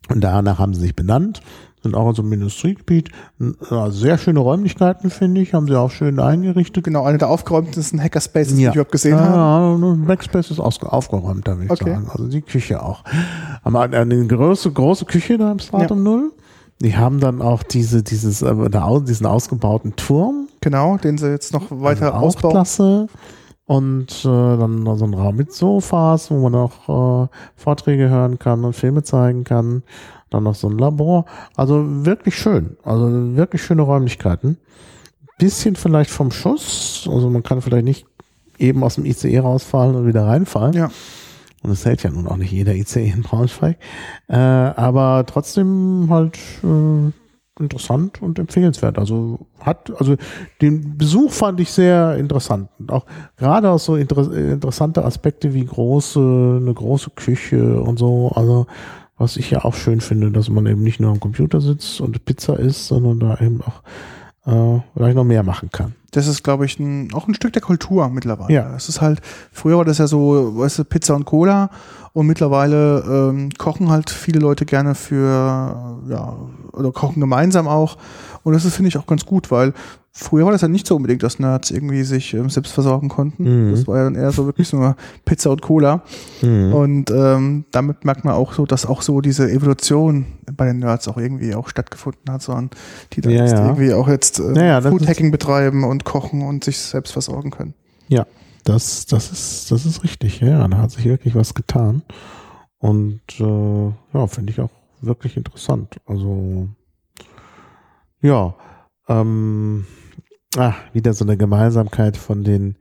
Und danach haben sie sich benannt, sind auch in so einem Industriegebiet. Ja, sehr schöne Räumlichkeiten, finde ich, haben sie auch schön eingerichtet. Genau, eine der aufgeräumtesten Hackerspaces, die Ja. ich überhaupt gesehen habe. Ja, ja, Backspace ist aufgeräumt, da würde ich Okay. sagen. Also die Küche auch. Haben eine, große, große Küche da im Stratum Null. Die haben dann auch diese, dieses, äh, diesen ausgebauten Turm. Genau, den sie jetzt noch weiter Also ausbauen. Klasse. Und äh, dann noch so ein Raum mit Sofas, wo man auch äh, Vorträge hören kann und Filme zeigen kann. Dann noch so ein Labor. Also wirklich schön. Also wirklich schöne Räumlichkeiten. Bisschen vielleicht vom Schuss. Also man kann vielleicht nicht eben aus dem ICE rausfallen und wieder reinfallen. Ja. Und es hält ja nun auch nicht jeder ICE in Braunschweig. Äh, aber trotzdem halt äh, interessant und empfehlenswert. Also hat, also den Besuch fand ich sehr interessant. Und auch gerade auch so inter interessante Aspekte wie große, eine große Küche und so. Also was ich ja auch schön finde, dass man eben nicht nur am Computer sitzt und Pizza isst, sondern da eben auch äh, vielleicht noch mehr machen kann. Das ist, glaube ich, ein, auch ein Stück der Kultur mittlerweile. Ja. Es ist halt, früher war das ja so, weißt du, Pizza und Cola und mittlerweile ähm, kochen halt viele Leute gerne für, ja, oder kochen gemeinsam auch. Und das ist, finde ich, auch ganz gut, weil früher war das ja nicht so unbedingt, dass Nerds irgendwie sich ähm, selbst versorgen konnten. Mhm. Das war ja dann eher so wirklich nur Pizza und Cola. Mhm. Und ähm, damit merkt man auch so, dass auch so diese Evolution bei den Nerds auch irgendwie auch stattgefunden hat, sondern die dann Ja, jetzt ja. irgendwie auch jetzt äh, Ja, Foodhacking betreiben und kochen und sich selbst versorgen können. Ja, das, das ist, das ist richtig. Ja, da hat sich wirklich was getan. Und äh, ja, finde ich auch wirklich interessant. Also ja, ähm, ah, wieder so eine Gemeinsamkeit von den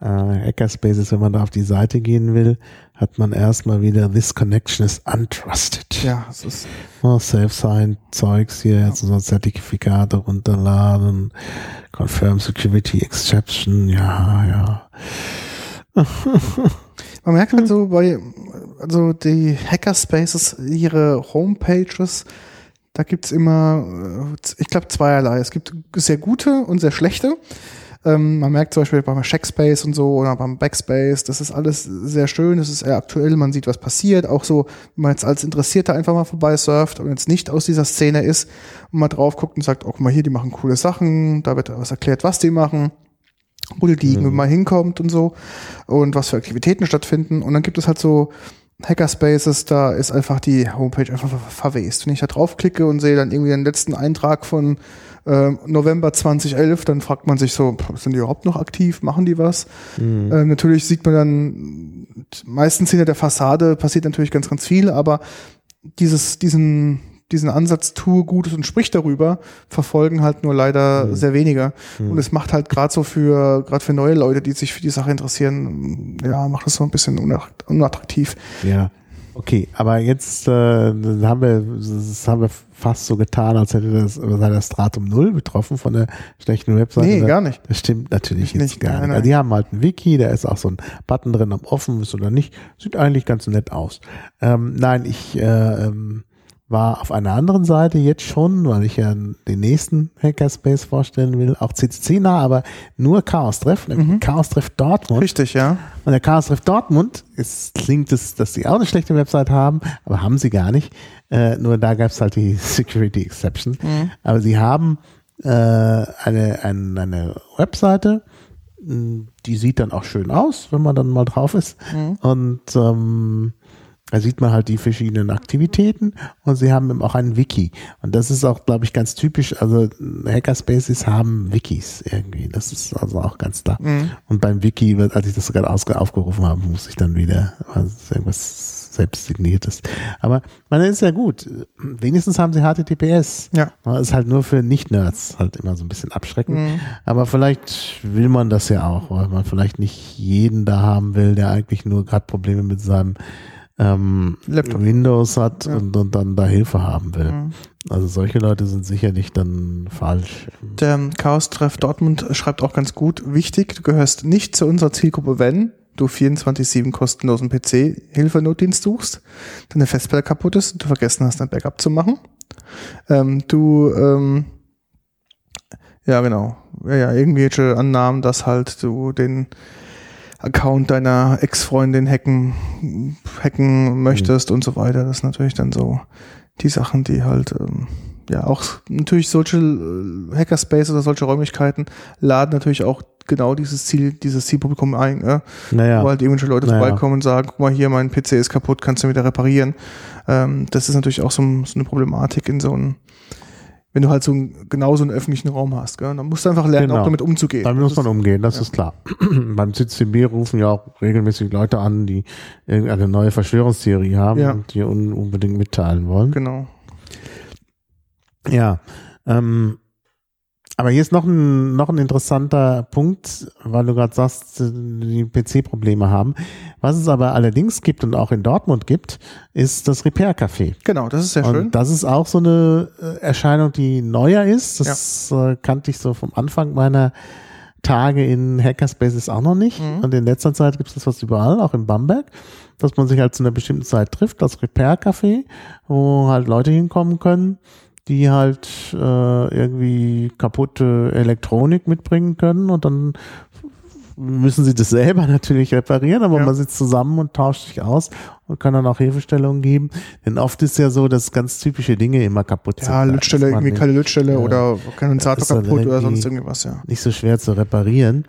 äh, Hackerspaces, wenn man da auf die Seite gehen will, hat man erstmal wieder This Connection is untrusted. Ja, es ist Oh, Self-Sign-Zeugs hier, jetzt so Zertifikate runterladen, Confirm Security Exception, ja, ja. Man merkt halt so bei, also die Hackerspaces, ihre Homepages, da gibt's immer, äh, ich glaube, zweierlei. Es gibt sehr gute und sehr schlechte. Ähm, man merkt zum Beispiel beim Checkspace und so oder beim Backspace, das ist alles sehr schön, das ist sehr aktuell, man sieht, was passiert. Auch so, wenn man jetzt als Interessierter einfach mal vorbei surft und jetzt nicht aus dieser Szene ist und mal drauf guckt und sagt, oh, guck mal hier, die machen coole Sachen, da wird was erklärt, was die machen wo die liegen, wenn man hinkommt und so und was für Aktivitäten stattfinden. Und dann gibt es halt so Hackerspaces, da ist einfach die Homepage einfach ver- verwest. Wenn ich da draufklicke und sehe dann irgendwie den letzten Eintrag von ähm, November 2011, dann fragt man sich so, sind die überhaupt noch aktiv? Machen die was? Ähm, natürlich sieht man dann, meistens hinter der Fassade passiert natürlich ganz, ganz viel, aber dieses, diesen, diesen Ansatz, tue Gutes und sprich darüber, verfolgen halt nur leider sehr weniger. Und es macht halt gerade so für, gerade für neue Leute, die sich für die Sache interessieren, ja, macht das so ein bisschen unatt- unattraktiv. Ja. Okay, aber jetzt äh, haben wir, das haben wir fast so getan, als hätte das, sei das Stratum Null betroffen von der schlechten Webseite. Nee, gar nicht. Das stimmt natürlich Nicht, jetzt gar nein, nicht. nein. Also die haben halt ein Wiki, da ist auch so ein Button drin, ob offen ist oder nicht. Sieht eigentlich ganz nett aus. Ähm, nein, ich äh, ähm, war auf einer anderen Seite jetzt schon, weil ich ja den nächsten Hackerspace vorstellen will, auch CCC-nah, aber nur Chaos-Treff, nämlich Mhm. Chaos-Treff Dortmund. Richtig, ja. Und der Chaos Treff Dortmund, es klingt es, dass sie auch eine schlechte Website haben, aber haben sie gar nicht. Äh, nur da gab es halt die Security Exception. Aber sie haben äh, eine, eine, eine Webseite, die sieht dann auch schön aus, wenn man dann mal drauf ist. Und ähm, da sieht man halt die verschiedenen Aktivitäten und sie haben eben auch ein Wiki. Und das ist auch, glaube ich, ganz typisch. Also Hackerspaces haben Wikis irgendwie. Das ist also auch ganz klar. Und beim Wiki, als ich das gerade aufgerufen habe, muss ich dann wieder was, irgendwas selbst signiertes. Aber man ist ja gut. Wenigstens haben sie HTTPS. Ja. Ist halt nur für Nicht-Nerds halt immer so ein bisschen abschreckend. Mhm. Aber vielleicht will man das ja auch, weil man vielleicht nicht jeden da haben will, der eigentlich nur gerade Probleme mit seinem ähm. Windows hat Ja. und, und dann da Hilfe haben will. Mhm. Also solche Leute sind sicherlich dann falsch. Der Chaos-Treff Dortmund schreibt auch ganz gut, wichtig, du gehörst nicht zu unserer Zielgruppe, wenn du 24-7 kostenlosen PC-Hilfenotdienst suchst, deine Festplatte kaputt ist und du vergessen hast, ein Backup zu machen. Ähm, du, ähm, ja genau, ja, ja, irgendwelche Annahmen, dass halt du den Account deiner Ex-Freundin hacken, hacken möchtest und so weiter. Das ist natürlich dann so die Sachen, die halt ähm, ja auch natürlich solche äh, Hackerspace oder solche Räumlichkeiten laden natürlich auch genau dieses Ziel, dieses Zielpublikum ein, äh, Naja. wo halt irgendwelche Leute Naja. vorbeikommen und sagen, guck mal hier, mein PC ist kaputt, kannst du wieder reparieren. Ähm, das ist natürlich auch so, so eine Problematik in so einem, wenn du halt so ein, genau so einen öffentlichen Raum hast, gell? dann musst du einfach lernen, Genau. auch damit umzugehen. Damit muss man umgehen, das ja. ist klar. Beim CCB rufen ja auch regelmäßig Leute an, die irgendeine neue Verschwörungstheorie haben Ja. und die un unbedingt mitteilen wollen. Genau. Ja. Ähm, aber hier ist noch ein, noch ein interessanter Punkt, weil du gerade sagst, die PC-Probleme haben. Was es aber allerdings gibt und auch in Dortmund gibt, ist das Repair-Café. Genau, das ist sehr und schön. das ist auch so eine äh, Erscheinung, die neuer ist. Das äh, kannte ich so vom Anfang meiner Tage in Hackerspaces auch noch nicht. Mhm. Und in letzter Zeit gibt es das fast überall, auch in Bamberg, dass man sich halt zu einer bestimmten Zeit trifft, das Repair-Café, wo halt Leute hinkommen können, die halt äh, irgendwie kaputte Elektronik mitbringen können und dann müssen sie das selber natürlich reparieren, aber Ja. man sitzt zusammen und tauscht sich aus und kann dann auch Hilfestellungen geben. Denn oft ist ja so, dass ganz typische Dinge immer kaputt sind. Ja, Lötstelle, irgendwie keine Lötstelle Ja. oder Kondensator kaputt oder sonst irgendwas, ja. nicht so schwer zu reparieren.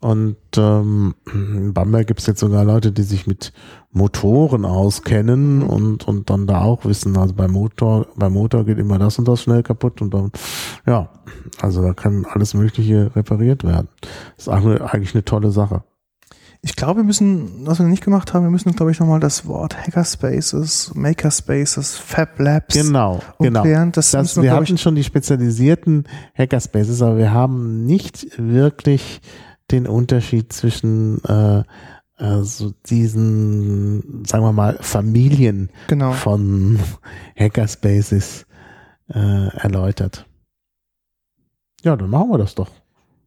Und ähm, in Bamberg gibt es jetzt sogar Leute, die sich mit Motoren auskennen und, und dann da auch wissen, also beim Motor, beim Motor geht immer das und das schnell kaputt und dann, ja, also da kann alles Mögliche repariert werden. Das ist eigentlich eine tolle Sache. Ich glaube, wir müssen, was wir nicht gemacht haben, wir müssen, glaube ich, nochmal das Wort Hackerspaces, Makerspaces, Fab Labs Genau, genau. umklären. Das, Das, wir wir, glaube hatten ich, schon die spezialisierten Hackerspaces, aber wir haben nicht wirklich den Unterschied zwischen äh, äh, so diesen, sagen wir mal, Familien genau. von Hackerspaces äh, erläutert. Ja, dann machen wir das doch.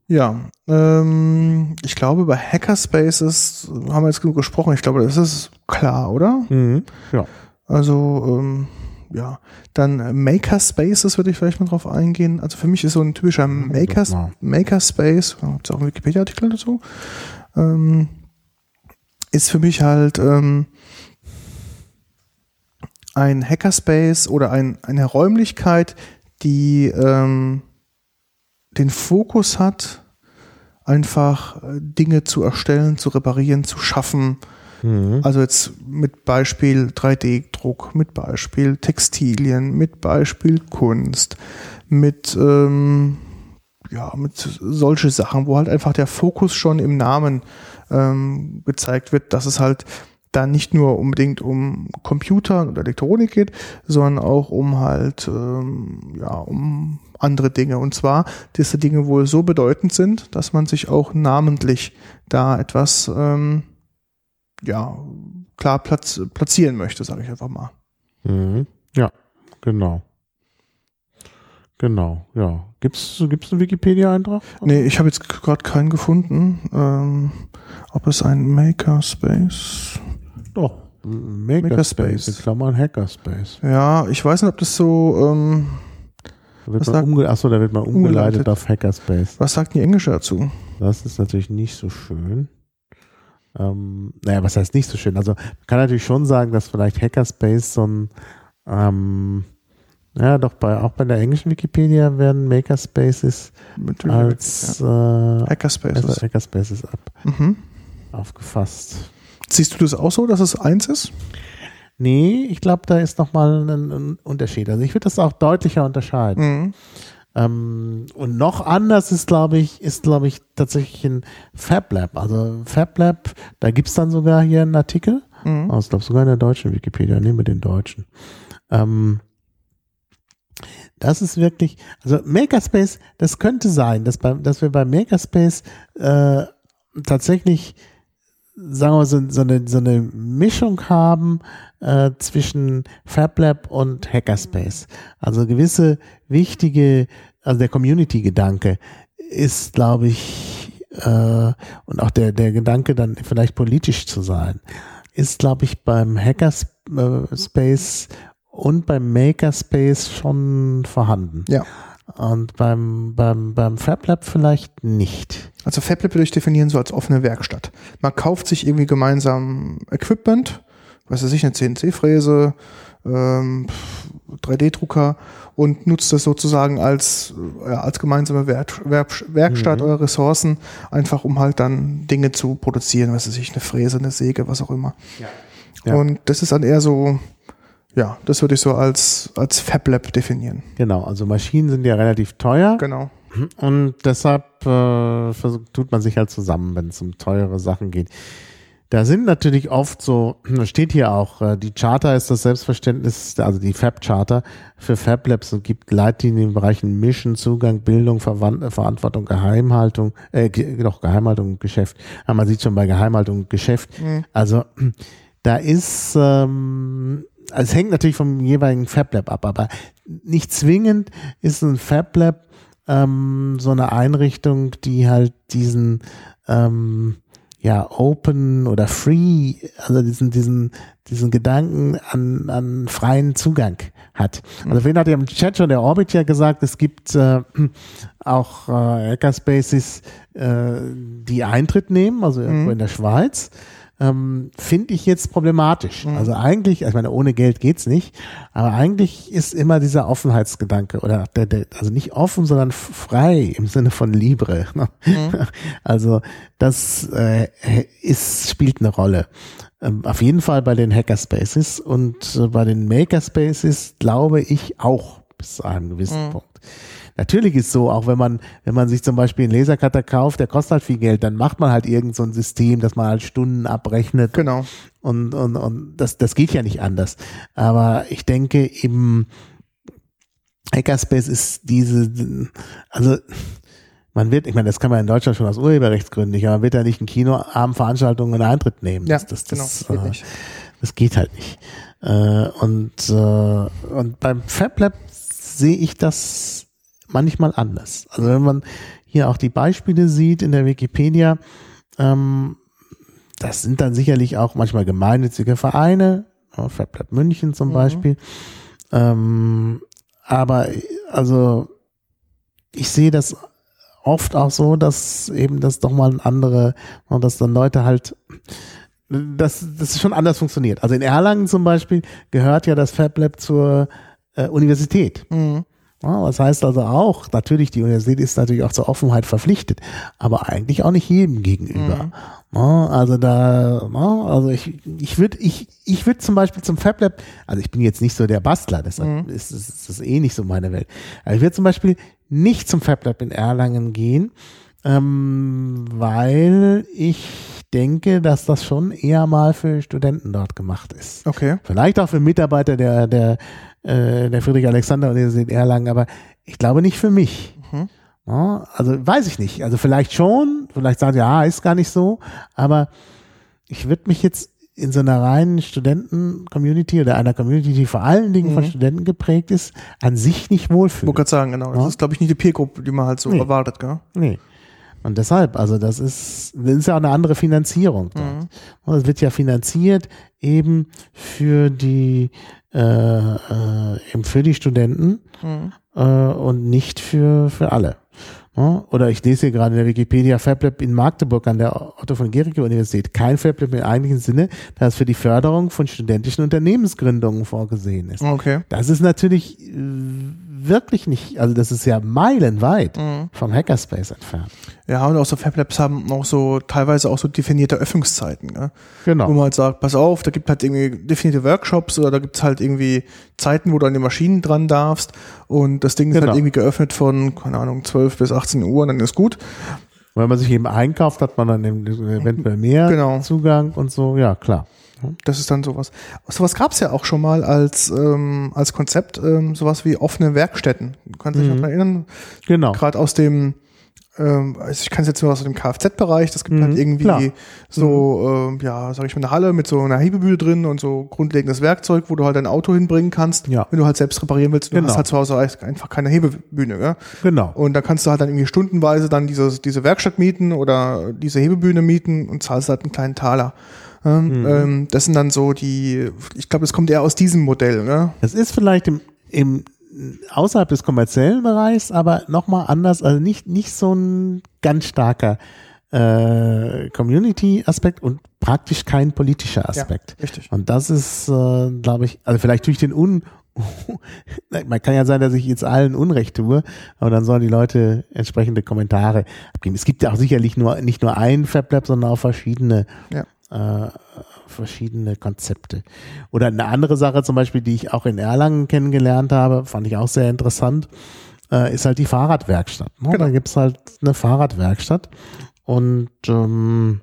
Ja, ähm, ich glaube, über Hackerspaces haben wir jetzt genug gesprochen. Ich glaube, das ist klar, oder? Mhm. Ja. Also, ähm, ja, dann äh, Makerspaces würde ich vielleicht mal drauf eingehen. Also für mich ist so ein typischer Makers. Makerspace, gibt es auch einen Wikipedia-Artikel dazu, ähm, ist für mich halt ähm, ein Hackerspace oder ein, eine Räumlichkeit, die ähm, den Fokus hat, einfach äh, Dinge zu erstellen, zu reparieren, zu schaffen, Mhm. also jetzt mit Beispiel 3D-Druck, mit Beispiel Textilien, mit Beispiel Kunst, mit ähm, ja, mit solche Sachen, wo halt einfach der Fokus schon im Namen ähm, gezeigt wird, dass es halt da nicht nur unbedingt um Computer oder Elektronik geht, sondern auch um halt ähm, ja um andere Dinge. Und zwar diese Dinge wohl so bedeutend sind, dass man sich auch namentlich da etwas ähm, ja, klar platz, platzieren möchte, sage ich einfach mal. Mhm. Ja, genau. Genau, ja. Gibt's gibt's einen Wikipedia-Eintrag? Nee, ich habe jetzt gerade keinen gefunden. Ähm, ob es ein Makerspace. Doch. Makerspace, Makerspace. in Klammern Hackerspace. Ja, ich weiß nicht, ob das so. Ähm, wird Was man sagt- umge Achso, da wird man umgeleitet, Umgeleitet. auf Hackerspace. was sagt die Englische dazu? Das ist natürlich nicht so schön. Ähm, naja, was heißt nicht so schön? Also man kann natürlich schon sagen, dass vielleicht Hackerspace so ein ähm, ja, doch bei auch bei der englischen Wikipedia werden Makerspaces Mit als äh, ja. Hackerspaces. als Hackerspaces ab, Mhm. aufgefasst. Siehst du das auch so, dass es eins ist? Nee, ich glaube, da ist nochmal ein, ein Unterschied. Also ich würde das auch deutlicher unterscheiden. Mhm. Ähm, und noch anders ist, glaube ich, ist, glaube ich, tatsächlich ein Fab Lab. Also Fab Lab, da gibt's dann sogar hier einen Artikel. Mhm. Also, ich glaube sogar in der deutschen Wikipedia. Nehmen wir den deutschen. Ähm, das ist wirklich, also Makerspace, das könnte sein, dass, bei, dass wir bei Makerspace äh, tatsächlich, sagen wir so, so, eine, so eine Mischung haben äh, zwischen FabLab und Hackerspace. Also gewisse wichtige, also der Community-Gedanke ist, glaube ich, äh, und auch der, der Gedanke dann vielleicht politisch zu sein, ist, glaube ich, beim Hackerspace und beim Makerspace schon vorhanden. Ja. Und beim, beim, beim FabLab vielleicht nicht. Also FabLab würde ich definieren so als offene Werkstatt. Man kauft sich irgendwie gemeinsam Equipment, was weiß ich, eine CNC-Fräse, ähm, 3D-Drucker und nutzt das sozusagen als, ja, als gemeinsame Werk, Werk, Werkstatt Mhm. oder Ressourcen, einfach um halt dann Dinge zu produzieren, was weiß ich, eine Fräse, eine Säge, was auch immer. Ja. Und das ist dann eher so, ja, das würde ich so als, als FabLab definieren. Genau, also Maschinen sind ja relativ teuer Genau. und deshalb äh, versucht, tut man sich halt zusammen, wenn es um teure Sachen geht. Da sind natürlich oft so, da steht hier auch, äh, die Charter ist das Selbstverständnis, also die Fab-Charter für Fab-Labs und gibt Leitlinien in den Bereichen Mission, Zugang, Bildung, Verwand Verantwortung, Geheimhaltung, äh, doch, Geheimhaltung und Geschäft. Aber man sieht schon bei Geheimhaltung und Geschäft. Also da ist, ähm, also es hängt natürlich vom jeweiligen FabLab ab, aber nicht zwingend ist ein FabLab ähm, so eine Einrichtung, die halt diesen ähm, ja Open oder Free, also diesen diesen diesen Gedanken an an freien Zugang hat. Also wen hat ja im Chat schon der Orbit ja gesagt, es gibt äh, auch äh, Hackerspaces, äh, die Eintritt nehmen, also irgendwo in der Schweiz ähm, finde ich jetzt problematisch. Also eigentlich, ich meine, ohne Geld geht's nicht, aber eigentlich ist immer dieser Offenheitsgedanke oder der, der, also nicht offen, sondern frei im Sinne von Libre. ne? Also das äh, ist, spielt eine Rolle. Ähm, auf jeden Fall bei den Hackerspaces und äh, bei den Makerspaces glaube ich auch bis zu einem gewissen Punkt. Natürlich ist so, auch wenn man, wenn man sich zum Beispiel einen Lasercutter kauft, der kostet halt viel Geld, dann macht man halt irgend so ein System, dass man halt Stunden abrechnet. Genau. Und, und, und das, das geht ja nicht anders. Aber ich denke eben, Hackerspace ist diese, also man wird, ich meine, das kann man in Deutschland schon aus Urheberrechtsgründen nicht, aber man wird ja nicht in Kinoabendveranstaltungen einen Eintritt nehmen. Ja, das, das, genau. das, geht äh, nicht. das geht halt nicht. Äh, und, äh, und beim FabLab sehe ich das manchmal anders. Also wenn man hier auch die Beispiele sieht in der Wikipedia, ähm, das sind dann sicherlich auch manchmal gemeinnützige Vereine, FabLab München zum Beispiel. Ähm, aber also ich sehe das oft auch so, dass eben das doch mal ein andere, dass dann Leute halt dass das schon anders funktioniert. Also in Erlangen zum Beispiel gehört ja das FabLab zur äh, Universität. Mhm. Ja, das heißt also auch, natürlich, die Universität ist natürlich auch zur Offenheit verpflichtet, aber eigentlich auch nicht jedem gegenüber. Ja, also da, ja, also ich, ich würde, ich, ich würde zum Beispiel zum FabLab, also ich bin jetzt nicht so der Bastler, deshalb ist, ist, ist das eh nicht so meine Welt. Aber ich würde zum Beispiel nicht zum FabLab in Erlangen gehen, ähm, weil ich denke, dass das schon eher mal für Studenten dort gemacht ist. Okay. Vielleicht auch für Mitarbeiter der, der, äh, der Friedrich-Alexander-Universität Erlangen, aber ich glaube nicht für mich. Ja, also weiß ich nicht. Also vielleicht schon, vielleicht sagen sie, ja, ist gar nicht so, aber ich würde mich jetzt in so einer reinen Studenten-Community oder einer Community, die vor allen Dingen von Studenten geprägt ist, an sich nicht Ich wohlfühlen. wollte gerade sagen, genau. Das Ja. ist, glaube ich, nicht die Peer-Gruppe, die man halt so Nee. erwartet, gell? Nee. Und deshalb, also das ist, das ist ja auch eine andere Finanzierung. Und es wird ja finanziert eben für die, eben für die Studenten äh, und nicht für, für alle. Ja, Oder ich lese hier gerade in der Wikipedia FabLab in Magdeburg an der Otto von Guericke Universität. Kein FabLab im eigentlichen Sinne, das für die Förderung von studentischen Unternehmensgründungen vorgesehen ist. Okay. Das ist natürlich äh, wirklich nicht, also das ist ja meilenweit vom Hackerspace entfernt. Ja, und auch so FabLabs haben auch so teilweise auch so definierte Öffnungszeiten, gell? Genau. wo man halt sagt, pass auf, da gibt halt irgendwie definierte Workshops oder da gibt's halt irgendwie Zeiten, wo du an die Maschinen dran darfst und das Ding ist Genau. halt irgendwie geöffnet von, keine Ahnung, 12 bis 18 Uhr und dann ist gut. Wenn man sich eben einkauft, hat man dann eventuell mehr Genau. Zugang und so, ja klar. Das ist dann sowas. Sowas gab es ja auch schon mal als, ähm, als Konzept, ähm, sowas wie offene Werkstätten. Du kannst dich Mhm. noch erinnern, Genau. gerade aus dem, ähm, also ich kann es jetzt nur aus dem Kfz-Bereich, das gibt Mhm, halt irgendwie klar. so, ähm, ja, sag ich mal, eine Halle mit so einer Hebebühne drin und so grundlegendes Werkzeug, wo du halt dein Auto hinbringen kannst, Ja. wenn du halt selbst reparieren willst. Du Genau. hast halt zu Hause einfach keine Hebebühne, gell? Genau. Und da kannst du halt dann irgendwie stundenweise dann diese, diese Werkstatt mieten oder diese Hebebühne mieten und zahlst halt einen kleinen Taler. Ähm, Mhm. ähm, das sind dann so die, ich glaube, das kommt eher aus diesem Modell, ne? Das ist vielleicht im, im außerhalb des kommerziellen Bereichs, aber nochmal anders, also nicht, nicht so ein ganz starker äh, Community-Aspekt und praktisch kein politischer Aspekt. Richtig. Und das ist, äh, glaube ich, also vielleicht durch den Un man kann ja sein, dass ich jetzt allen Unrecht tue, aber dann sollen die Leute entsprechende Kommentare abgeben. Es gibt ja auch sicherlich nur nicht nur ein FabLab, sondern auch verschiedene Ja. äh, verschiedene Konzepte. Oder eine andere Sache zum Beispiel, die ich auch in Erlangen kennengelernt habe, fand ich auch sehr interessant, äh, ist halt die Fahrradwerkstatt. Ne? Genau. Da gibt's halt eine Fahrradwerkstatt und ähm,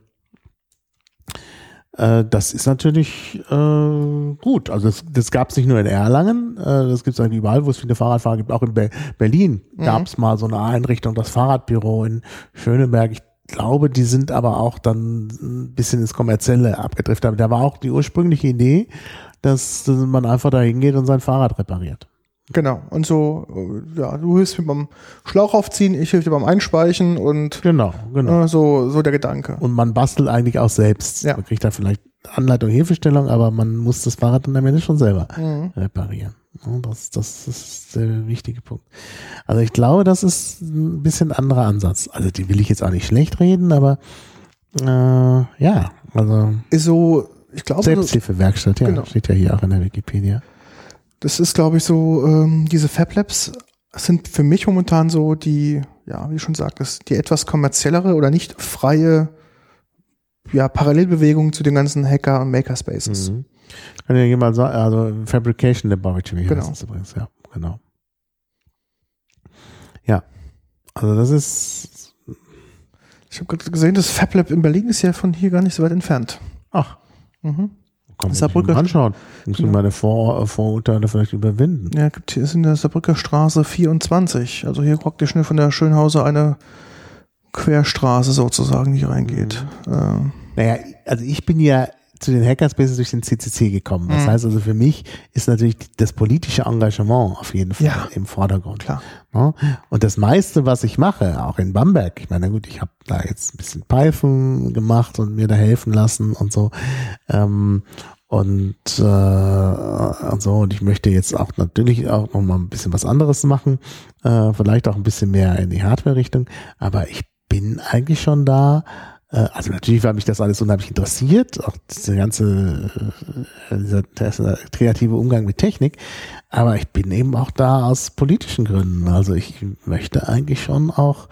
äh, das ist natürlich äh, gut. Also das, das gab es nicht nur in Erlangen, äh, das gibt es eigentlich überall, wo es viele Fahrradfahrer gibt. Auch in Be Berlin gab es mal so eine Einrichtung, das Fahrradbüro in Schöneberg. Ich glaube, die sind aber auch dann ein bisschen ins Kommerzielle abgedriftet. Aber da war auch die ursprüngliche Idee, dass man einfach da hingeht und sein Fahrrad repariert. Genau. Und so, äh, ja, du hilfst mir beim Schlauch aufziehen, ich helfe dir beim Einspeichen und Genau, genau. äh, so, so der Gedanke. Und man bastelt eigentlich auch selbst. Ja. Man kriegt da vielleicht Anleitung, Hilfestellung, aber man muss das Fahrrad dann am Ende schon selber Mhm. reparieren. Ja, Das, das ist der wichtige Punkt. Also ich glaube, das ist ein bisschen anderer Ansatz. Also die will ich jetzt auch nicht schlecht reden, aber äh, ja, also Ist so, ich glaube, Selbsthilfewerkstatt, ja, Genau. steht ja hier auch in der Wikipedia. das ist, glaube ich, so, ähm, diese Fab Labs sind für mich momentan so die, ja, wie du schon sagtest, die etwas kommerziellere oder nicht freie ja, Parallelbewegung zu den ganzen Hacker- und Makerspaces. Mhm. Kann ja jemand sagen, also Fabrication Laboratory Genau. heißt das übrigens, ja, genau. Ja, also das ist, Ich habe gerade gesehen, das Fab Lab in Berlin ist ja von hier gar nicht so weit entfernt. ach, Mhm. Kann man Saarbrücker- anschauen. Muss Genau. meine Vor Vorurteile vielleicht überwinden. Ja, gibt hier ist in der Saarbrücker Straße 24. Also hier praktisch nur von der Schönhauser eine Querstraße sozusagen, die reingeht. Ähm, Naja, also ich bin ja zu den Hackerspaces durch den CCC gekommen. Das Mhm. heißt also für mich ist natürlich das politische Engagement auf jeden Fall Ja. im Vordergrund. klar. Ja? Und das meiste, was ich mache, auch in Bamberg, ich meine, na gut, ich habe da jetzt ein bisschen Python gemacht und mir da helfen lassen und so. Ähm, und, äh, und so, und ich möchte jetzt auch natürlich auch noch mal ein bisschen was anderes machen, äh, vielleicht auch ein bisschen mehr in die Hardware-Richtung, aber ich bin eigentlich schon da, also natürlich, weil mich das alles unheimlich interessiert, auch dieser ganze äh, dieser, dieser kreative Umgang mit Technik, aber ich bin eben auch da aus politischen Gründen. Also ich möchte eigentlich schon auch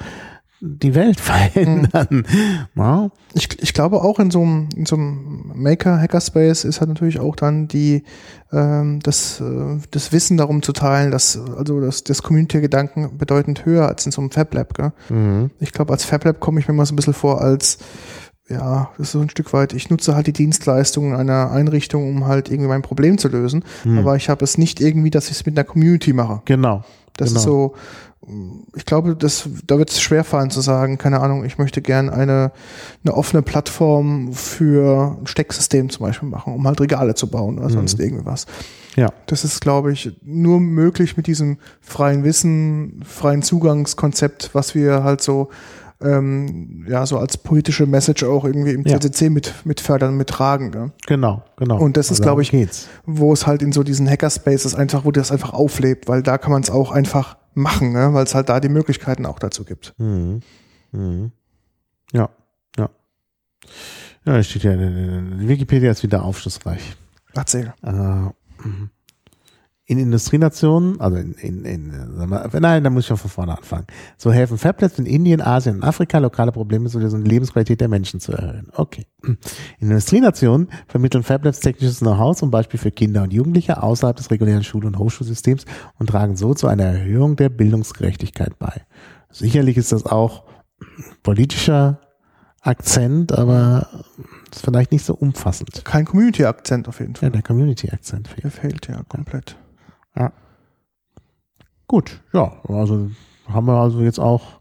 die Welt verändern. Ja, Ich, ich glaube auch in so einem, in so einem Maker-Hackerspace ist halt natürlich auch dann die, ähm, das, äh, das Wissen darum zu teilen, dass, also das, das Community-Gedanken bedeutend höher als in so einem Fab-Lab. Gell? Mhm. Ich glaube, als Fab-Lab komme ich mir mal so ein bisschen vor als, ja, das ist so ein Stück weit, ich nutze halt die Dienstleistungen einer Einrichtung, um halt irgendwie mein Problem zu lösen. Hm. Aber ich habe es nicht irgendwie, dass ich es mit einer Community mache. Genau. Das genau. ist so, ich glaube, das, da wird es schwerfallen zu sagen, keine Ahnung, ich möchte gern eine, eine offene Plattform für ein Stecksystem zum Beispiel machen, um halt Regale zu bauen oder sonst irgendwas. Ja. Das ist, glaube ich, nur möglich mit diesem freien Wissen, freien Zugangskonzept, was wir halt so ähm, ja so als politische Message auch irgendwie im Ja. CCC mit mit fördern, mittragen. Gell? Genau, genau. Und das ist, Also glaube ich, geht's. wo es halt in so diesen Hackerspaces einfach, wo das einfach auflebt, weil da kann man es auch einfach machen, ne? weil es halt da die Möglichkeiten auch dazu gibt. Mhm. Mhm. Ja, ja. Ja, steht ja, Wikipedia ist wieder aufschlussreich. Erzähl. Äh, mhm. In Industrienationen, also in, in, in nein, da muss ich schon von vorne anfangen. So helfen Fablets in Indien, Asien und Afrika lokale Probleme zu lösen und die Lebensqualität der Menschen zu erhöhen. Okay. In Industrienationen vermitteln Fablets technisches Know-how zum Beispiel für Kinder und Jugendliche außerhalb des regulären Schul- und Hochschulsystems und tragen so zu einer Erhöhung der Bildungsgerechtigkeit bei. Sicherlich ist das auch politischer Akzent, aber ist vielleicht nicht so umfassend. Kein Community-Akzent auf jeden Ja, Fall. der Community-Akzent Der fehlt. fehlt ja komplett. Gut, ja, also haben wir also jetzt auch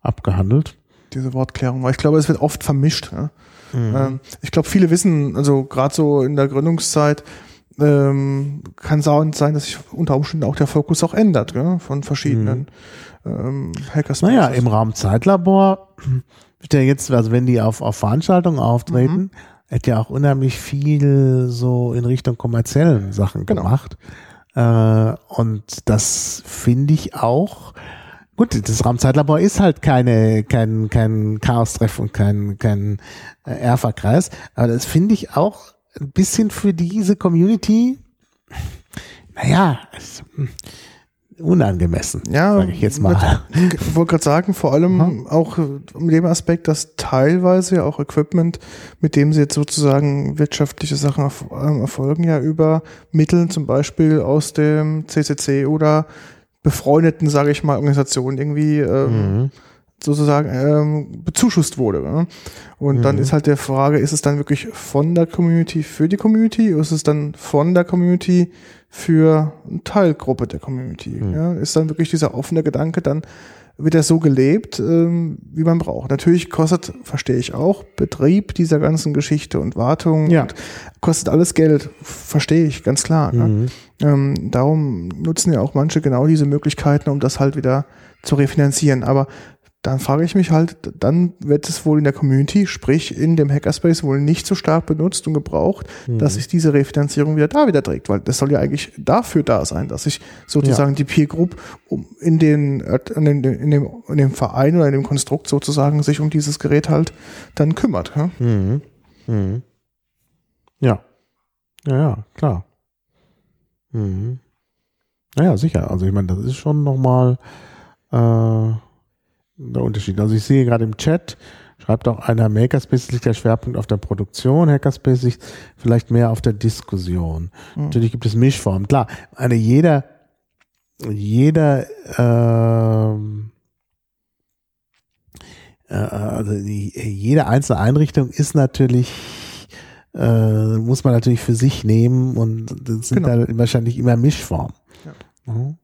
abgehandelt. Diese Wortklärung. Weil ich glaube, es wird oft vermischt. Ne? Mhm. Ähm, ich glaube, viele wissen, also gerade so in der Gründungszeit, ähm, kann sein, sein, dass sich unter Umständen auch der Fokus auch ändert, gell? von verschiedenen ähm, Hackerspaces. Naja, im Raum Zeitlabor wird ja jetzt, also wenn die auf, auf Veranstaltungen auftreten, hat ja auch unheimlich viel so in Richtung kommerziellen Sachen Genau. gemacht. Äh, und das finde ich auch, gut, das Raum Zeitlabor ist halt keine, kein, kein Chaos-Treff und kein, kein äh, Erfa-Kreis, aber das finde ich auch ein bisschen für diese Community, naja, es- hm, unangemessen, Ja, sage ich jetzt mal. Ich wollte gerade sagen, vor allem auch äh, mit dem Aspekt, dass teilweise ja auch Equipment, mit dem sie jetzt sozusagen wirtschaftliche Sachen ähm, erfolgen, ja über Mittel zum Beispiel aus dem CCC oder befreundeten, sage ich mal, Organisationen irgendwie ähm, Mhm. sozusagen ähm, bezuschusst wurde. Ne? Und dann Mhm. ist halt der Frage, ist es dann wirklich von der Community für die Community oder ist es dann von der Community für eine Teilgruppe der Community? Mhm. Ja? Ist dann wirklich dieser offene Gedanke, dann wird er so gelebt, ähm, wie man braucht. Natürlich kostet, verstehe ich auch, Betrieb dieser ganzen Geschichte und Wartung Ja. und kostet alles Geld, verstehe ich, ganz klar. Ne? Mhm. Ähm, darum nutzen ja auch manche genau diese Möglichkeiten, um das halt wieder zu refinanzieren. Aber dann frage ich mich halt, dann wird es wohl in der Community, sprich in dem Hackerspace, wohl nicht so stark benutzt und gebraucht, Mhm. dass sich diese Refinanzierung wieder da wieder trägt, weil das soll ja eigentlich dafür da sein, dass sich sozusagen die Peer Group um in den, in den in dem in dem Verein oder in dem Konstrukt sozusagen sich um dieses Gerät halt dann kümmert. Ja? Mhm. Mhm. Ja. Ja, ja, klar. Mhm. Naja, sicher. Also ich meine, das ist schon nochmal äh, der Unterschied. Also ich sehe gerade im Chat, schreibt auch einer, Makerspace liegt der Schwerpunkt auf der Produktion, Hackerspace liegt vielleicht mehr auf der Diskussion. Mhm. Natürlich gibt es Mischformen. Klar, eine jeder, jeder ähm, äh, also die, jede einzelne Einrichtung ist natürlich, äh, muss man natürlich für sich nehmen und das sind Genau. da wahrscheinlich immer Mischformen. Ja. Mhm.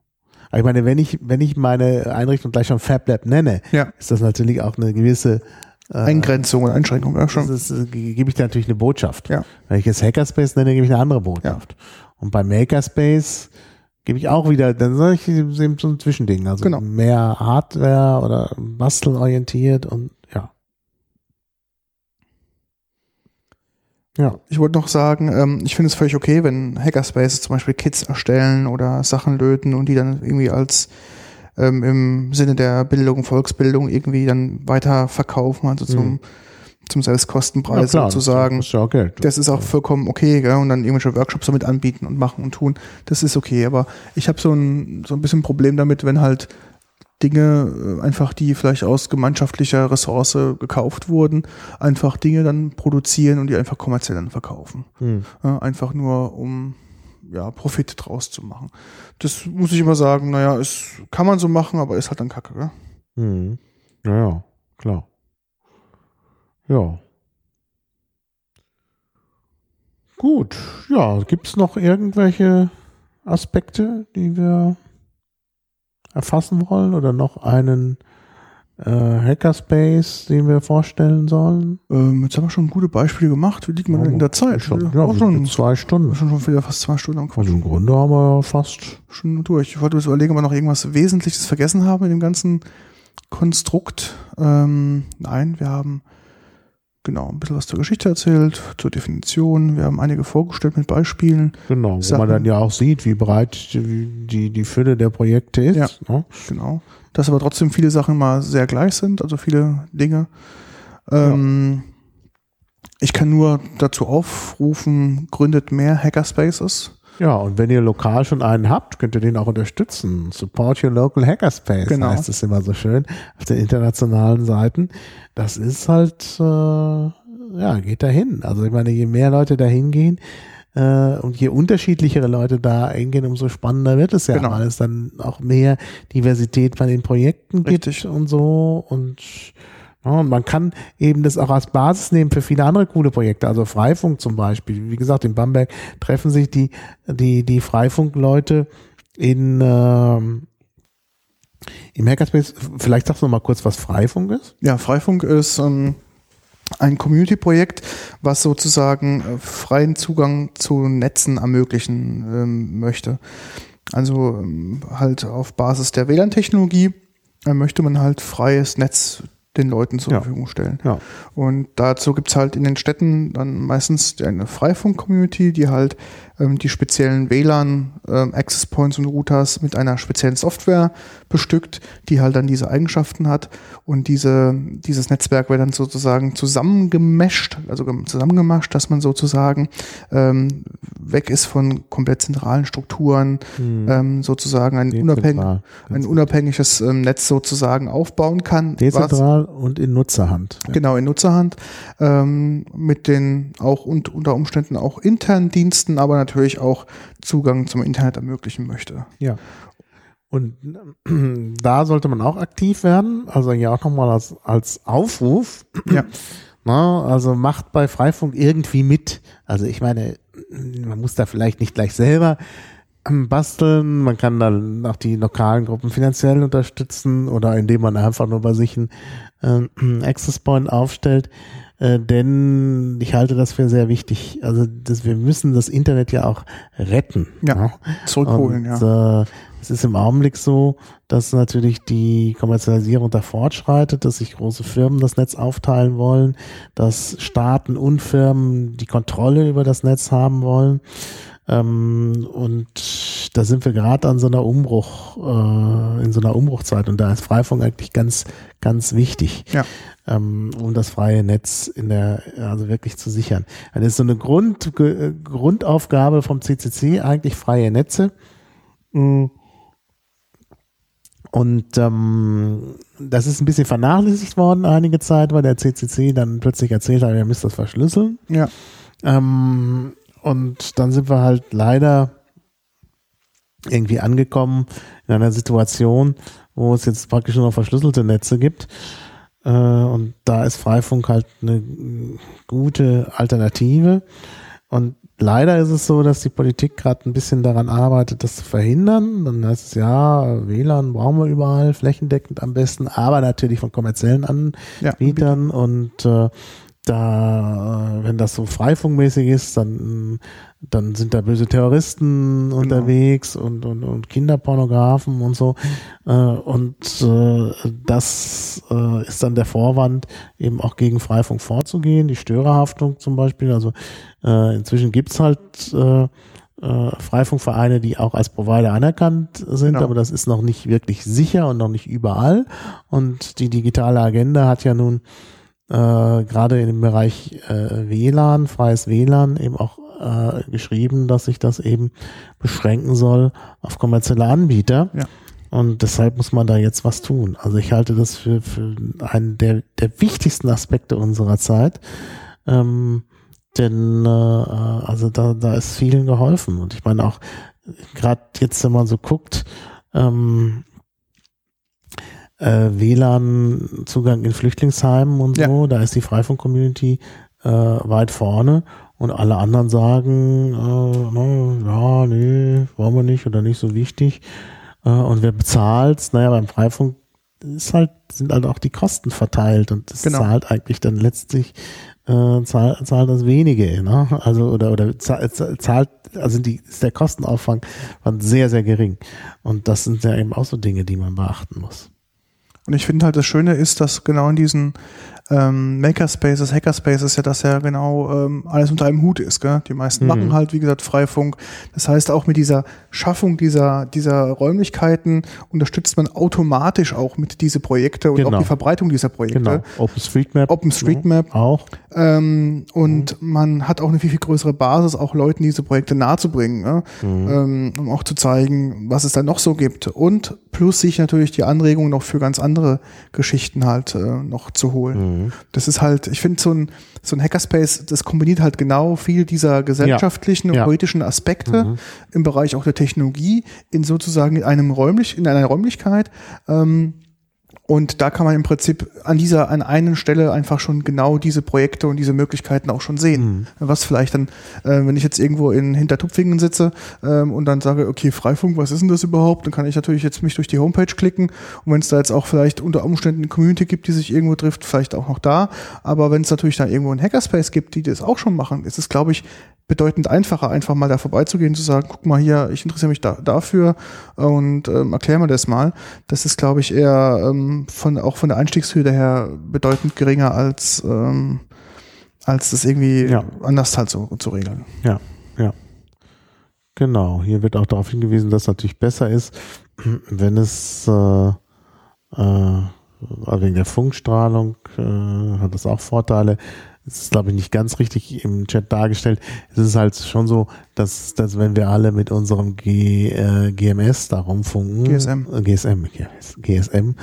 Aber ich meine, wenn ich, wenn ich meine Einrichtung gleich schon FabLab nenne, Ja. ist das natürlich auch eine gewisse äh, Eingrenzungen, Einschränkungen, ja das schon. ist, äh, ge- gebe ich da natürlich eine Botschaft. Ja. Wenn ich jetzt Hackerspace nenne, gebe ich eine andere Botschaft. Und bei Makerspace gebe ich auch wieder, dann sage ich eben so ein Zwischending. Also Genau. mehr Hardware oder bastelorientiert und ja. Ja. Ich wollte noch sagen, ähm, ich finde es völlig okay, wenn Hackerspaces zum Beispiel Kits erstellen oder Sachen löten und die dann irgendwie als ähm, im Sinne der Bildung, Volksbildung irgendwie dann weiter verkaufen, also zum, zum Selbstkostenpreis ja, sozusagen. Das ist ja auch Geld. Das ist auch vollkommen okay, gell? und dann irgendwelche Workshops damit anbieten und machen und tun. Das ist okay, aber ich habe so ein, so ein bisschen Problem damit, wenn halt Dinge äh, einfach, die vielleicht aus gemeinschaftlicher Ressource gekauft wurden, einfach Dinge dann produzieren und die einfach kommerziell dann verkaufen. Hm. Einfach nur, um ja, Profit draus zu machen. Das muss ich immer sagen, naja, es kann man so machen, aber ist halt dann kacke. Gell? Hm. Ja, ja, klar. Ja. Gut, ja, gibt es noch irgendwelche Aspekte, die wir erfassen wollen oder noch einen äh, Hackerspace, den wir vorstellen sollen? Ähm, jetzt haben wir schon gute Beispiele gemacht. Wie liegt man denn in der Zeit? Schon, ja, ja, auch schon, zwei Stunden. schon, schon wieder fast zwei Stunden am Quatsch. Also im Grunde haben wir ja fast. schon durch. Ich wollte jetzt überlegen, ob wir noch irgendwas Wesentliches vergessen haben in dem ganzen Konstrukt. Ähm, nein, wir haben genau ein bisschen was zur Geschichte erzählt, zur Definition. Wir haben einige vorgestellt mit Beispielen. Genau, wo Sachen. man dann ja auch sieht, wie breit die, die, Fülle der Projekte ist. Ja. Ne? Genau. Dass aber trotzdem viele Sachen mal sehr gleich sind, also viele Dinge. Ähm, Ich kann nur dazu aufrufen, gründet mehr Hackerspaces. Ja, und wenn ihr lokal schon einen habt, könnt ihr den auch unterstützen. Support your local hackerspace, Genau. heißt es immer so schön auf den internationalen Seiten. Das ist halt, äh, ja, geht dahin. Also ich meine, je mehr Leute da hingehen äh, und je unterschiedlichere Leute da hingehen, umso spannender wird es ja, Genau. weil es dann auch mehr Diversität bei den Projekten Richtig. gibt und so. Und Ja, und man kann eben das auch als Basis nehmen für viele andere coole Projekte, also Freifunk zum Beispiel. Wie gesagt, in Bamberg treffen sich die, die, die Freifunkleute in, ähm, im Hackerspace. Vielleicht sagst du noch mal kurz, was Freifunk ist? Ja, Freifunk ist ähm, ein Community-Projekt, was sozusagen äh, freien Zugang zu Netzen ermöglichen ähm, möchte. Also ähm, halt auf Basis der WLAN-Technologie äh, möchte man halt freies Netz den Leuten zur Ja. Verfügung stellen. Ja. Und dazu gibt's halt in den Städten dann meistens eine Freifunk-Community, die halt die speziellen WLAN, ähm, Access Points und Routers mit einer speziellen Software bestückt, die halt dann diese Eigenschaften hat. Und diese, dieses Netzwerk wird dann sozusagen zusammengemescht, also gem- zusammengemascht, dass man sozusagen ähm, weg ist von komplett zentralen Strukturen, ähm, sozusagen ein, Dezentral. ein unabhängiges ähm, Netz sozusagen aufbauen kann. was- Dezentral und in Nutzerhand. Ja. Genau, in Nutzerhand, ähm, mit den auch und unter Umständen auch internen Diensten, aber natürlich auch Zugang zum Internet ermöglichen möchte. Ja. Und da sollte man auch aktiv werden. Also ja auch nochmal als, als Aufruf. Ja. Na, also macht bei Freifunk irgendwie mit. Also ich meine, man muss da vielleicht nicht gleich selber ähm, basteln. Man kann dann auch die lokalen Gruppen finanziell unterstützen oder indem man einfach nur bei sich einen ähm, Access Point aufstellt. Äh, denn ich halte das für sehr wichtig. Also das, wir müssen das Internet ja auch retten. Ja, ne? Zurückholen, und, ja. Äh, es ist im Augenblick so, dass natürlich die Kommerzialisierung da fortschreitet, dass sich große Firmen das Netz aufteilen wollen, dass Staaten und Firmen die Kontrolle über das Netz haben wollen. Ähm, und da sind wir gerade an so einer Umbruch, äh, in so einer Umbruchzeit und da ist Freifunk eigentlich ganz, ganz wichtig Ja. ähm, um das freie Netz in der, also wirklich zu sichern. Das ist so eine Grund, Ge- Grundaufgabe vom CCC, eigentlich freie Netze. Mm. Und ähm, das ist ein bisschen vernachlässigt worden einige Zeit, weil der CCC dann plötzlich erzählt hat, er müsste das verschlüsseln. Ja, Ähm, und dann sind wir halt leider irgendwie angekommen in einer Situation, wo es jetzt praktisch nur noch verschlüsselte Netze gibt. Äh, und da ist Freifunk halt eine gute Alternative. Und leider ist es so, dass die Politik gerade ein bisschen daran arbeitet, das zu verhindern. Dann heißt es ja, WLAN brauchen wir überall, flächendeckend am besten, aber natürlich von kommerziellen ja. Anbietern. Und äh, da, äh, wenn das so freifunkmäßig ist, dann, dann sind da böse Terroristen unterwegs und, und, und Kinderpornografen und so. Äh, und äh, das ist dann der Vorwand, eben auch gegen Freifunk vorzugehen, die Störerhaftung zum Beispiel. Also inzwischen gibt's halt Freifunkvereine, die auch als Provider anerkannt sind, Genau. aber das ist noch nicht wirklich sicher und noch nicht überall. Und die digitale Agenda hat ja nun äh, gerade in dem Bereich äh, WLAN, freies WLAN, eben auch äh, geschrieben, dass sich das eben beschränken soll auf kommerzielle Anbieter. Ja. Und deshalb muss man da jetzt was tun. Also ich halte das für, für einen der, der wichtigsten Aspekte unserer Zeit. Ähm, denn äh, also da, da ist vielen geholfen. Und ich meine auch, gerade jetzt, wenn man so guckt, ähm, äh, WLAN-Zugang in Flüchtlingsheimen und Ja. so, da ist die Freifunk-Community äh, weit vorne und alle anderen sagen, äh, na, ja, nee, wollen wir nicht oder nicht so wichtig. Äh, und wer bezahlt's? Naja, beim Freifunk ist halt, sind halt auch die Kosten verteilt und das Genau. zahlt eigentlich dann letztlich äh, zahlt, zahlt das wenige, ne? Also oder oder zahlt, also die ist der Kostenaufwand sehr sehr gering und das sind ja eben auch so Dinge, die man beachten muss. Und ich finde halt, das Schöne ist, dass genau in diesen ähm, Makerspaces, Hackerspaces ja das ja genau ähm, alles unter einem Hut ist. Gell? Die meisten Mhm. machen halt, wie gesagt, Freifunk. Das heißt, auch mit dieser Schaffung dieser, dieser Räumlichkeiten unterstützt man automatisch auch mit diese Projekte und Genau. auch die Verbreitung dieser Projekte. Genau. OpenStreetMap. OpenStreetMap. Auch. Ähm, und man hat auch eine viel, viel größere Basis, auch Leuten diese Projekte nahezubringen, ne? ähm, um auch zu zeigen, was es da noch so gibt. Und plus sich natürlich die Anregung noch für ganz andere Geschichten halt äh, noch zu holen. Das ist halt, ich finde, so ein, so ein Hackerspace, das kombiniert halt genau viel dieser gesellschaftlichen und Ja. politischen Aspekte im Bereich auch der Technologie in sozusagen in einem räumlich, in einer Räumlichkeit. Ähm, Und da kann man im Prinzip an dieser, an einer Stelle einfach schon genau diese Projekte und diese Möglichkeiten auch schon sehen. Mhm. Was vielleicht dann, äh, wenn ich jetzt irgendwo in Hintertupfingen sitze ähm, und dann sage, okay, Freifunk, was ist denn das überhaupt? Dann kann ich natürlich jetzt mich durch die Homepage klicken und wenn es da jetzt auch vielleicht unter Umständen eine Community gibt, die sich irgendwo trifft, vielleicht auch noch da. Aber wenn es natürlich da irgendwo einen Hackerspace gibt, die das auch schon machen, ist es, glaube ich, bedeutend einfacher, einfach mal da vorbeizugehen, zu sagen, guck mal hier, ich interessiere mich da, dafür und ähm, erklär mir das mal. Das ist, glaube ich, eher ähm, von auch von der Einstiegshürde her bedeutend geringer als ähm, als das irgendwie Ja. anders halt so zu regeln. Ja, ja. Genau. Hier wird auch darauf hingewiesen, dass es natürlich besser ist, wenn es äh, äh, wegen der Funkstrahlung äh, hat das auch Vorteile. Es ist, glaube ich, nicht ganz richtig im Chat dargestellt. Es ist halt schon so, dass, dass wenn wir alle mit unserem G, äh, GMS da rumfunken, GSM. GSM, GSM,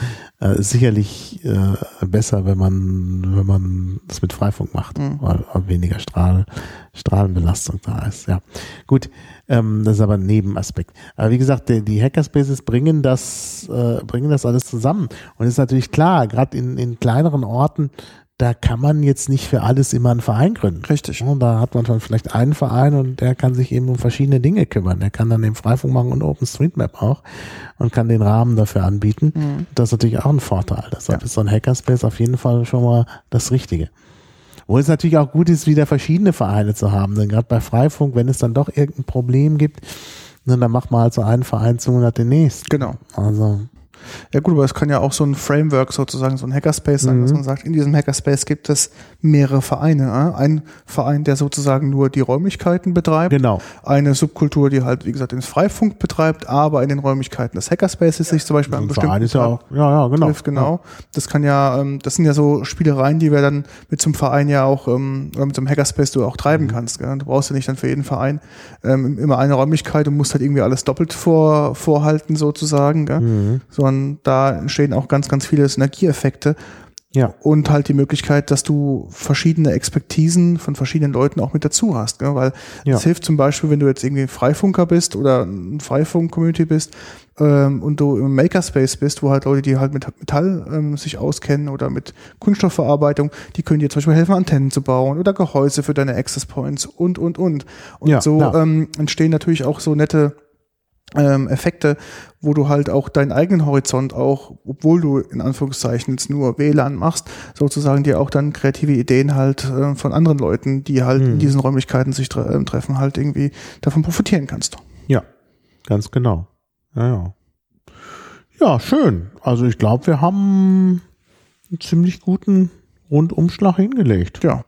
äh, ist sicherlich äh, besser, wenn man, wenn man das mit Freifunk macht, Mhm. weil weniger Strahl, Strahlenbelastung da ist. Ja, gut, ähm, das ist aber ein Nebenaspekt. Aber wie gesagt, die, die Hackerspaces bringen das, äh, bringen das alles zusammen. Und es ist natürlich klar, gerade in, in kleineren Orten, da kann man jetzt nicht für alles immer einen Verein gründen. Richtig. Und da hat man dann vielleicht einen Verein und der kann sich eben um verschiedene Dinge kümmern. Der kann dann den Freifunk machen und OpenStreetMap auch und kann den Rahmen dafür anbieten. Mhm. Das ist natürlich auch ein Vorteil. Deshalb Ja. ist so ein Hackerspace auf jeden Fall schon mal das Richtige. Wo es natürlich auch gut ist, wieder verschiedene Vereine zu haben. Denn gerade bei Freifunk, wenn es dann doch irgendein Problem gibt, ne, dann macht man halt so einen Verein zu und hat den nächsten. Genau. Also, Ja gut, aber es kann ja auch so ein Framework sozusagen, so ein Hackerspace sein, Mhm. dass man sagt, in diesem Hackerspace gibt es mehrere Vereine. Ein Verein, der sozusagen nur die Räumlichkeiten betreibt. genau. Eine Subkultur, die halt, wie gesagt, den Freifunk betreibt, aber in den Räumlichkeiten des Hackerspaces sich zum Beispiel So an ein bestimmten Verein ist ja auch, ja, ja, genau. trifft, genau. Das kann ja, ähm, das sind ja so Spielereien, die wir dann mit so einem Verein ja auch, ähm, oder mit so einem Hackerspace du auch treiben kannst. Gell? Du brauchst ja nicht dann für jeden Verein ähm, immer eine Räumlichkeit und musst halt irgendwie alles doppelt vor, vorhalten sozusagen. Gell? Mhm. Sondern da entstehen auch ganz, ganz viele Synergieeffekte Ja. und halt die Möglichkeit, dass du verschiedene Expertisen von verschiedenen Leuten auch mit dazu hast. Gell? Weil Ja. es hilft zum Beispiel, wenn du jetzt irgendwie Freifunker bist oder ein Freifunk-Community bist ähm, und du im Makerspace bist, wo halt Leute, die halt mit Metall ähm, sich auskennen oder mit Kunststoffverarbeitung, die können dir zum Beispiel helfen, Antennen zu bauen oder Gehäuse für deine Access Points und, und, und. Und Ja, so klar. ähm, entstehen natürlich auch so nette ähm, Effekte, wo du halt auch deinen eigenen Horizont auch, obwohl du in Anführungszeichen jetzt nur WLAN machst, sozusagen dir auch dann kreative Ideen halt äh, von anderen Leuten, die halt in Mhm. diesen Räumlichkeiten sich tre ähm, treffen, halt irgendwie davon profitieren kannst. Ja, ganz genau. Ja, ja. Ja, schön. Also ich glaube, wir haben einen ziemlich guten Rundumschlag hingelegt. Ja.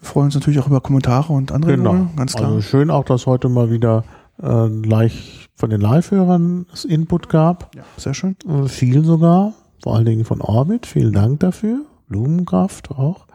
Wir freuen uns natürlich auch über Kommentare und Anregungen, ganz klar. Also schön auch, dass heute mal wieder äh, gleich von den Live-Hörern das Input gab. ja, sehr schön. Äh, viel sogar. Vor allen Dingen von Orbit. Vielen Dank dafür. Blumenkraft auch.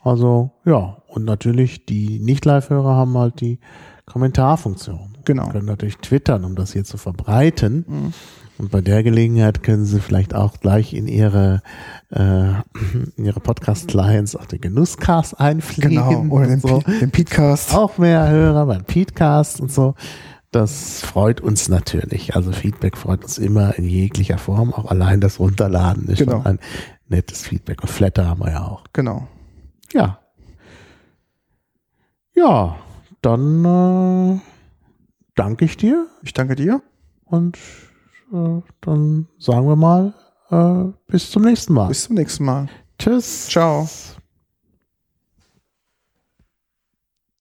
Also ja, und natürlich die Nicht-Live-Hörer haben halt die Kommentarfunktion. Genau. können natürlich twittern, um das hier zu verbreiten. Mhm. Und bei der Gelegenheit können Sie vielleicht auch gleich in Ihre, äh, in Ihre Podcast-Clients auch den Genusscast einfliegen. Genau. Oder den, und so. Den Petecast. Auch mehr Hörer beim Petecast und so. Das freut uns natürlich. Also Feedback freut uns immer in jeglicher Form. Auch allein das Runterladen ist Genau. schon ein nettes Feedback. Und Flatter haben wir ja auch. Genau. Ja. Ja, dann äh, danke ich dir. Ich danke dir. Und äh, dann sagen wir mal, äh, bis zum nächsten Mal. Bis zum nächsten Mal. Tschüss. Ciao.